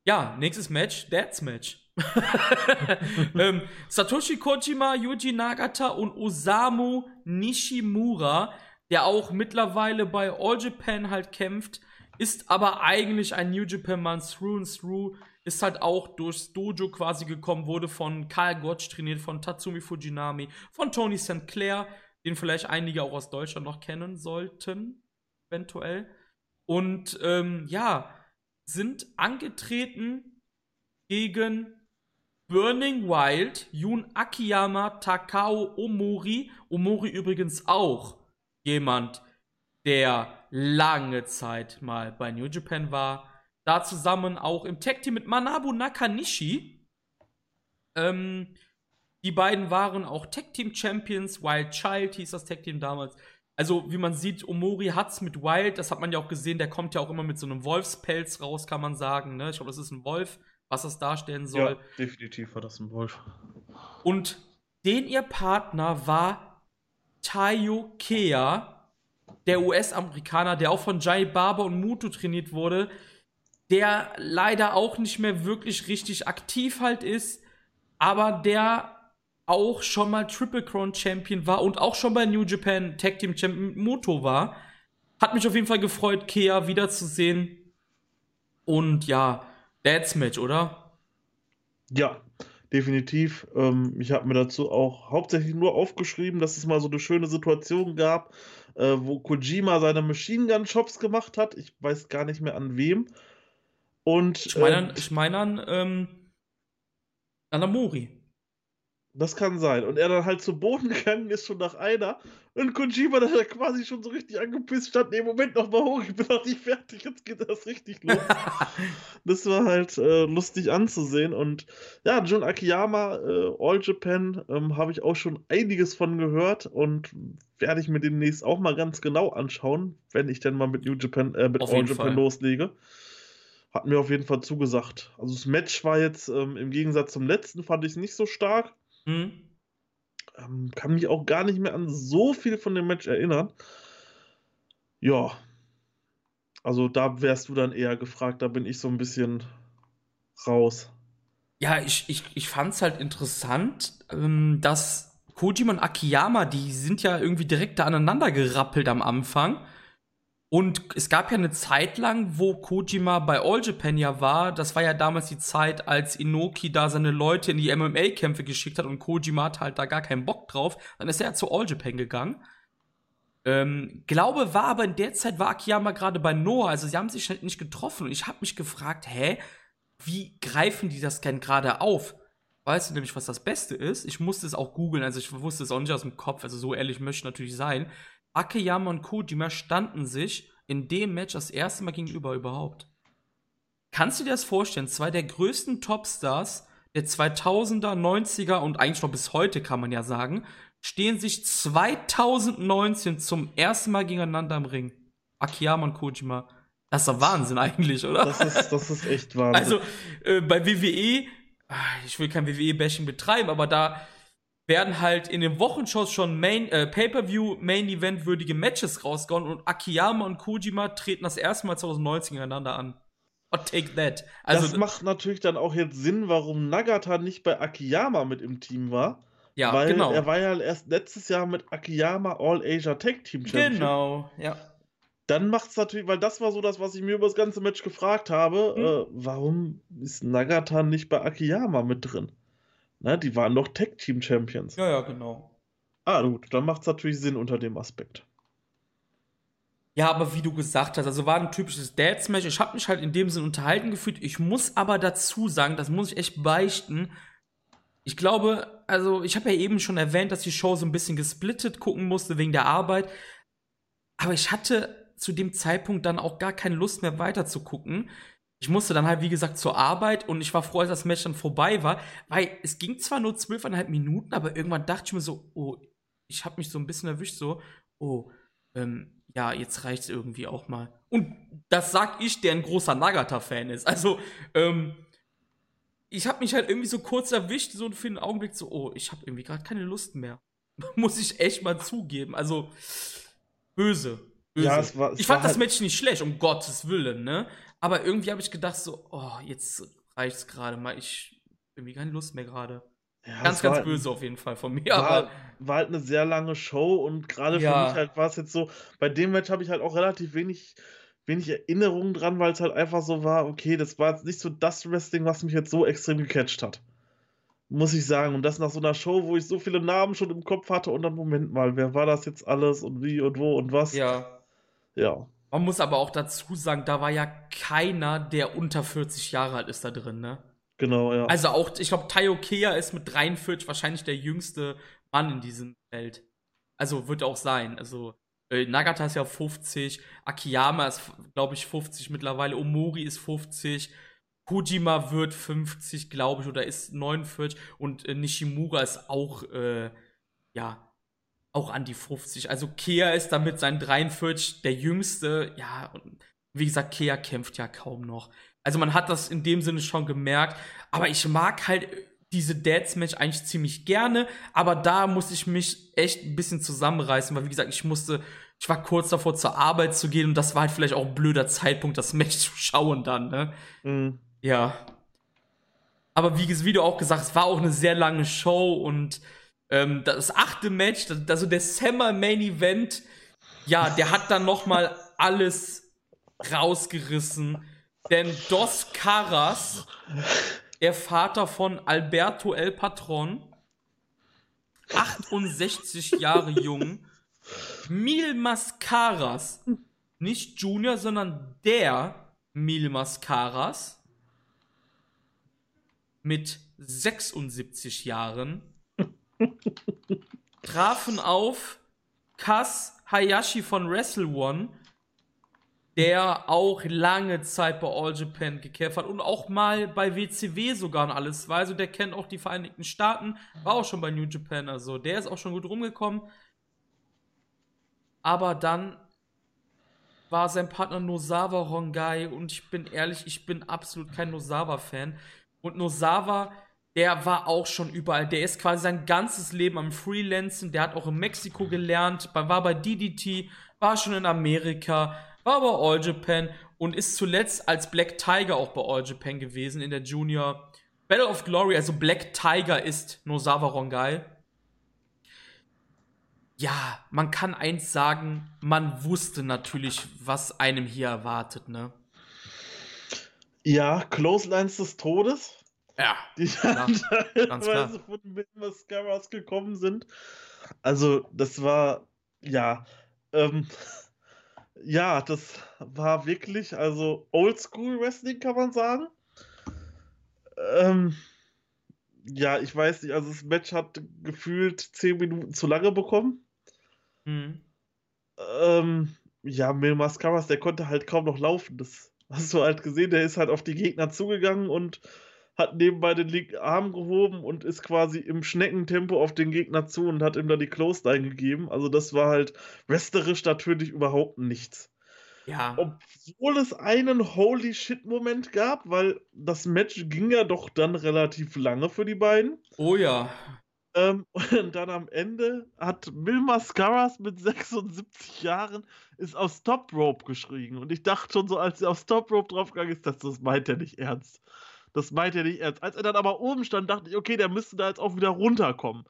Ja, nächstes Match, Dad's Match. ähm, Satoshi Kojima, Yuji Nagata und Osamu Nishimura, der auch mittlerweile bei All Japan halt kämpft, ist aber eigentlich ein New Japan Mann through and through, ist halt auch durchs Dojo quasi gekommen, wurde von Karl Gotch trainiert, von Tatsumi Fujinami, von Tony St. Clair, den vielleicht einige auch aus Deutschland noch kennen sollten, eventuell. Und ähm, ja, sind angetreten gegen Burning Wild, Jun Akiyama, Takao Omori. Omori übrigens auch jemand, der lange Zeit mal bei New Japan war. Da zusammen auch im Tag Team mit Manabu Nakanishi. Ähm, die beiden waren auch Tag Team Champions. Wild Child hieß das Tag Team damals. Also, wie man sieht, Omori hat's mit Wild, das hat man ja auch gesehen, der kommt ja auch immer mit so einem Wolfspelz raus, kann man sagen. Ne? Ich glaube, das ist ein Wolf, was das darstellen soll. Ja, definitiv war das ein Wolf. Und den ihr Partner war Tayo Kea, der US-Amerikaner, der auch von Jai Barber und Muto trainiert wurde, der leider auch nicht mehr wirklich richtig aktiv halt ist, aber der auch schon mal Triple Crown Champion war und auch schon bei New Japan Tag Team Champion Moto war. Hat mich auf jeden Fall gefreut, Kea wiederzusehen. Und ja, Dad's Match, oder? Ja, definitiv. Ähm, ich habe mir dazu auch hauptsächlich nur aufgeschrieben, dass es mal so eine schöne Situation gab, äh, wo Kojima seine Machine Gun Shops gemacht hat. Ich weiß gar nicht mehr an wem. Und ich meine, äh, ich meine an ähm, Anamori. Das kann sein. Und er dann halt zu Boden gegangen ist, schon nach einer. Und Kojima dann quasi schon so richtig angepisst stand. Nee, Moment noch mal hoch, ich bin noch nicht fertig, jetzt geht das richtig los. das war halt äh, lustig anzusehen. Und ja, Jun Akiyama, äh, All Japan, ähm, habe ich auch schon einiges von gehört und werde ich mir demnächst auch mal ganz genau anschauen, wenn ich denn mal mit New Japan, äh, mit All Japan Fall. loslege. Hat mir auf jeden Fall zugesagt. Also das Match war jetzt ähm, im Gegensatz zum letzten, fand ich es nicht so stark. Mhm. Ähm, kann mich auch gar nicht mehr an so viel von dem Match erinnern. Ja. Also da wärst du dann eher gefragt, da bin ich so ein bisschen raus. Ja, ich, ich, ich fand es halt interessant, ähm, dass Kojima und Akiyama, die sind ja irgendwie direkt da aneinander gerappelt am Anfang. Und es gab ja eine Zeit lang, wo Kojima bei All Japan ja war. Das war ja damals die Zeit, als Inoki da seine Leute in die MMA-Kämpfe geschickt hat und Kojima hat halt da gar keinen Bock drauf. Dann ist er ja zu All Japan gegangen. Ähm, glaube war aber in der Zeit war Akiyama gerade bei Noah, also sie haben sich halt nicht getroffen und ich habe mich gefragt, hä, wie greifen die das denn gerade auf? Weißt du nämlich, was das Beste ist? Ich musste es auch googeln, also ich wusste es auch nicht aus dem Kopf, also so ehrlich möchte ich natürlich sein. Akiyama und Kojima standen sich in dem Match das erste Mal gegenüber überhaupt. Kannst du dir das vorstellen? Zwei der größten Topstars der 2000er, 90er und eigentlich noch bis heute kann man ja sagen, stehen sich 2019 zum ersten Mal gegeneinander im Ring. Akiyama und Kojima. Das ist doch Wahnsinn eigentlich, oder? Das ist, das ist echt Wahnsinn. Also äh, bei WWE, ah, ich will kein WWE-Bashing betreiben, aber da werden halt in den Wochenshows schon Main, äh, Pay-Per-View, Main-Event würdige Matches rausgehauen und Akiyama und Kojima treten das erste Mal 2019 gegeneinander an. Or take that. Also, das macht natürlich dann auch jetzt Sinn, warum Nagata nicht bei Akiyama mit im Team war. Ja, weil genau. Er war ja erst letztes Jahr mit Akiyama All Asia Tag Team Champion. Genau, ja. Dann macht es natürlich, weil das war so das, was ich mir über das ganze Match gefragt habe, hm. äh, warum ist Nagata nicht bei Akiyama mit drin? Na, die waren doch Tag Team Champions. Ja, ja, genau. Ah, gut, dann macht es natürlich Sinn unter dem Aspekt. Ja, aber wie du gesagt hast, also war ein typisches Dad-Smash. Ich habe mich halt in dem Sinn unterhalten gefühlt. Ich muss aber dazu sagen, das muss ich echt beichten. Ich glaube, also ich habe ja eben schon erwähnt, dass die Show so ein bisschen gesplittet gucken musste wegen der Arbeit. Aber ich hatte zu dem Zeitpunkt dann auch gar keine Lust mehr weiter zu gucken ich musste dann halt, wie gesagt, zur Arbeit und ich war froh, als das Match dann vorbei war, weil es ging zwar nur zwölfeinhalb Minuten, aber irgendwann dachte ich mir so, oh, ich habe mich so ein bisschen erwischt, so, oh, ähm, ja, jetzt reicht's irgendwie auch mal. Und das sag ich, der ein großer Nagata-Fan ist. Also, ähm, ich habe mich halt irgendwie so kurz erwischt, so für einen Augenblick so, oh, ich habe irgendwie gerade keine Lust mehr. Muss ich echt mal zugeben. Also, böse. böse. Ja, es war, es ich fand das halt Match nicht schlecht, um Gottes Willen, ne? Aber irgendwie habe ich gedacht, so, oh, jetzt reicht's gerade mal. Ich irgendwie keine Lust mehr gerade. Ja, ganz, ganz böse auf jeden Fall von mir. War, aber war halt eine sehr lange Show und gerade ja. für mich halt war es jetzt so, bei dem Match habe ich halt auch relativ wenig, wenig Erinnerungen dran, weil es halt einfach so war, okay, das war jetzt nicht so das Wrestling, was mich jetzt so extrem gecatcht hat. Muss ich sagen. Und das nach so einer Show, wo ich so viele Namen schon im Kopf hatte und dann, Moment mal, wer war das jetzt alles und wie und wo und was? Ja. Ja. Man muss aber auch dazu sagen, da war ja keiner, der unter 40 Jahre alt ist da drin, ne? Genau, ja. Also auch, ich glaube, Tayo Kea ist mit 43 wahrscheinlich der jüngste Mann in diesem Feld. Also wird auch sein. Also äh, Nagata ist ja 50, Akiyama ist, glaube ich, 50 mittlerweile, Omori ist 50, Kojima wird 50, glaube ich, oder ist 49 und äh, Nishimura ist auch, äh, ja, auch an die 50. Also Kea ist damit sein 43 der jüngste. Ja, und wie gesagt, Kea kämpft ja kaum noch. Also man hat das in dem Sinne schon gemerkt. Aber ich mag halt diese Deathmatch eigentlich ziemlich gerne. Aber da musste ich mich echt ein bisschen zusammenreißen, weil wie gesagt, ich musste, ich war kurz davor zur Arbeit zu gehen und das war halt vielleicht auch ein blöder Zeitpunkt, das Match zu schauen dann, ne? Mhm. Ja. Aber wie, wie du auch gesagt hast, es war auch eine sehr lange Show und ähm, das achte Match, also der Summer Main Event, ja, der hat dann noch mal alles rausgerissen. Denn Dos Caras, der Vater von Alberto El Patron, 68 Jahre jung, Mil Mascaras, nicht Junior, sondern der Mil Mascaras, mit 76 Jahren, trafen auf Kaz Hayashi von Wrestle One, der auch lange Zeit bei All Japan gekämpft hat und auch mal bei WCW sogar und alles war. Also der kennt auch die Vereinigten Staaten, war auch schon bei New Japan, also der ist auch schon gut rumgekommen. Aber dann war sein Partner Nosawa Rongai und ich bin ehrlich, ich bin absolut kein Nosawa-Fan. Und Nosawa der war auch schon überall. Der ist quasi sein ganzes Leben am Freelancen. Der hat auch in Mexiko gelernt, war bei DDT, war schon in Amerika, war bei All Japan und ist zuletzt als Black Tiger auch bei All Japan gewesen in der Junior Battle of Glory. Also Black Tiger ist Nosawa Rongai. Ja, man kann eins sagen, man wusste natürlich, was einem hier erwartet, ne? Ja, Clotheslines des Todes. Ja, die dann teilweise von den Mascaras gekommen sind. Also, das war, ja, ähm, ja, das war wirklich, also Oldschool Wrestling kann man sagen. Ähm, ja, ich weiß nicht, also das Match hat gefühlt 10 Minuten zu lange bekommen. Mhm. Ähm, ja, Mil Mascaras, der konnte halt kaum noch laufen. Das hast du halt gesehen, der ist halt auf die Gegner zugegangen und hat nebenbei den linken Arm gehoben und ist quasi im Schneckentempo auf den Gegner zu und hat ihm da die Close eingegeben. Also das war halt wrestlerisch natürlich überhaupt nichts. Ja. Obwohl es einen Holy Shit-Moment gab, weil das Match ging ja doch dann relativ lange für die beiden. Oh ja. Ähm, und dann am Ende hat Mil Mascaras mit 76 Jahren ist aufs Top Rope geschrien. Und ich dachte schon so, als er aufs Top Rope draufgegangen ist, dass das meint er nicht ernst. Das meint er nicht ernst. Als er dann aber oben stand, dachte ich, okay, der müsste da jetzt auch wieder runterkommen.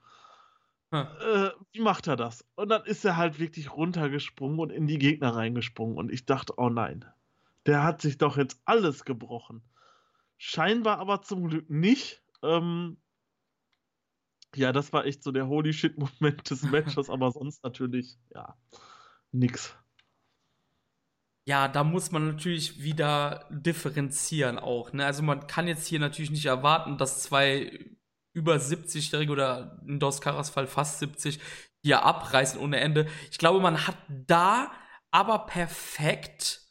Hm. Äh, wie macht er das? Und dann ist er halt wirklich runtergesprungen und in die Gegner reingesprungen. Und ich dachte, oh nein, der hat sich doch jetzt alles gebrochen. Scheinbar aber zum Glück nicht. Ähm, ja, das war echt so der Holy Shit-Moment des Matches, aber sonst natürlich, ja, nix ja, da muss man natürlich wieder differenzieren auch. Ne? Also man kann jetzt hier natürlich nicht erwarten, dass zwei über 70-Jährige oder in Dos Caras Fall fast 70 hier abreißen ohne Ende. Ich glaube, man hat da aber perfekt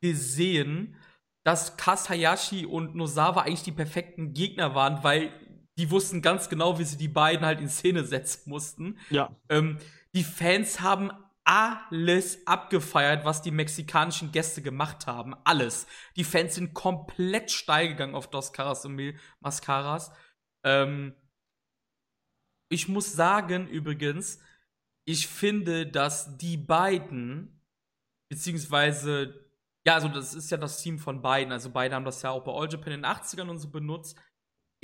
gesehen, dass Kaz Hayashi und Nosawa eigentlich die perfekten Gegner waren, weil die wussten ganz genau, wie sie die beiden halt in Szene setzen mussten. Ja. Ähm, die Fans haben alles abgefeiert, was die mexikanischen Gäste gemacht haben. Alles. Die Fans sind komplett steil gegangen auf Dos Caras und Mil Mascaras. Ähm, ich muss sagen, übrigens, ich finde, dass die beiden, beziehungsweise, ja, also das ist ja das Team von beiden, also beide haben das ja auch bei All Japan in den 80ern und so benutzt.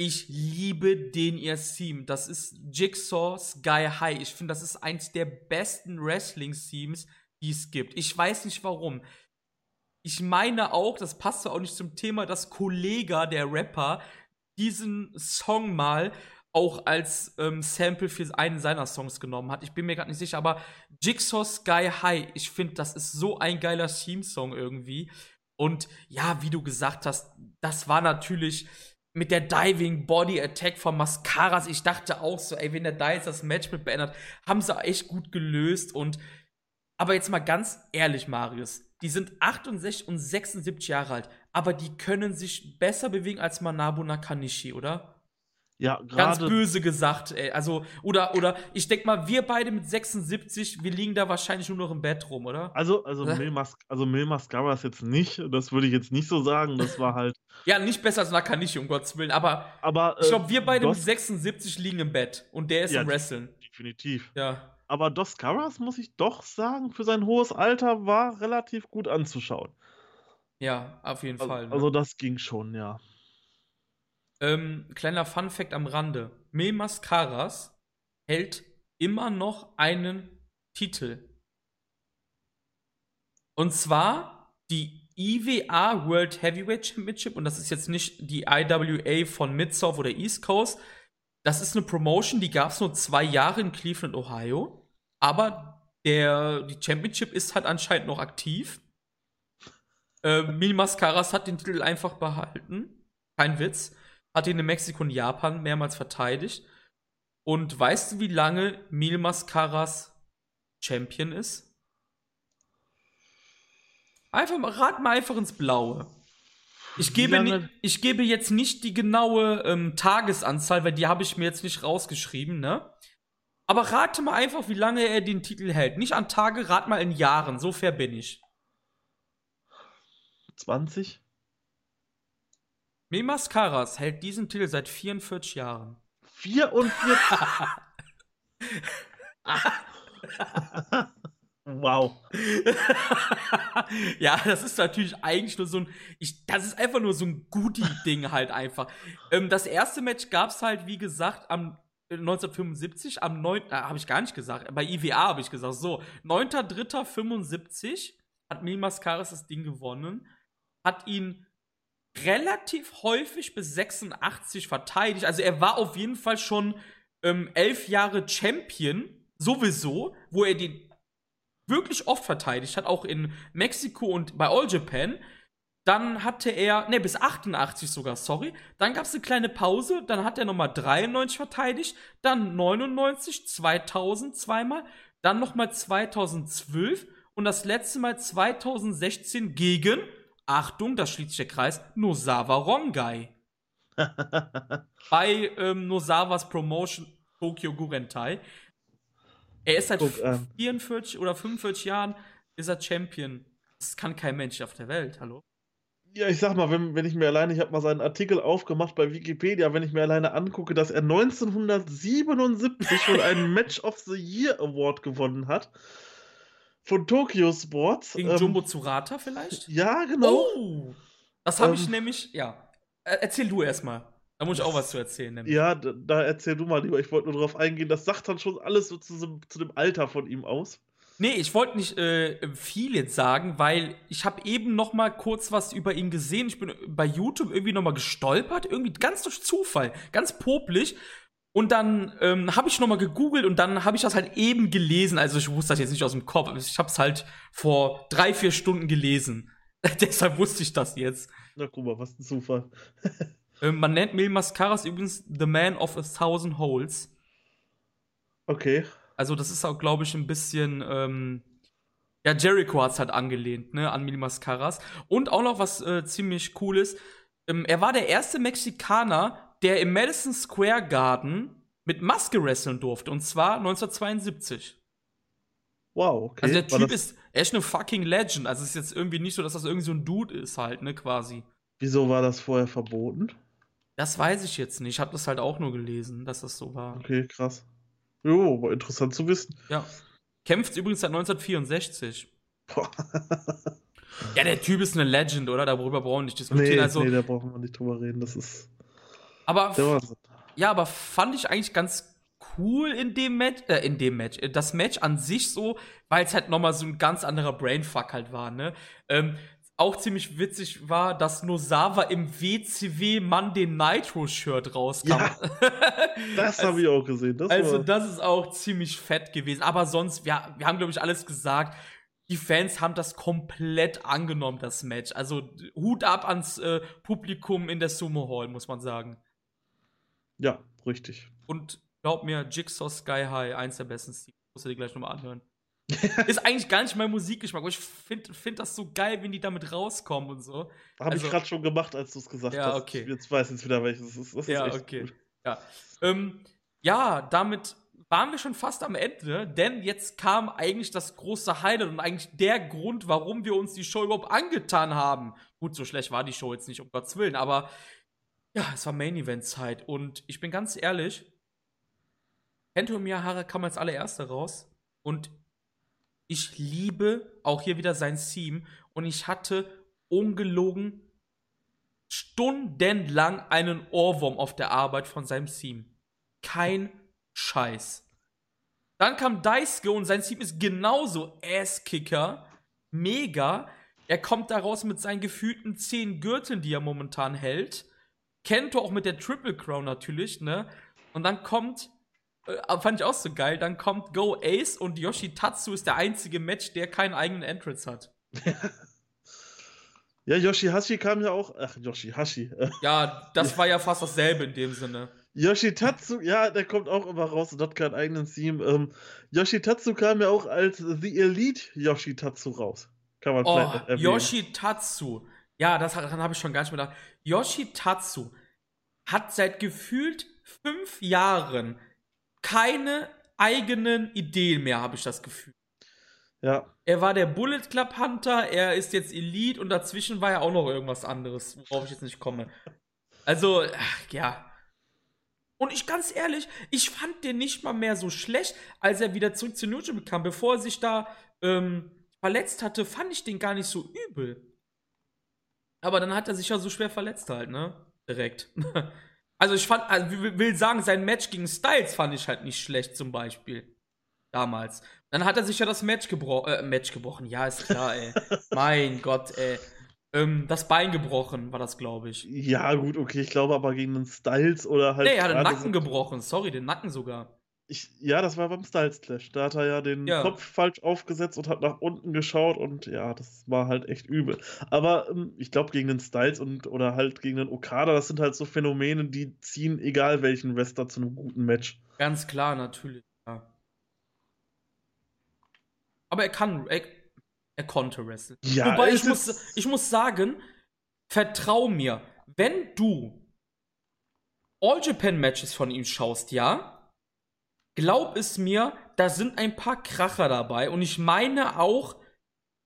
Ich liebe den ihr Theme. Das ist Jigsaw Sky High. Ich finde, das ist eins der besten Wrestling-Themes, die es gibt. Ich weiß nicht warum. Ich meine auch, das passt auch nicht zum Thema, dass Kollega, der Rapper, diesen Song mal auch als ähm, Sample für einen seiner Songs genommen hat. Ich bin mir gerade nicht sicher, aber Jigsaw Sky High, ich finde, das ist so ein geiler Theme-Song irgendwie. Und ja, wie du gesagt hast, das war natürlich mit der Diving Body Attack von Mascaras. Ich dachte auch so, ey, wenn der da jetzt das Match mit beendet, haben sie echt gut gelöst und aber jetzt mal ganz ehrlich, Marius, die sind 68 und 76 Jahre alt, aber die können sich besser bewegen als Manabu Nakanishi, oder? Ja, gerade. Ganz böse gesagt, ey. Also, oder, oder, ich denk mal, wir beide mit 76, wir liegen da wahrscheinlich nur noch im Bett rum, oder? Also, also, Mil, Mas also Mil Mascara ist jetzt nicht, das würde ich jetzt nicht so sagen, das war halt. ja, nicht besser als Nakanishi, um Gottes Willen, aber, aber ich glaube, wir beide Dos mit 76 liegen im Bett und der ist ja, im Wrestling. Definitiv. Ja. Aber Dos Caras, muss ich doch sagen, für sein hohes Alter war relativ gut anzuschauen. Ja, auf jeden also, Fall. Ne? Also, das ging schon, ja. Ähm, kleiner Fun Fact am Rande. Mil Mascaras hält immer noch einen Titel. Und zwar die IWA World Heavyweight Championship. Und das ist jetzt nicht die IWA von Mid-South oder East Coast. Das ist eine Promotion, die gab es nur zwei Jahre in Cleveland, Ohio. Aber der, die Championship ist halt anscheinend noch aktiv. Äh, Mil Mascaras hat den Titel einfach behalten. Kein Witz hat ihn in Mexiko und Japan mehrmals verteidigt. Und weißt du, wie lange Mil Mascaras Champion ist? Einfach mal, rat mal einfach ins Blaue. Ich gebe, ich gebe jetzt nicht die genaue ähm, Tagesanzahl, weil die habe ich mir jetzt nicht rausgeschrieben, ne? Aber rate mal einfach, wie lange er den Titel hält. Nicht an Tage, rat mal in Jahren. So fair bin ich. 20? Mimas Karas hält diesen Titel seit 44 Jahren. 44? wow. ja, das ist natürlich eigentlich nur so ein. Ich, das ist einfach nur so ein Goodie-Ding halt einfach. Ähm, das erste Match gab es halt, wie gesagt, am 1975, äh, am 9. Äh, habe ich gar nicht gesagt. Bei IWA habe ich gesagt. So, 9.3.75 hat Mil Mascaras das Ding gewonnen. Hat ihn relativ häufig bis 86 verteidigt. Also er war auf jeden Fall schon ähm, elf Jahre Champion, sowieso, wo er den wirklich oft verteidigt hat, auch in Mexiko und bei All Japan. Dann hatte er, ne, bis 88 sogar, sorry. Dann gab es eine kleine Pause, dann hat er nochmal 93 verteidigt, dann 99, 2000 zweimal, dann nochmal 2012 und das letzte Mal 2016 gegen, Achtung, da schließt sich der Kreis, Nosawa Rongai. Bei ähm, Nosawas Promotion Tokyo Gurentai. Er ist seit Guck, ähm, 44 oder 45 Jahren ist er Champion. Das kann kein Mensch auf der Welt, hallo? Ja, ich sag mal, wenn, wenn ich mir alleine, ich habe mal seinen Artikel aufgemacht bei Wikipedia, wenn ich mir alleine angucke, dass er 1977 schon einen Match of the Year Award gewonnen hat. Von Tokyo Sports. Gegen ähm, Jumbo Tsurata vielleicht? Ja, genau. Oh, das habe ähm, ich nämlich, ja. Erzähl du erstmal. Da muss ich auch was zu erzählen. Nämlich. Ja, da, da, erzähl du mal lieber. Ich wollte nur darauf eingehen. Das sagt dann schon alles so zu, zu dem Alter von ihm aus. Nee, ich wollte nicht äh, viel jetzt sagen, weil ich habe eben noch mal kurz was über ihn gesehen. Ich bin bei YouTube irgendwie noch mal gestolpert, irgendwie ganz durch Zufall, ganz popelig. Und dann ähm, habe ich noch mal gegoogelt und dann habe ich das halt eben gelesen. Also ich wusste das jetzt nicht aus dem Kopf. Ich habe es halt vor drei, vier Stunden gelesen. Deshalb wusste ich das jetzt. Na guck mal, was ein Zufall. Ähm, man nennt Mil Mascaras übrigens The Man of a Thousand Holes. Okay. Also, das ist auch, glaube ich, ein bisschen. Ähm, ja, Jericho hat es halt angelehnt, ne, an Mil Mascaras. Und auch noch was äh, ziemlich cooles. Ähm, er war der erste Mexikaner, der im Madison Square Garden mit Maske wresteln durfte. Und zwar 1972. Wow, okay. Also der Typ ist echt eine fucking Legend. Also es ist jetzt irgendwie nicht so, dass das irgendwie so ein Dude ist halt, ne, quasi. Wieso war das vorher verboten? Das weiß ich jetzt nicht. Ich habe das halt auch nur gelesen, dass das so war. Okay, krass. Jo, aber interessant zu wissen. Ja. Kämpft übrigens seit 1964. ja, der Typ ist eine Legend, oder? Darüber brauchen wir nicht diskutieren. Nee, also, nee, da brauchen wir nicht drüber reden. Das ist. Aber. Ja, aber fand ich eigentlich ganz cool in dem Match, äh, in dem Match. Das Match an sich so, weil es halt nochmal so ein ganz anderer Brainfuck halt war, ne? Ähm, auch ziemlich witzig war, dass Nosawa im WCW Monday Nitro Shirt rauskam. Ja, das also, habe ich auch gesehen. Das also das ist auch ziemlich fett gewesen. Aber sonst, ja, wir haben glaube ich alles gesagt. Die Fans haben das komplett angenommen, das Match. Also Hut ab ans äh, Publikum in der Sumo Hall, muss man sagen. Ja, richtig. Und glaub mir, Jigsaw Sky High, eins der besten Stile. Musst du dir gleich nochmal anhören. ist eigentlich gar nicht mein Musikgeschmack, aber ich finde find das so geil, wenn die damit rauskommen und so. Habe also, ich gerade schon gemacht, als du es gesagt ja, hast. Okay. Jetzt weiß ich wieder, welches es ist. Das ja, ist okay. Cool. Ja. Ähm, ja, damit waren wir schon fast am Ende, denn jetzt kam eigentlich das große Highlight und eigentlich der Grund, warum wir uns die Show überhaupt angetan haben. Gut, so schlecht war die Show jetzt nicht, um Gottes Willen, aber ja, es war Main Event Zeit und ich bin ganz ehrlich, Kento Miyahara kam als allererster raus und ich liebe auch hier wieder sein Theme und ich hatte ungelogen stundenlang einen Ohrwurm auf der Arbeit von seinem Theme. Kein Scheiß. Dann kam Daisuke und sein Theme ist genauso Asskicker. Mega. Er kommt daraus mit seinen gefühlten zehn Gürteln, die er momentan hält. Kento auch mit der Triple Crown natürlich, ne? Und dann kommt äh, fand ich auch so geil. Dann kommt Go Ace und Yoshitatsu ist der einzige Match, der keinen eigenen Entrance hat. ja, Yoshihashi kam ja auch. Ach, Yoshihashi. ja, das war ja fast dasselbe in dem Sinne. Yoshitatsu, ja, der kommt auch immer raus und hat keinen eigenen Theme. Ähm, Yoshitatsu kam ja auch als The Elite Yoshitatsu raus. Kann man oh, vielleicht erwähnen. Yoshitatsu. Ja, das, daran habe ich schon gar nicht mehr gedacht. Yoshitatsu hat seit gefühlt fünf Jahren keine eigenen Ideen mehr, habe ich das Gefühl. Ja. Er war der Bullet Club Hunter, er ist jetzt Elite und dazwischen war ja auch noch irgendwas anderes, worauf ich jetzt nicht komme. Also, ach, ja. Und ich ganz ehrlich, ich fand den nicht mal mehr so schlecht, als er wieder zurück zu New Japan kam. Bevor er sich da ähm, verletzt hatte, fand ich den gar nicht so übel. Aber dann hat er sich ja so schwer verletzt halt, ne? Direkt. also ich fand, also will sagen, sein Match gegen Styles fand ich halt nicht schlecht zum Beispiel. Damals. Dann hat er sich ja das Match, gebro äh, Match gebrochen. Ja, ist klar, ey. mein Gott, ey. Ähm, das Bein gebrochen war das, glaube ich. Ja, gut, okay. Ich glaube aber gegen den Styles oder halt. Nee, er hat den Nacken gebrochen. Sorry, den Nacken sogar. Ich, ja, das war beim Styles Clash. Da hat er ja den ja. Kopf falsch aufgesetzt und hat nach unten geschaut und ja, das war halt echt übel. Aber ähm, ich glaube, gegen den Styles und oder halt gegen den Okada, das sind halt so Phänomene, die ziehen egal welchen Wrestler zu einem guten Match. Ganz klar, natürlich. Ja. Aber er kann, er, er konnte wresteln. Ja, Wobei ich muss, ich muss sagen, vertrau mir, wenn du All Japan Matches von ihm schaust, ja, glaub es mir, da sind ein paar Kracher dabei und ich meine auch,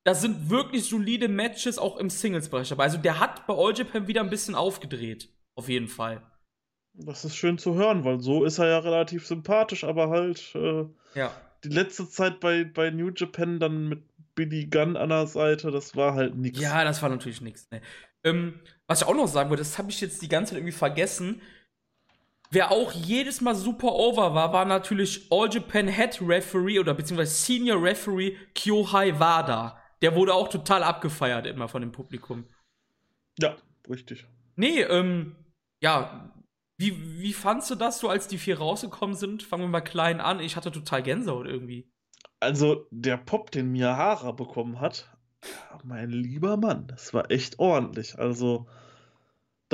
da sind wirklich solide Matches auch im Singles-Bereich dabei. Also der hat bei All Japan wieder ein bisschen aufgedreht. Auf jeden Fall. Das ist schön zu hören, weil so ist er ja relativ sympathisch, aber halt äh, ja die letzte Zeit bei, bei New Japan dann mit Billy Gunn an der Seite, das war halt nichts. Ja, das war natürlich nichts. Ne. Ähm, was ich auch noch sagen wollte, das habe ich jetzt die ganze Zeit irgendwie vergessen. Wer auch jedes Mal super over war, war natürlich All Japan Head Referee oder beziehungsweise Senior Referee Kyohai Wada. Der wurde auch total abgefeiert immer von dem Publikum. Ja, richtig. Nee, ähm, ja, wie, wie fandst du das so, als die vier rausgekommen sind? Fangen wir mal klein an. Ich hatte total Gänsehaut irgendwie. Also, der Pop, den Miyahara bekommen hat, mein lieber Mann, das war echt ordentlich. Also,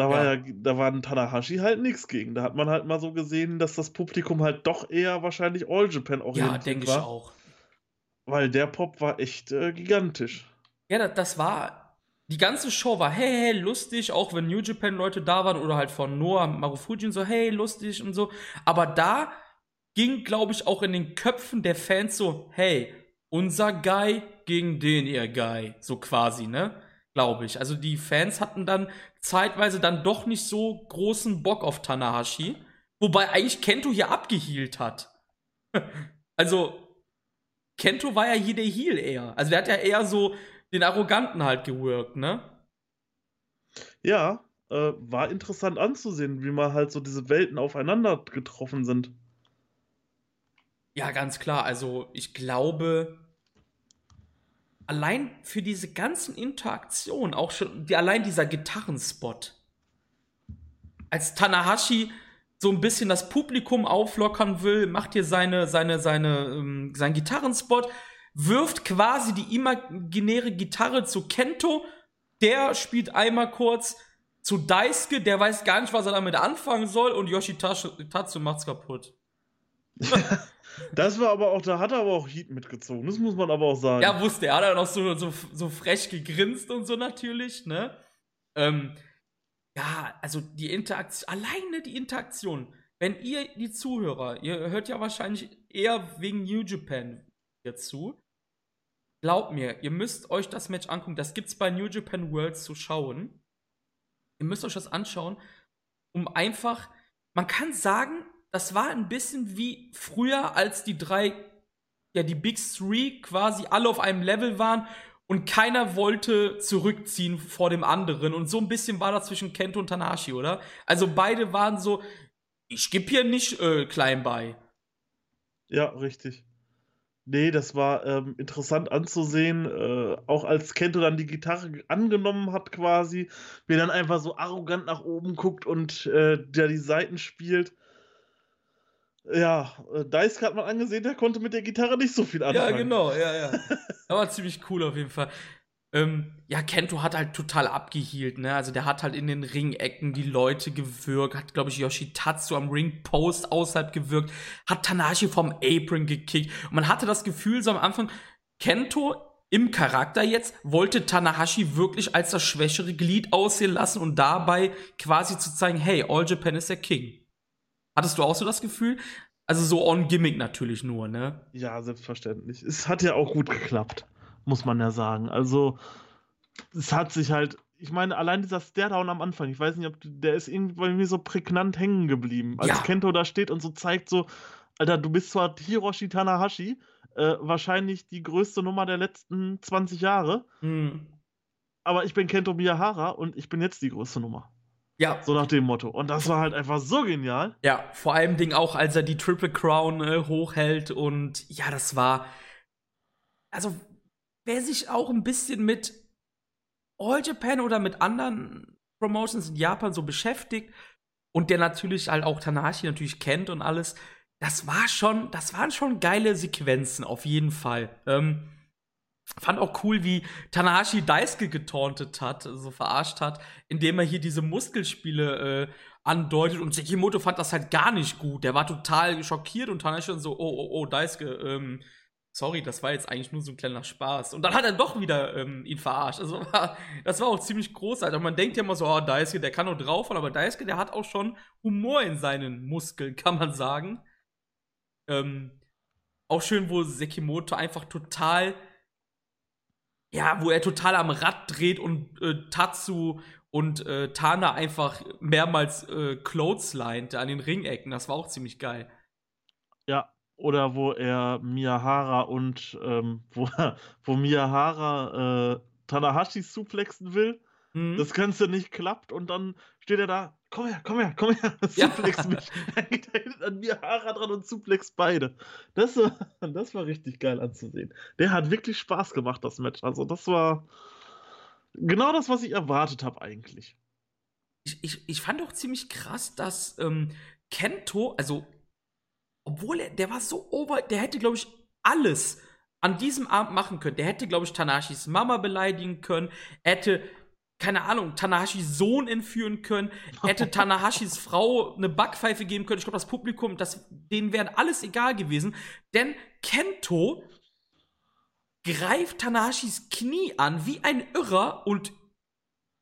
da war ja, ja da war ein Tanahashi halt nichts gegen. Da hat man halt mal so gesehen, dass das Publikum halt doch eher wahrscheinlich All Japan orientiert war. Ja, denke ich auch. Weil der Pop war echt äh, gigantisch. Ja, das, das war die ganze Show war hey, hey, lustig, auch wenn New Japan Leute da waren oder halt von Noah Marufujin so hey, lustig und so. Aber da ging, glaube ich, auch in den Köpfen der Fans so, hey, unser Guy gegen den ihr Guy, so quasi, ne? Glaube ich. Also die Fans hatten dann zeitweise dann doch nicht so großen Bock auf Tanahashi, wobei eigentlich Kento hier abgehielt hat. also Kento war ja hier der Heel eher. Also der hat ja eher so den Arroganten halt geworkt, ne? Ja, äh, war interessant anzusehen, wie mal halt so diese Welten aufeinander getroffen sind. Ja, ganz klar. Also ich glaube, allein für diese ganzen Interaktionen, auch schon, die, allein dieser Gitarrenspot, als Tanahashi so ein bisschen das Publikum auflockern will, macht hier seine, seine, seine, ähm, seinen Gitarrenspot, wirft quasi die imaginäre Gitarre zu Kento. Der spielt einmal kurz zu Daisuke, der weiß gar nicht, was er damit anfangen soll, und Yoshitatsu macht's kaputt. das war aber auch, da hat er aber auch Heat mitgezogen, das muss man aber auch sagen. Ja, wusste er, hat er noch so, so, so frech gegrinst und so natürlich, ne? Ähm, ja, also die Interaktion, alleine die Interaktion. Wenn ihr, die Zuhörer, ihr hört ja wahrscheinlich eher wegen New Japan jetzt zu. Glaubt mir, ihr müsst euch das Match angucken. Das gibt's bei New Japan World zu schauen. Ihr müsst euch das anschauen, um einfach, man kann sagen, das war ein bisschen wie früher, als die drei, ja, die Big Three quasi alle auf einem Level waren und keiner wollte zurückziehen vor dem anderen. Und so ein bisschen war das zwischen Kento und Tanashi, oder? Also beide waren so, ich geb hier nicht äh, klein bei. Ja, richtig. Nee, das war ähm, interessant anzusehen, äh, auch als Kento dann die Gitarre angenommen hat quasi, wie er dann einfach so arrogant nach oben guckt und äh, der die Seiten spielt. Ja, äh, Daisuke hat man angesehen, der konnte mit der Gitarre nicht so viel anfangen. Ja, genau, ja, ja. War ziemlich cool auf jeden Fall. Ähm, ja, Kento hat halt total abgehielt, ne? Also der hat halt in den Ringecken die Leute gewürgt, hat, glaube ich, Yoshitatsu am Ringpost außerhalb gewürgt, hat Tanashi vom Apron gekickt. Und man hatte das Gefühl so am Anfang, Kento im Charakter jetzt wollte Tanahashi wirklich als das schwächere Glied aussehen lassen und dabei quasi zu zeigen, hey, All Japan ist der King. Hattest du auch so das Gefühl? Also so on Gimmick natürlich nur, ne? Ja, selbstverständlich. Es hat ja auch gut geklappt muss man ja sagen. Also, es hat sich halt ich meine, allein dieser Stairdown am Anfang, ich weiß nicht, ob der ist irgendwie bei mir so prägnant hängen geblieben. Als ja. Kento da steht und so zeigt so, Alter, du bist zwar Hiroshi Tanahashi, äh, wahrscheinlich die größte Nummer der letzten 20 Jahre, hm. aber ich bin Kento Miyahara und ich bin jetzt die größte Nummer. Ja. So nach dem Motto. Und das war halt einfach so genial. Ja, vor allem Ding auch, als er die Triple Crown äh, hochhält und ja, das war. Also, wer sich auch ein bisschen mit All Japan oder mit anderen Promotions in Japan so beschäftigt und der natürlich halt auch Tanahashi natürlich kennt und alles, das war schon, das waren schon geile Sequenzen, auf jeden Fall. Ähm, fand auch cool, wie Tanahashi Daisuke getauntet hat, so also verarscht hat, indem er hier diese Muskelspiele äh, andeutet und Sekimoto fand das halt gar nicht gut. Der war total schockiert und Tanahashi dann so, oh, oh, oh, Daisuke, ähm, sorry, das war jetzt eigentlich nur so ein kleiner Spaß. Und dann hat er doch wieder ähm, ihn verarscht. Also war, das war auch ziemlich großartig. Und man denkt ja immer so, oh, Daisuke, der kann nur draufhauen, aber Daisuke, der hat auch schon Humor in seinen Muskeln, kann man sagen. Ähm, auch schön, wo Sekimoto einfach total, ja, wo er total am Rad dreht und äh, Tatsu und äh, Tana einfach mehrmals äh, clotheslined an den Ringecken. Das war auch ziemlich geil. Ja, oder wo er Miyahara und ähm, wo, wo Miyahara äh, Tanahashi suplexen will. Mhm. Das Ganze nicht klappt und dann steht er da, komm her, komm her, komm her, suplex ja. mich. Geht er hinten an Miyahara dran und suplex beide. Das war, das war richtig geil anzusehen. Der hat wirklich Spaß gemacht, das Match. Also das war genau das, was ich erwartet habe eigentlich. Ich, ich, ich fand auch ziemlich krass, dass ähm, Kento, also obwohl er, der war so over, der hätte, glaube ich, alles an diesem Abend machen können. Der hätte, glaube ich, Tanashis Mama beleidigen können, hätte, keine Ahnung, Tanahashis Sohn entführen können, hätte Tanahashis Frau eine Backpfeife geben können. Ich glaube, das Publikum, das, denen wäre alles egal gewesen. Denn Kento greift Tanahashis Knie an wie ein Irrer und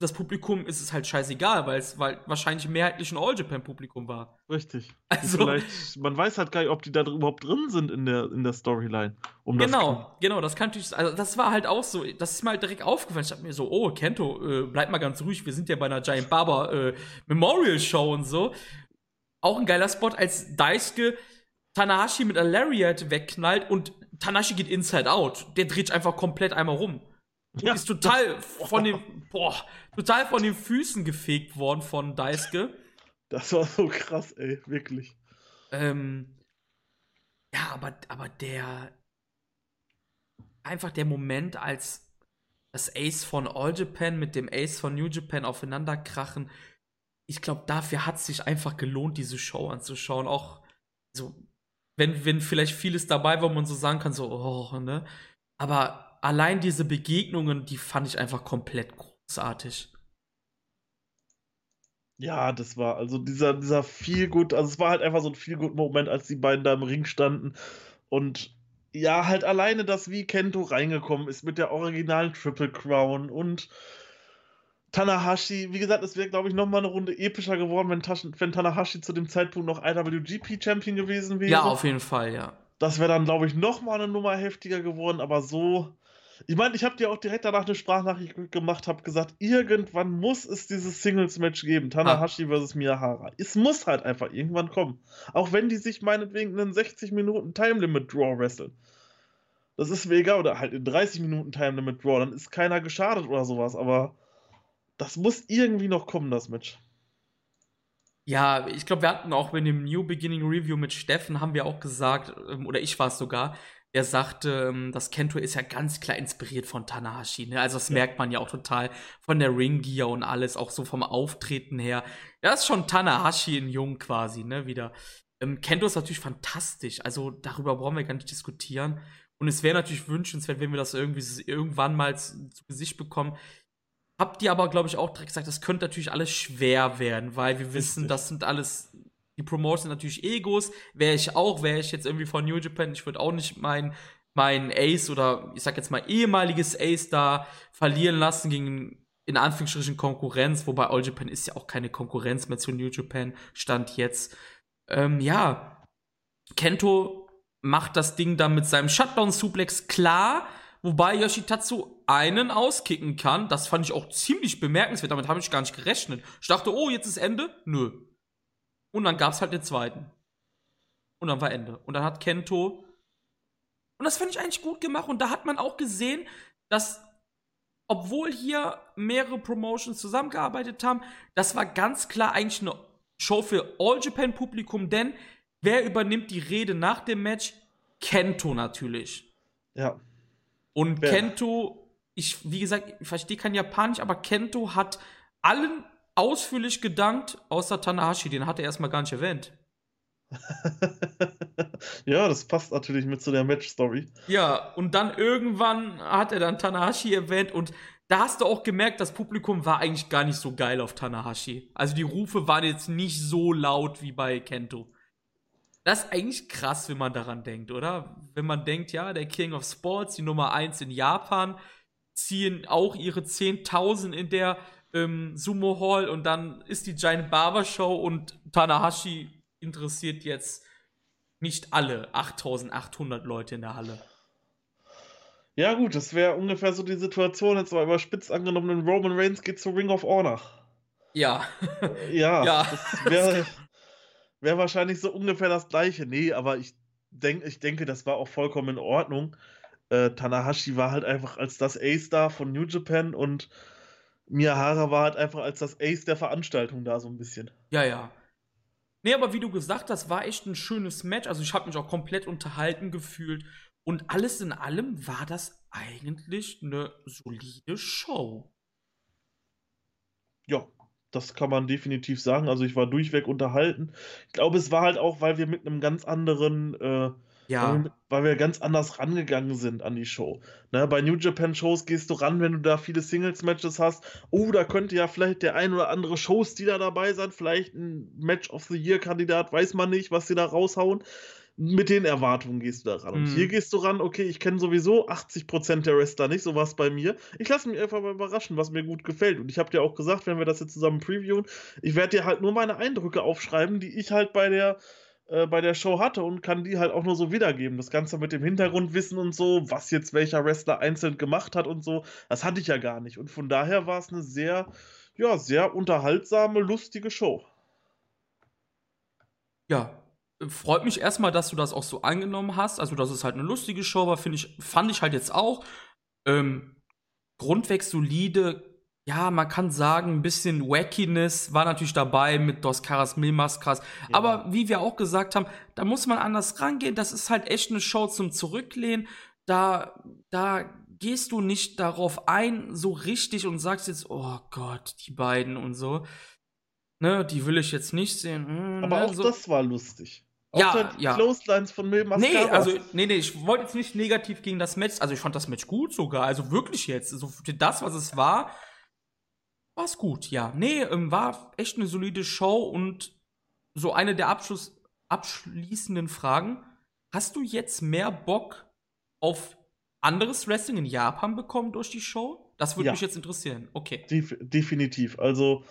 das Publikum ist es halt scheißegal, weil es weil wahrscheinlich mehrheitlich ein All-Japan-Publikum war. Richtig. Also, Vielleicht, man weiß halt gar nicht, ob die da überhaupt drin sind in der, in der Storyline. Um genau, das genau, das kann natürlich, also das war halt auch so, das ist mal halt direkt aufgefallen. Ich hab mir so, oh, Kento, äh, bleib mal ganz ruhig, wir sind ja bei einer Giant Barber äh, Memorial Show und so. Auch ein geiler Spot, als Daisuke Tanahashi mit einer Lariat wegknallt und Tanahashi geht inside out. Der dreht sich einfach komplett einmal rum. Ja. Ist total von dem, boah, total von den Füßen gefegt worden von Daisuke. Das war so krass, ey, wirklich. Ähm, ja, aber, aber der, einfach der Moment, als das Ace von All Japan mit dem Ace von New Japan aufeinander krachen, ich glaube, dafür hat es sich einfach gelohnt, diese Show anzuschauen. Auch so, wenn, wenn vielleicht vieles dabei war, wo man so sagen kann, so, oh, ne? Aber allein diese Begegnungen, die fand ich einfach komplett großartig. Ja, das war also dieser, dieser viel gut, also es war halt einfach so ein viel gut Moment, als die beiden da im Ring standen und ja, halt alleine das, wie Kento reingekommen ist mit der originalen Triple Crown und Tanahashi, wie gesagt, es wäre, glaube ich, nochmal eine Runde epischer geworden, wenn, Taschen, wenn Tanahashi zu dem Zeitpunkt noch IWGP-Champion gewesen wäre. Ja, auf jeden Fall, ja. Das wäre dann, glaube ich, nochmal eine Nummer heftiger geworden, aber so ich meine, ich habe dir auch direkt danach eine Sprachnachricht gemacht, habe gesagt, irgendwann muss es dieses Singles-Match geben, Tanahashi ah. versus Miyahara. Es muss halt einfach irgendwann kommen. Auch wenn die sich meinetwegen einen 60 Minuten Time Limit Draw wresteln. Das ist mir egal, oder halt in 30 Minuten Time Limit Draw, dann ist keiner geschadet oder sowas, aber das muss irgendwie noch kommen, das Match. Ja, ich glaube, wir hatten auch in dem New Beginning Review mit Steffen, haben wir auch gesagt, ähm, oder ich war es sogar, der sagte, ähm, das Kento ist ja ganz klar inspiriert von Tanahashi. Ne? Also das ja. merkt man ja auch total von der Ringgear und alles, auch so vom Auftreten her. Ja, das ist schon Tanahashi in Jung quasi, ne, wieder. Ähm, Kento ist natürlich fantastisch, also darüber brauchen wir gar nicht diskutieren. Und es wäre natürlich wünschenswert, wenn wir das irgendwie irgendwann mal zu, zu Gesicht bekommen. Habt ihr aber, glaube ich, auch direkt gesagt, das könnte natürlich alles schwer werden, weil wir wissen, das sind alles die Promoter sind natürlich Egos. Wäre ich auch, wäre ich jetzt irgendwie von New Japan, ich würde auch nicht mein, mein Ace oder ich sag jetzt mal ehemaliges Ace da verlieren lassen gegen in Anführungsstrichen Konkurrenz, wobei All Japan ist ja auch keine Konkurrenz mehr zu New Japan, stand jetzt. Ähm, ja, Kento macht das Ding dann mit seinem Shutdown-Suplex klar, wobei Yoshitatsu einen auskicken kann. Das fand ich auch ziemlich bemerkenswert. Damit habe ich gar nicht gerechnet. Ich dachte, oh, jetzt ist Ende. Nö. Und dann gab es halt den zweiten. Und dann war Ende. Und dann hat Kento. Und das fand ich eigentlich gut gemacht. Und da hat man auch gesehen, dass, obwohl hier mehrere Promotions zusammengearbeitet haben, das war ganz klar eigentlich eine Show für All-Japan-Publikum, denn wer übernimmt die Rede nach dem Match? Kento natürlich. Ja. Und wer? Kento, ich, wie gesagt, ich verstehe kein Japanisch, aber Kento hat allen ausführlich gedankt, außer Tanahashi, den hat er erstmal gar nicht erwähnt. ja, das passt natürlich mit zu der Match-Story. Ja, und dann irgendwann hat er dann Tanahashi erwähnt und da hast du auch gemerkt, das Publikum war eigentlich gar nicht so geil auf Tanahashi. Also die Rufe waren jetzt nicht so laut wie bei Kento. Das ist eigentlich krass, wenn man daran denkt, oder? Wenn man denkt, ja, der King of Sports, die Nummer 1 in Japan, ziehen auch ihre 10.000 in der ähm, Sumo Hall und dann ist die Giant Barber Show und Tanahashi interessiert jetzt nicht alle 8800 Leute in der Halle. Ja, gut, das wäre ungefähr so die Situation, jetzt mal überspitzt angenommen, Roman Reigns geht zu Ring of Honor. Ja. ja, ja. das wäre wär wahrscheinlich so ungefähr das gleiche. Nee, aber ich, denk, ich denke, das war auch vollkommen in Ordnung. Äh, Tanahashi war halt einfach als das A-Star von New Japan und Miyahara war halt einfach als das Ace der Veranstaltung da so ein bisschen. Ja, ja. Nee, aber wie du gesagt hast, war echt ein schönes Match. Also ich habe mich auch komplett unterhalten gefühlt. Und alles in allem war das eigentlich eine solide Show. Ja, das kann man definitiv sagen. Also ich war durchweg unterhalten. Ich glaube, es war halt auch, weil wir mit einem ganz anderen, äh, ja. weil, wir, weil, wir, ganz anders rangegangen sind an die Show. Ne, bei New Japan Shows gehst du ran, wenn du da viele Singles-Matches hast. Oh, da könnte ja vielleicht der ein oder andere Showstealer dabei sein, vielleicht ein Match of the Year-Kandidat, weiß man nicht, was sie da raushauen mit den Erwartungen gehst du da ran. Und hier mhm. gehst du ran, okay, ich kenne sowieso 80% der Wrestler nicht, so was bei mir. Ich lasse mich einfach mal überraschen, was mir gut gefällt. Und ich habe dir auch gesagt, wenn wir das jetzt zusammen previewen, ich werde dir halt nur meine Eindrücke aufschreiben, die ich halt bei der, äh, bei der Show hatte und kann die halt auch nur so wiedergeben. Das Ganze mit dem Hintergrundwissen und so, was jetzt welcher Wrestler einzeln gemacht hat und so, das hatte ich ja gar nicht. Und von daher war es eine sehr, ja, sehr unterhaltsame, lustige Show. Ja, freut mich erstmal, dass du das auch so angenommen hast. Also, dass es halt eine lustige Show war, finde ich, fand ich halt jetzt auch. Ähm, grundweg solide. Ja, man kann sagen, ein bisschen Wackiness war natürlich dabei mit Dos Caras Mil Mascaras. Ja. Aber wie wir auch gesagt haben, da muss man anders rangehen. Das ist halt echt eine Show zum Zurücklehnen. Da, da gehst du nicht darauf ein, so richtig und sagst jetzt, oh Gott, die beiden und so. Ne, die will ich jetzt nicht sehen. Hm, Aber ne, auch so. das war lustig. Ja, ja. Clotheslines von Mil Nee, also, nee, nee, ich wollte jetzt nicht negativ gegen das Match. Also, ich fand das Match gut sogar. Also, wirklich jetzt. Also, für das, was es war, war es gut, ja. Nee, ähm, war echt eine solide Show und so eine der Abschluss, abschließenden Fragen. Hast du jetzt mehr Bock auf anderes Wrestling in Japan bekommen durch die Show? Das würde ja. mich jetzt interessieren. Okay. Def definitiv. Also,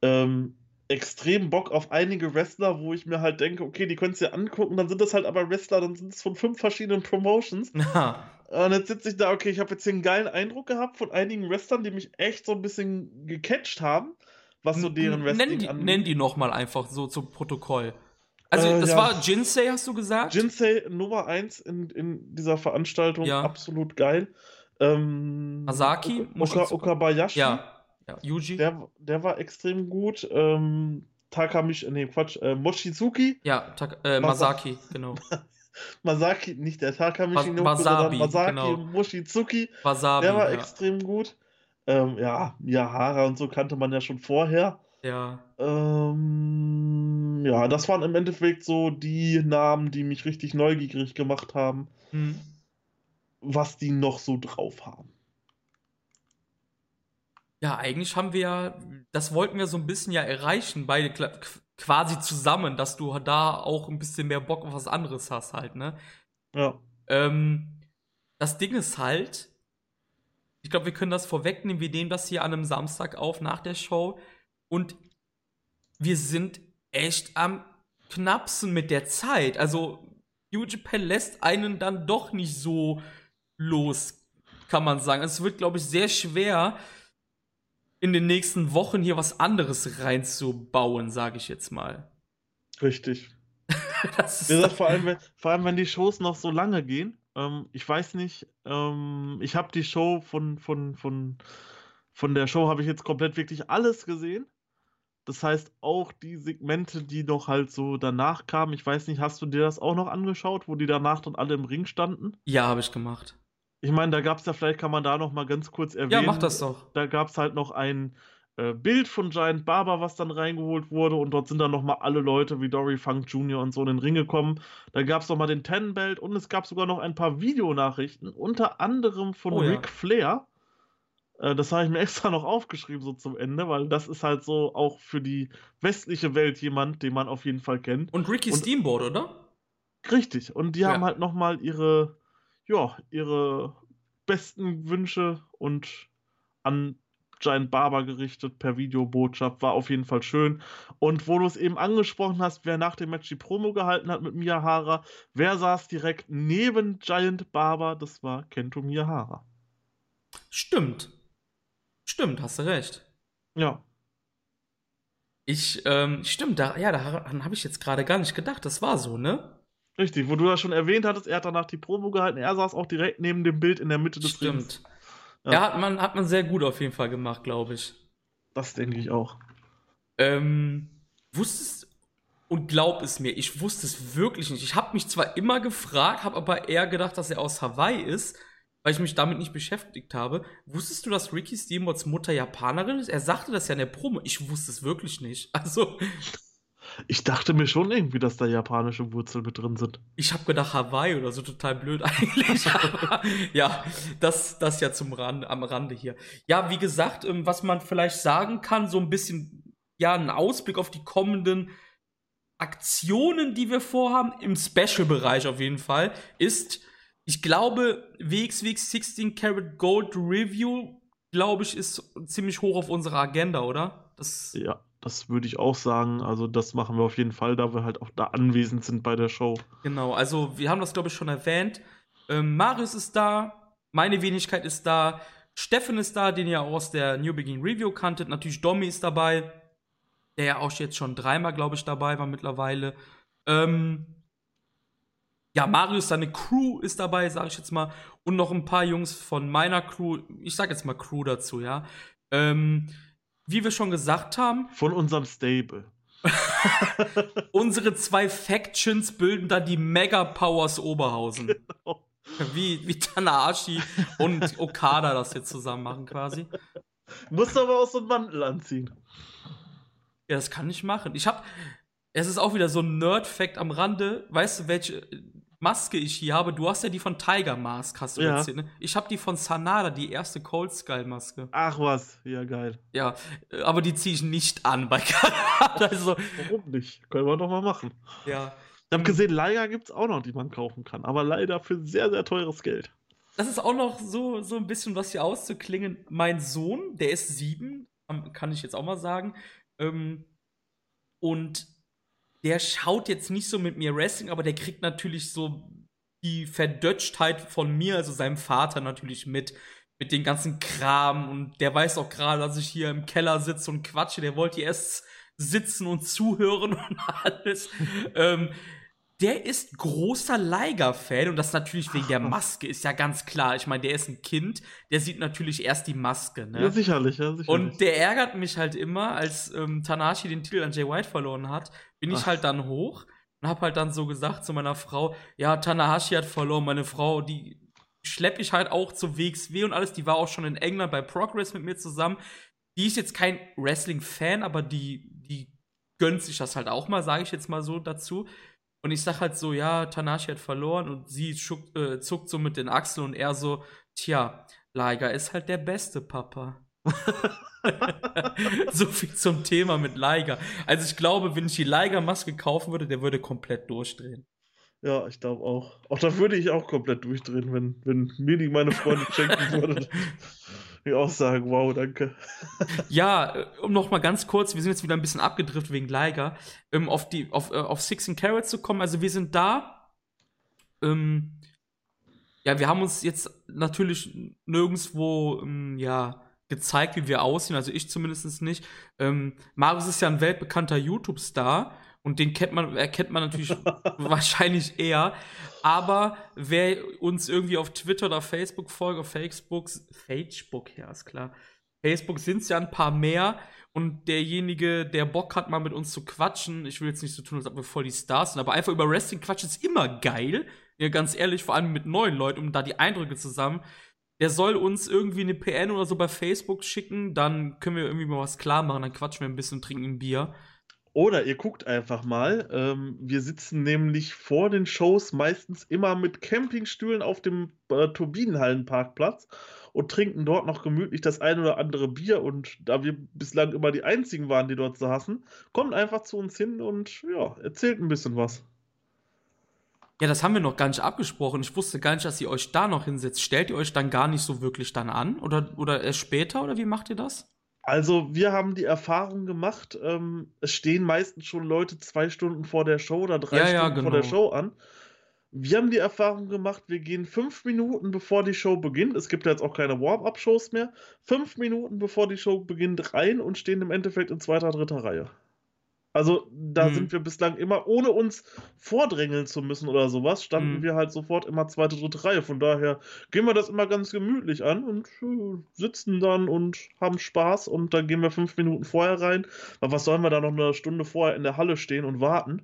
ähm, extrem Bock auf einige Wrestler, wo ich mir halt denke, okay, die könntest du dir angucken, dann sind das halt aber Wrestler, dann sind es von fünf verschiedenen Promotions. Und jetzt sitze ich da, okay, ich habe jetzt hier einen geilen Eindruck gehabt von einigen Wrestlern, die mich echt so ein bisschen gecatcht haben, was so deren Wrestling nenn die, angeht. Nenn die nochmal einfach so zum Protokoll. Also, äh, das ja. war Jinsei, hast du gesagt? Jinsei Nummer 1 in, in dieser Veranstaltung, ja. absolut geil. Ähm, Masaki? Oka, Okabayashi. Ja. Ja, Yuji. Der, der war extrem gut. Ähm, Takamichi, nee, Quatsch, äh, Mochizuki. Ja, tak, äh, Masaki, genau. Masaki, nicht der Takamichi, Mas Wasabi, Masaki genau. Mochizuki. Wasabi, der war ja. extrem gut. Ähm, ja, Miyahara und so kannte man ja schon vorher. Ja. Ähm, ja, das waren im Endeffekt so die Namen, die mich richtig neugierig gemacht haben, hm. was die noch so drauf haben. Ja, eigentlich haben wir ja, das wollten wir so ein bisschen ja erreichen, beide quasi zusammen, dass du da auch ein bisschen mehr Bock auf was anderes hast halt, ne? Ja. Ähm, das Ding ist halt, ich glaube, wir können das vorwegnehmen, wir nehmen das hier an einem Samstag auf nach der Show und wir sind echt am knappsten mit der Zeit. Also, New Japan lässt einen dann doch nicht so los kann man sagen. Es wird, glaube ich, sehr schwer, in den nächsten Wochen hier was anderes reinzubauen, sage ich jetzt mal. Richtig. das ist vor, allem, wenn, vor allem, wenn die Shows noch so lange gehen. Ähm, ich weiß nicht, ähm, ich habe die Show von, von, von, von der Show habe ich jetzt komplett wirklich alles gesehen. Das heißt, auch die Segmente, die noch halt so danach kamen, ich weiß nicht, hast du dir das auch noch angeschaut, wo die danach dann alle im Ring standen? Ja, habe ich gemacht. Ich meine, da gab es ja, vielleicht kann man da noch mal ganz kurz erwähnen. Ja, mach das doch. Da gab es halt noch ein äh, Bild von Giant Barber, was dann reingeholt wurde und dort sind dann noch mal alle Leute wie Dory Funk Jr. und so in den Ring gekommen. Da gab es noch mal den Ten Belt und es gab sogar noch ein paar Videonachrichten, unter anderem von oh, Ric ja. Flair äh, das habe ich mir extra noch aufgeschrieben, so zum Ende, weil das ist halt so auch für die westliche Welt jemand, den man auf jeden Fall kennt. Und Ricky und, Steamboat, oder? Richtig. Und die ja. haben halt nochmal ihre, ja, ihre besten Wünsche und an Giant Barber gerichtet per Videobotschaft. War auf jeden Fall schön. Und wo du es eben angesprochen hast, wer nach dem Match die Promo gehalten hat mit Miyahara, wer saß direkt neben Giant Barber? Das war Kento Miyahara. Stimmt. Stimmt, hast du recht. Ja. Ich, ähm, stimmt, da, ja, daran habe ich jetzt gerade gar nicht gedacht. Das war so, ne? Richtig, wo du das schon erwähnt hattest, er hat danach die Promo gehalten, er saß auch direkt neben dem Bild in der Mitte des Stimmt. Rings. Ja. ja, hat man, hat man sehr gut auf jeden Fall gemacht, glaube ich. Das denke ich auch. Ähm, wusstest und glaub es mir, ich wusste es wirklich nicht. Ich habe mich zwar immer gefragt, habe aber eher gedacht, dass er aus Hawaii ist, weil ich mich damit nicht beschäftigt habe. Wusstest du, dass Ricky Steamboats Mutter Japanerin ist? Er sagte das ja in der Promo. Ich wusste es wirklich nicht. Also. Ich dachte mir schon irgendwie, dass da japanische Wurzeln mit drin sind. Ich habe gedacht Hawaii oder so, total blöd eigentlich. ja, das, das ja zum Rand, am Rande hier. Ja, wie gesagt, ähm, was man vielleicht sagen kann, so ein bisschen, ja, ein Ausblick auf die kommenden Aktionen, die wir vorhaben, im Special-Bereich auf jeden Fall, ist, ich glaube, WXWX 16 Karat Gold Review, glaube ich, ist ziemlich hoch auf unserer Agenda, oder? Das ja, das würde ich auch sagen. Also, das machen wir auf jeden Fall, da wir halt auch da anwesend sind bei der Show. Genau, also wir haben das, glaube ich, schon erwähnt. Ähm, Marius ist da, meine Wenigkeit ist da, Steffen ist da, den ihr aus der New Begin Review kanntet. Natürlich Domi ist dabei, der ja auch jetzt schon dreimal, glaube ich, dabei war mittlerweile. Ähm, ja, Marius, seine Crew ist dabei, sage ich jetzt mal, und noch ein paar Jungs von meiner Crew. Ich sage jetzt mal Crew dazu, ja. Ähm, wie wir schon gesagt haben. Von unserem Stable. unsere zwei Factions bilden da die Mega Powers Oberhausen. Genau. Wie, wie Tanahashi und Okada das jetzt zusammen machen quasi. Musst aber auch so einen Mantel anziehen. Ja, das kann ich machen. Ich hab. Es ist auch wieder so ein Nerd-Fact am Rande. Weißt du, welche Maske ich hier habe, du hast ja die von Tiger Mask, hast du ja. erzählt, ne? Ich habe die von Sanada, die erste Cold Skull Maske. Ach was, ja geil. Ja, aber die ziehe ich nicht an bei Karate. Also, Warum nicht? Können wir doch mal machen. Ja. Ich habe gesehen, Leica gibt es auch noch, die man kaufen kann, aber leider für sehr, sehr teures Geld. Das ist auch noch so, so ein bisschen was hier auszuklingen. Mein Sohn, der ist sieben, kann ich jetzt auch mal sagen. Ähm, und der schaut jetzt nicht so mit mir Wrestling, aber der kriegt natürlich so die Verdötschtheit von mir, also seinem Vater natürlich mit, mit den ganzen Kram und der weiß auch gerade, dass ich hier im Keller sitze und quatsche, der wollte erst sitzen und zuhören und alles. ähm, der ist großer Liger-Fan und das natürlich wegen der Maske, ist ja ganz klar. Ich meine, der ist ein Kind, der sieht natürlich erst die Maske. Ne? Ja, sicherlich, ja, sicherlich. Und der ärgert mich halt immer, als ähm, Tanashi den Titel an Jay White verloren hat, bin Ach. ich halt dann hoch und hab halt dann so gesagt zu meiner Frau, ja, Tanahashi hat verloren, meine Frau, die schlepp ich halt auch zu WXW und alles, die war auch schon in England bei Progress mit mir zusammen. Die ist jetzt kein Wrestling-Fan, aber die, die gönnt sich das halt auch mal, sage ich jetzt mal so dazu. Und ich sag halt so, ja, Tanashi hat verloren und sie schuckt, äh, zuckt so mit den Achseln und er so, tja, Liger ist halt der beste Papa. so viel zum Thema mit Liger. Also ich glaube, wenn ich die Liger-Maske kaufen würde, der würde komplett durchdrehen. Ja, ich glaube auch. Auch da würde ich auch komplett durchdrehen, wenn, wenn mir die meine Freunde schenken würde. Ich auch sagen, wow, danke. ja, um noch mal ganz kurz, wir sind jetzt wieder ein bisschen abgedriftet wegen Liger, um auf die auf, äh, auf Six and Carrots zu kommen. Also wir sind da. Ähm, ja, wir haben uns jetzt natürlich nirgendwo, ähm, ja, gezeigt, wie wir aussehen, also ich zumindest nicht. Ähm, Marius ist ja ein weltbekannter YouTube-Star und den kennt man, erkennt man natürlich wahrscheinlich eher. Aber wer uns irgendwie auf Twitter oder Facebook folgt, auf Facebook, Facebook, ja, ist klar. Facebook sind es ja ein paar mehr und derjenige, der Bock hat, mal mit uns zu quatschen, ich will jetzt nicht so tun, als ob wir voll die Stars sind, aber einfach über Wrestling quatschen ist immer geil. Ja, ganz ehrlich, vor allem mit neuen Leuten, um da die Eindrücke zusammen. Der soll uns irgendwie eine PN oder so bei Facebook schicken, dann können wir irgendwie mal was klar machen, dann quatschen wir ein bisschen, trinken ein Bier. Oder ihr guckt einfach mal. Ähm, wir sitzen nämlich vor den Shows meistens immer mit Campingstühlen auf dem äh, Turbinenhallenparkplatz und trinken dort noch gemütlich das ein oder andere Bier. Und da wir bislang immer die einzigen waren, die dort saßen, kommt einfach zu uns hin und ja, erzählt ein bisschen was. Ja, das haben wir noch gar nicht abgesprochen. Ich wusste gar nicht, dass ihr euch da noch hinsetzt. Stellt ihr euch dann gar nicht so wirklich dann an? Oder, oder erst später? Oder wie macht ihr das? Also, wir haben die Erfahrung gemacht, ähm, es stehen meistens schon Leute zwei Stunden vor der Show oder drei ja, Stunden ja, genau. vor der genau. Show an. Wir haben die Erfahrung gemacht, wir gehen fünf Minuten bevor die Show beginnt. Es gibt ja jetzt auch keine Warm-Up-Shows mehr. Fünf Minuten bevor die Show beginnt rein und stehen im Endeffekt in zweiter, dritter Reihe. Also da mhm. sind wir bislang immer, ohne uns vordrängeln zu müssen oder sowas, standen mhm. wir halt sofort immer zweite, dritte Reihe. Von daher gehen wir das immer ganz gemütlich an und äh, sitzen dann und haben Spaß und dann gehen wir fünf Minuten vorher rein. Aber was sollen wir da noch eine Stunde vorher in der Halle stehen und warten?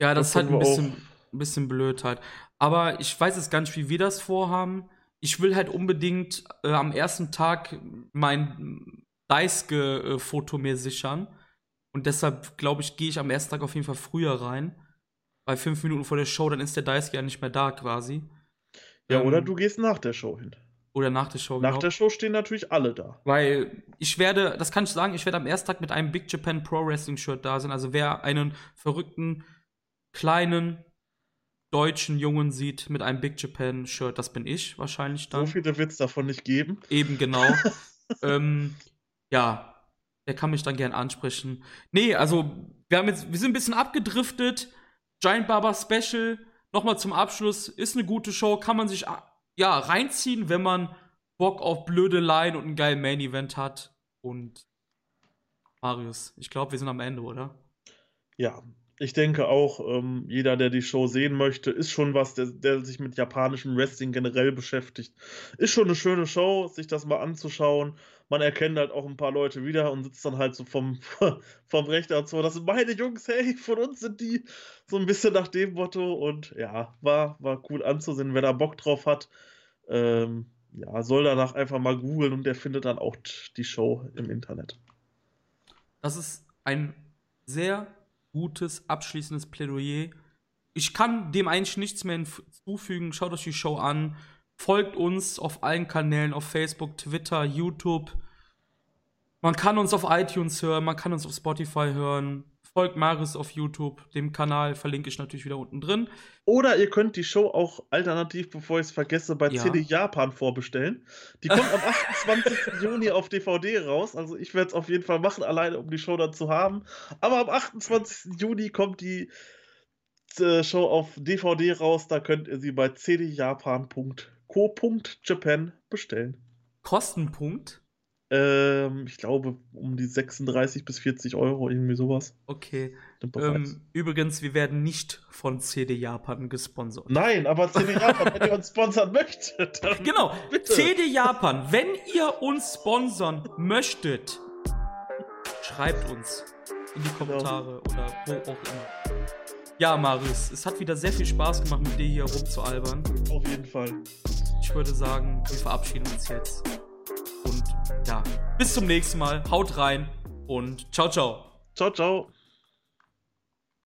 Ja, das, das ist halt ein bisschen, ein bisschen blöd halt. Aber ich weiß jetzt gar nicht, wie wir das vorhaben. Ich will halt unbedingt äh, am ersten Tag mein Deiske-Foto mir sichern und deshalb, glaube ich, gehe ich am ersten Tag auf jeden Fall früher rein. Bei fünf Minuten vor der Show, dann ist der Daisuke ja nicht mehr da quasi. Ja, ähm, oder du gehst nach der Show hin. Oder nach der Show. Nach genau. der Show stehen natürlich alle da. Weil ich werde, das kann ich sagen, ich werde am ersten Tag mit einem Big Japan Pro Wrestling Shirt da sein. Also wer einen verrückten, kleinen, deutschen Jungen sieht mit einem Big Japan Shirt, das bin ich wahrscheinlich dann. So viele wird es davon nicht geben. Eben genau. ähm, ja, der kann mich dann gern ansprechen. Nee, also, wir haben jetzt, wir sind ein bisschen abgedriftet. Giant Barber Special, nochmal zum Abschluss, ist eine gute Show, kann man sich ja reinziehen, wenn man Bock auf blöde Line und einen geilen Main Event hat. Und Marius, ich glaube, wir sind am Ende, oder? Ja, ich denke auch, ähm, jeder, der die Show sehen möchte, ist schon was, der, der, sich mit japanischem Wrestling generell beschäftigt. Ist schon eine schöne Show, sich das mal anzuschauen. Man erkennt halt auch ein paar Leute wieder und sitzt dann halt so vom, vom Rechter und so. Das sind meine Jungs, hey, von uns sind die. So ein bisschen nach dem Motto. Und ja, war, war cool anzusehen, wer da Bock drauf hat. Ähm, ja, soll danach einfach mal googeln und der findet dann auch die Show im Internet. Das ist ein sehr gutes, abschließendes Plädoyer. Ich kann dem eigentlich nichts mehr hinzufügen. Schaut euch die Show an. Folgt uns auf allen Kanälen, auf Facebook, Twitter, YouTube. Man kann uns auf iTunes hören, man kann uns auf Spotify hören. Folgt Maris auf YouTube, dem Kanal verlinke ich natürlich wieder unten drin. Oder ihr könnt die Show auch alternativ, bevor ich es vergesse, bei ja. CD Japan vorbestellen. Die kommt am 28. Juni auf DVD raus. Also ich werde es auf jeden Fall machen, alleine um die Show dann zu haben. Aber am 28. Juni kommt die äh, Show auf DVD raus. Da könnt ihr sie bei cdjapan.co.japan bestellen. Kostenpunkt? Ähm, ich glaube, um die 36 bis 40 Euro, irgendwie sowas. Okay. Ähm, übrigens, wir werden nicht von CD Japan gesponsert. Nein, aber CD Japan, wenn ihr uns sponsern möchtet. Genau, bitte. CD Japan, wenn ihr uns sponsern möchtet, schreibt uns in die Kommentare genau. oder wo auch immer. Ja, Marius, es hat wieder sehr viel Spaß gemacht, mit dir hier rumzualbern. Auf jeden Fall. Ich würde sagen, wir verabschieden uns jetzt. Ja, bis zum nächsten Mal. Haut rein und ciao, ciao. Ciao, ciao.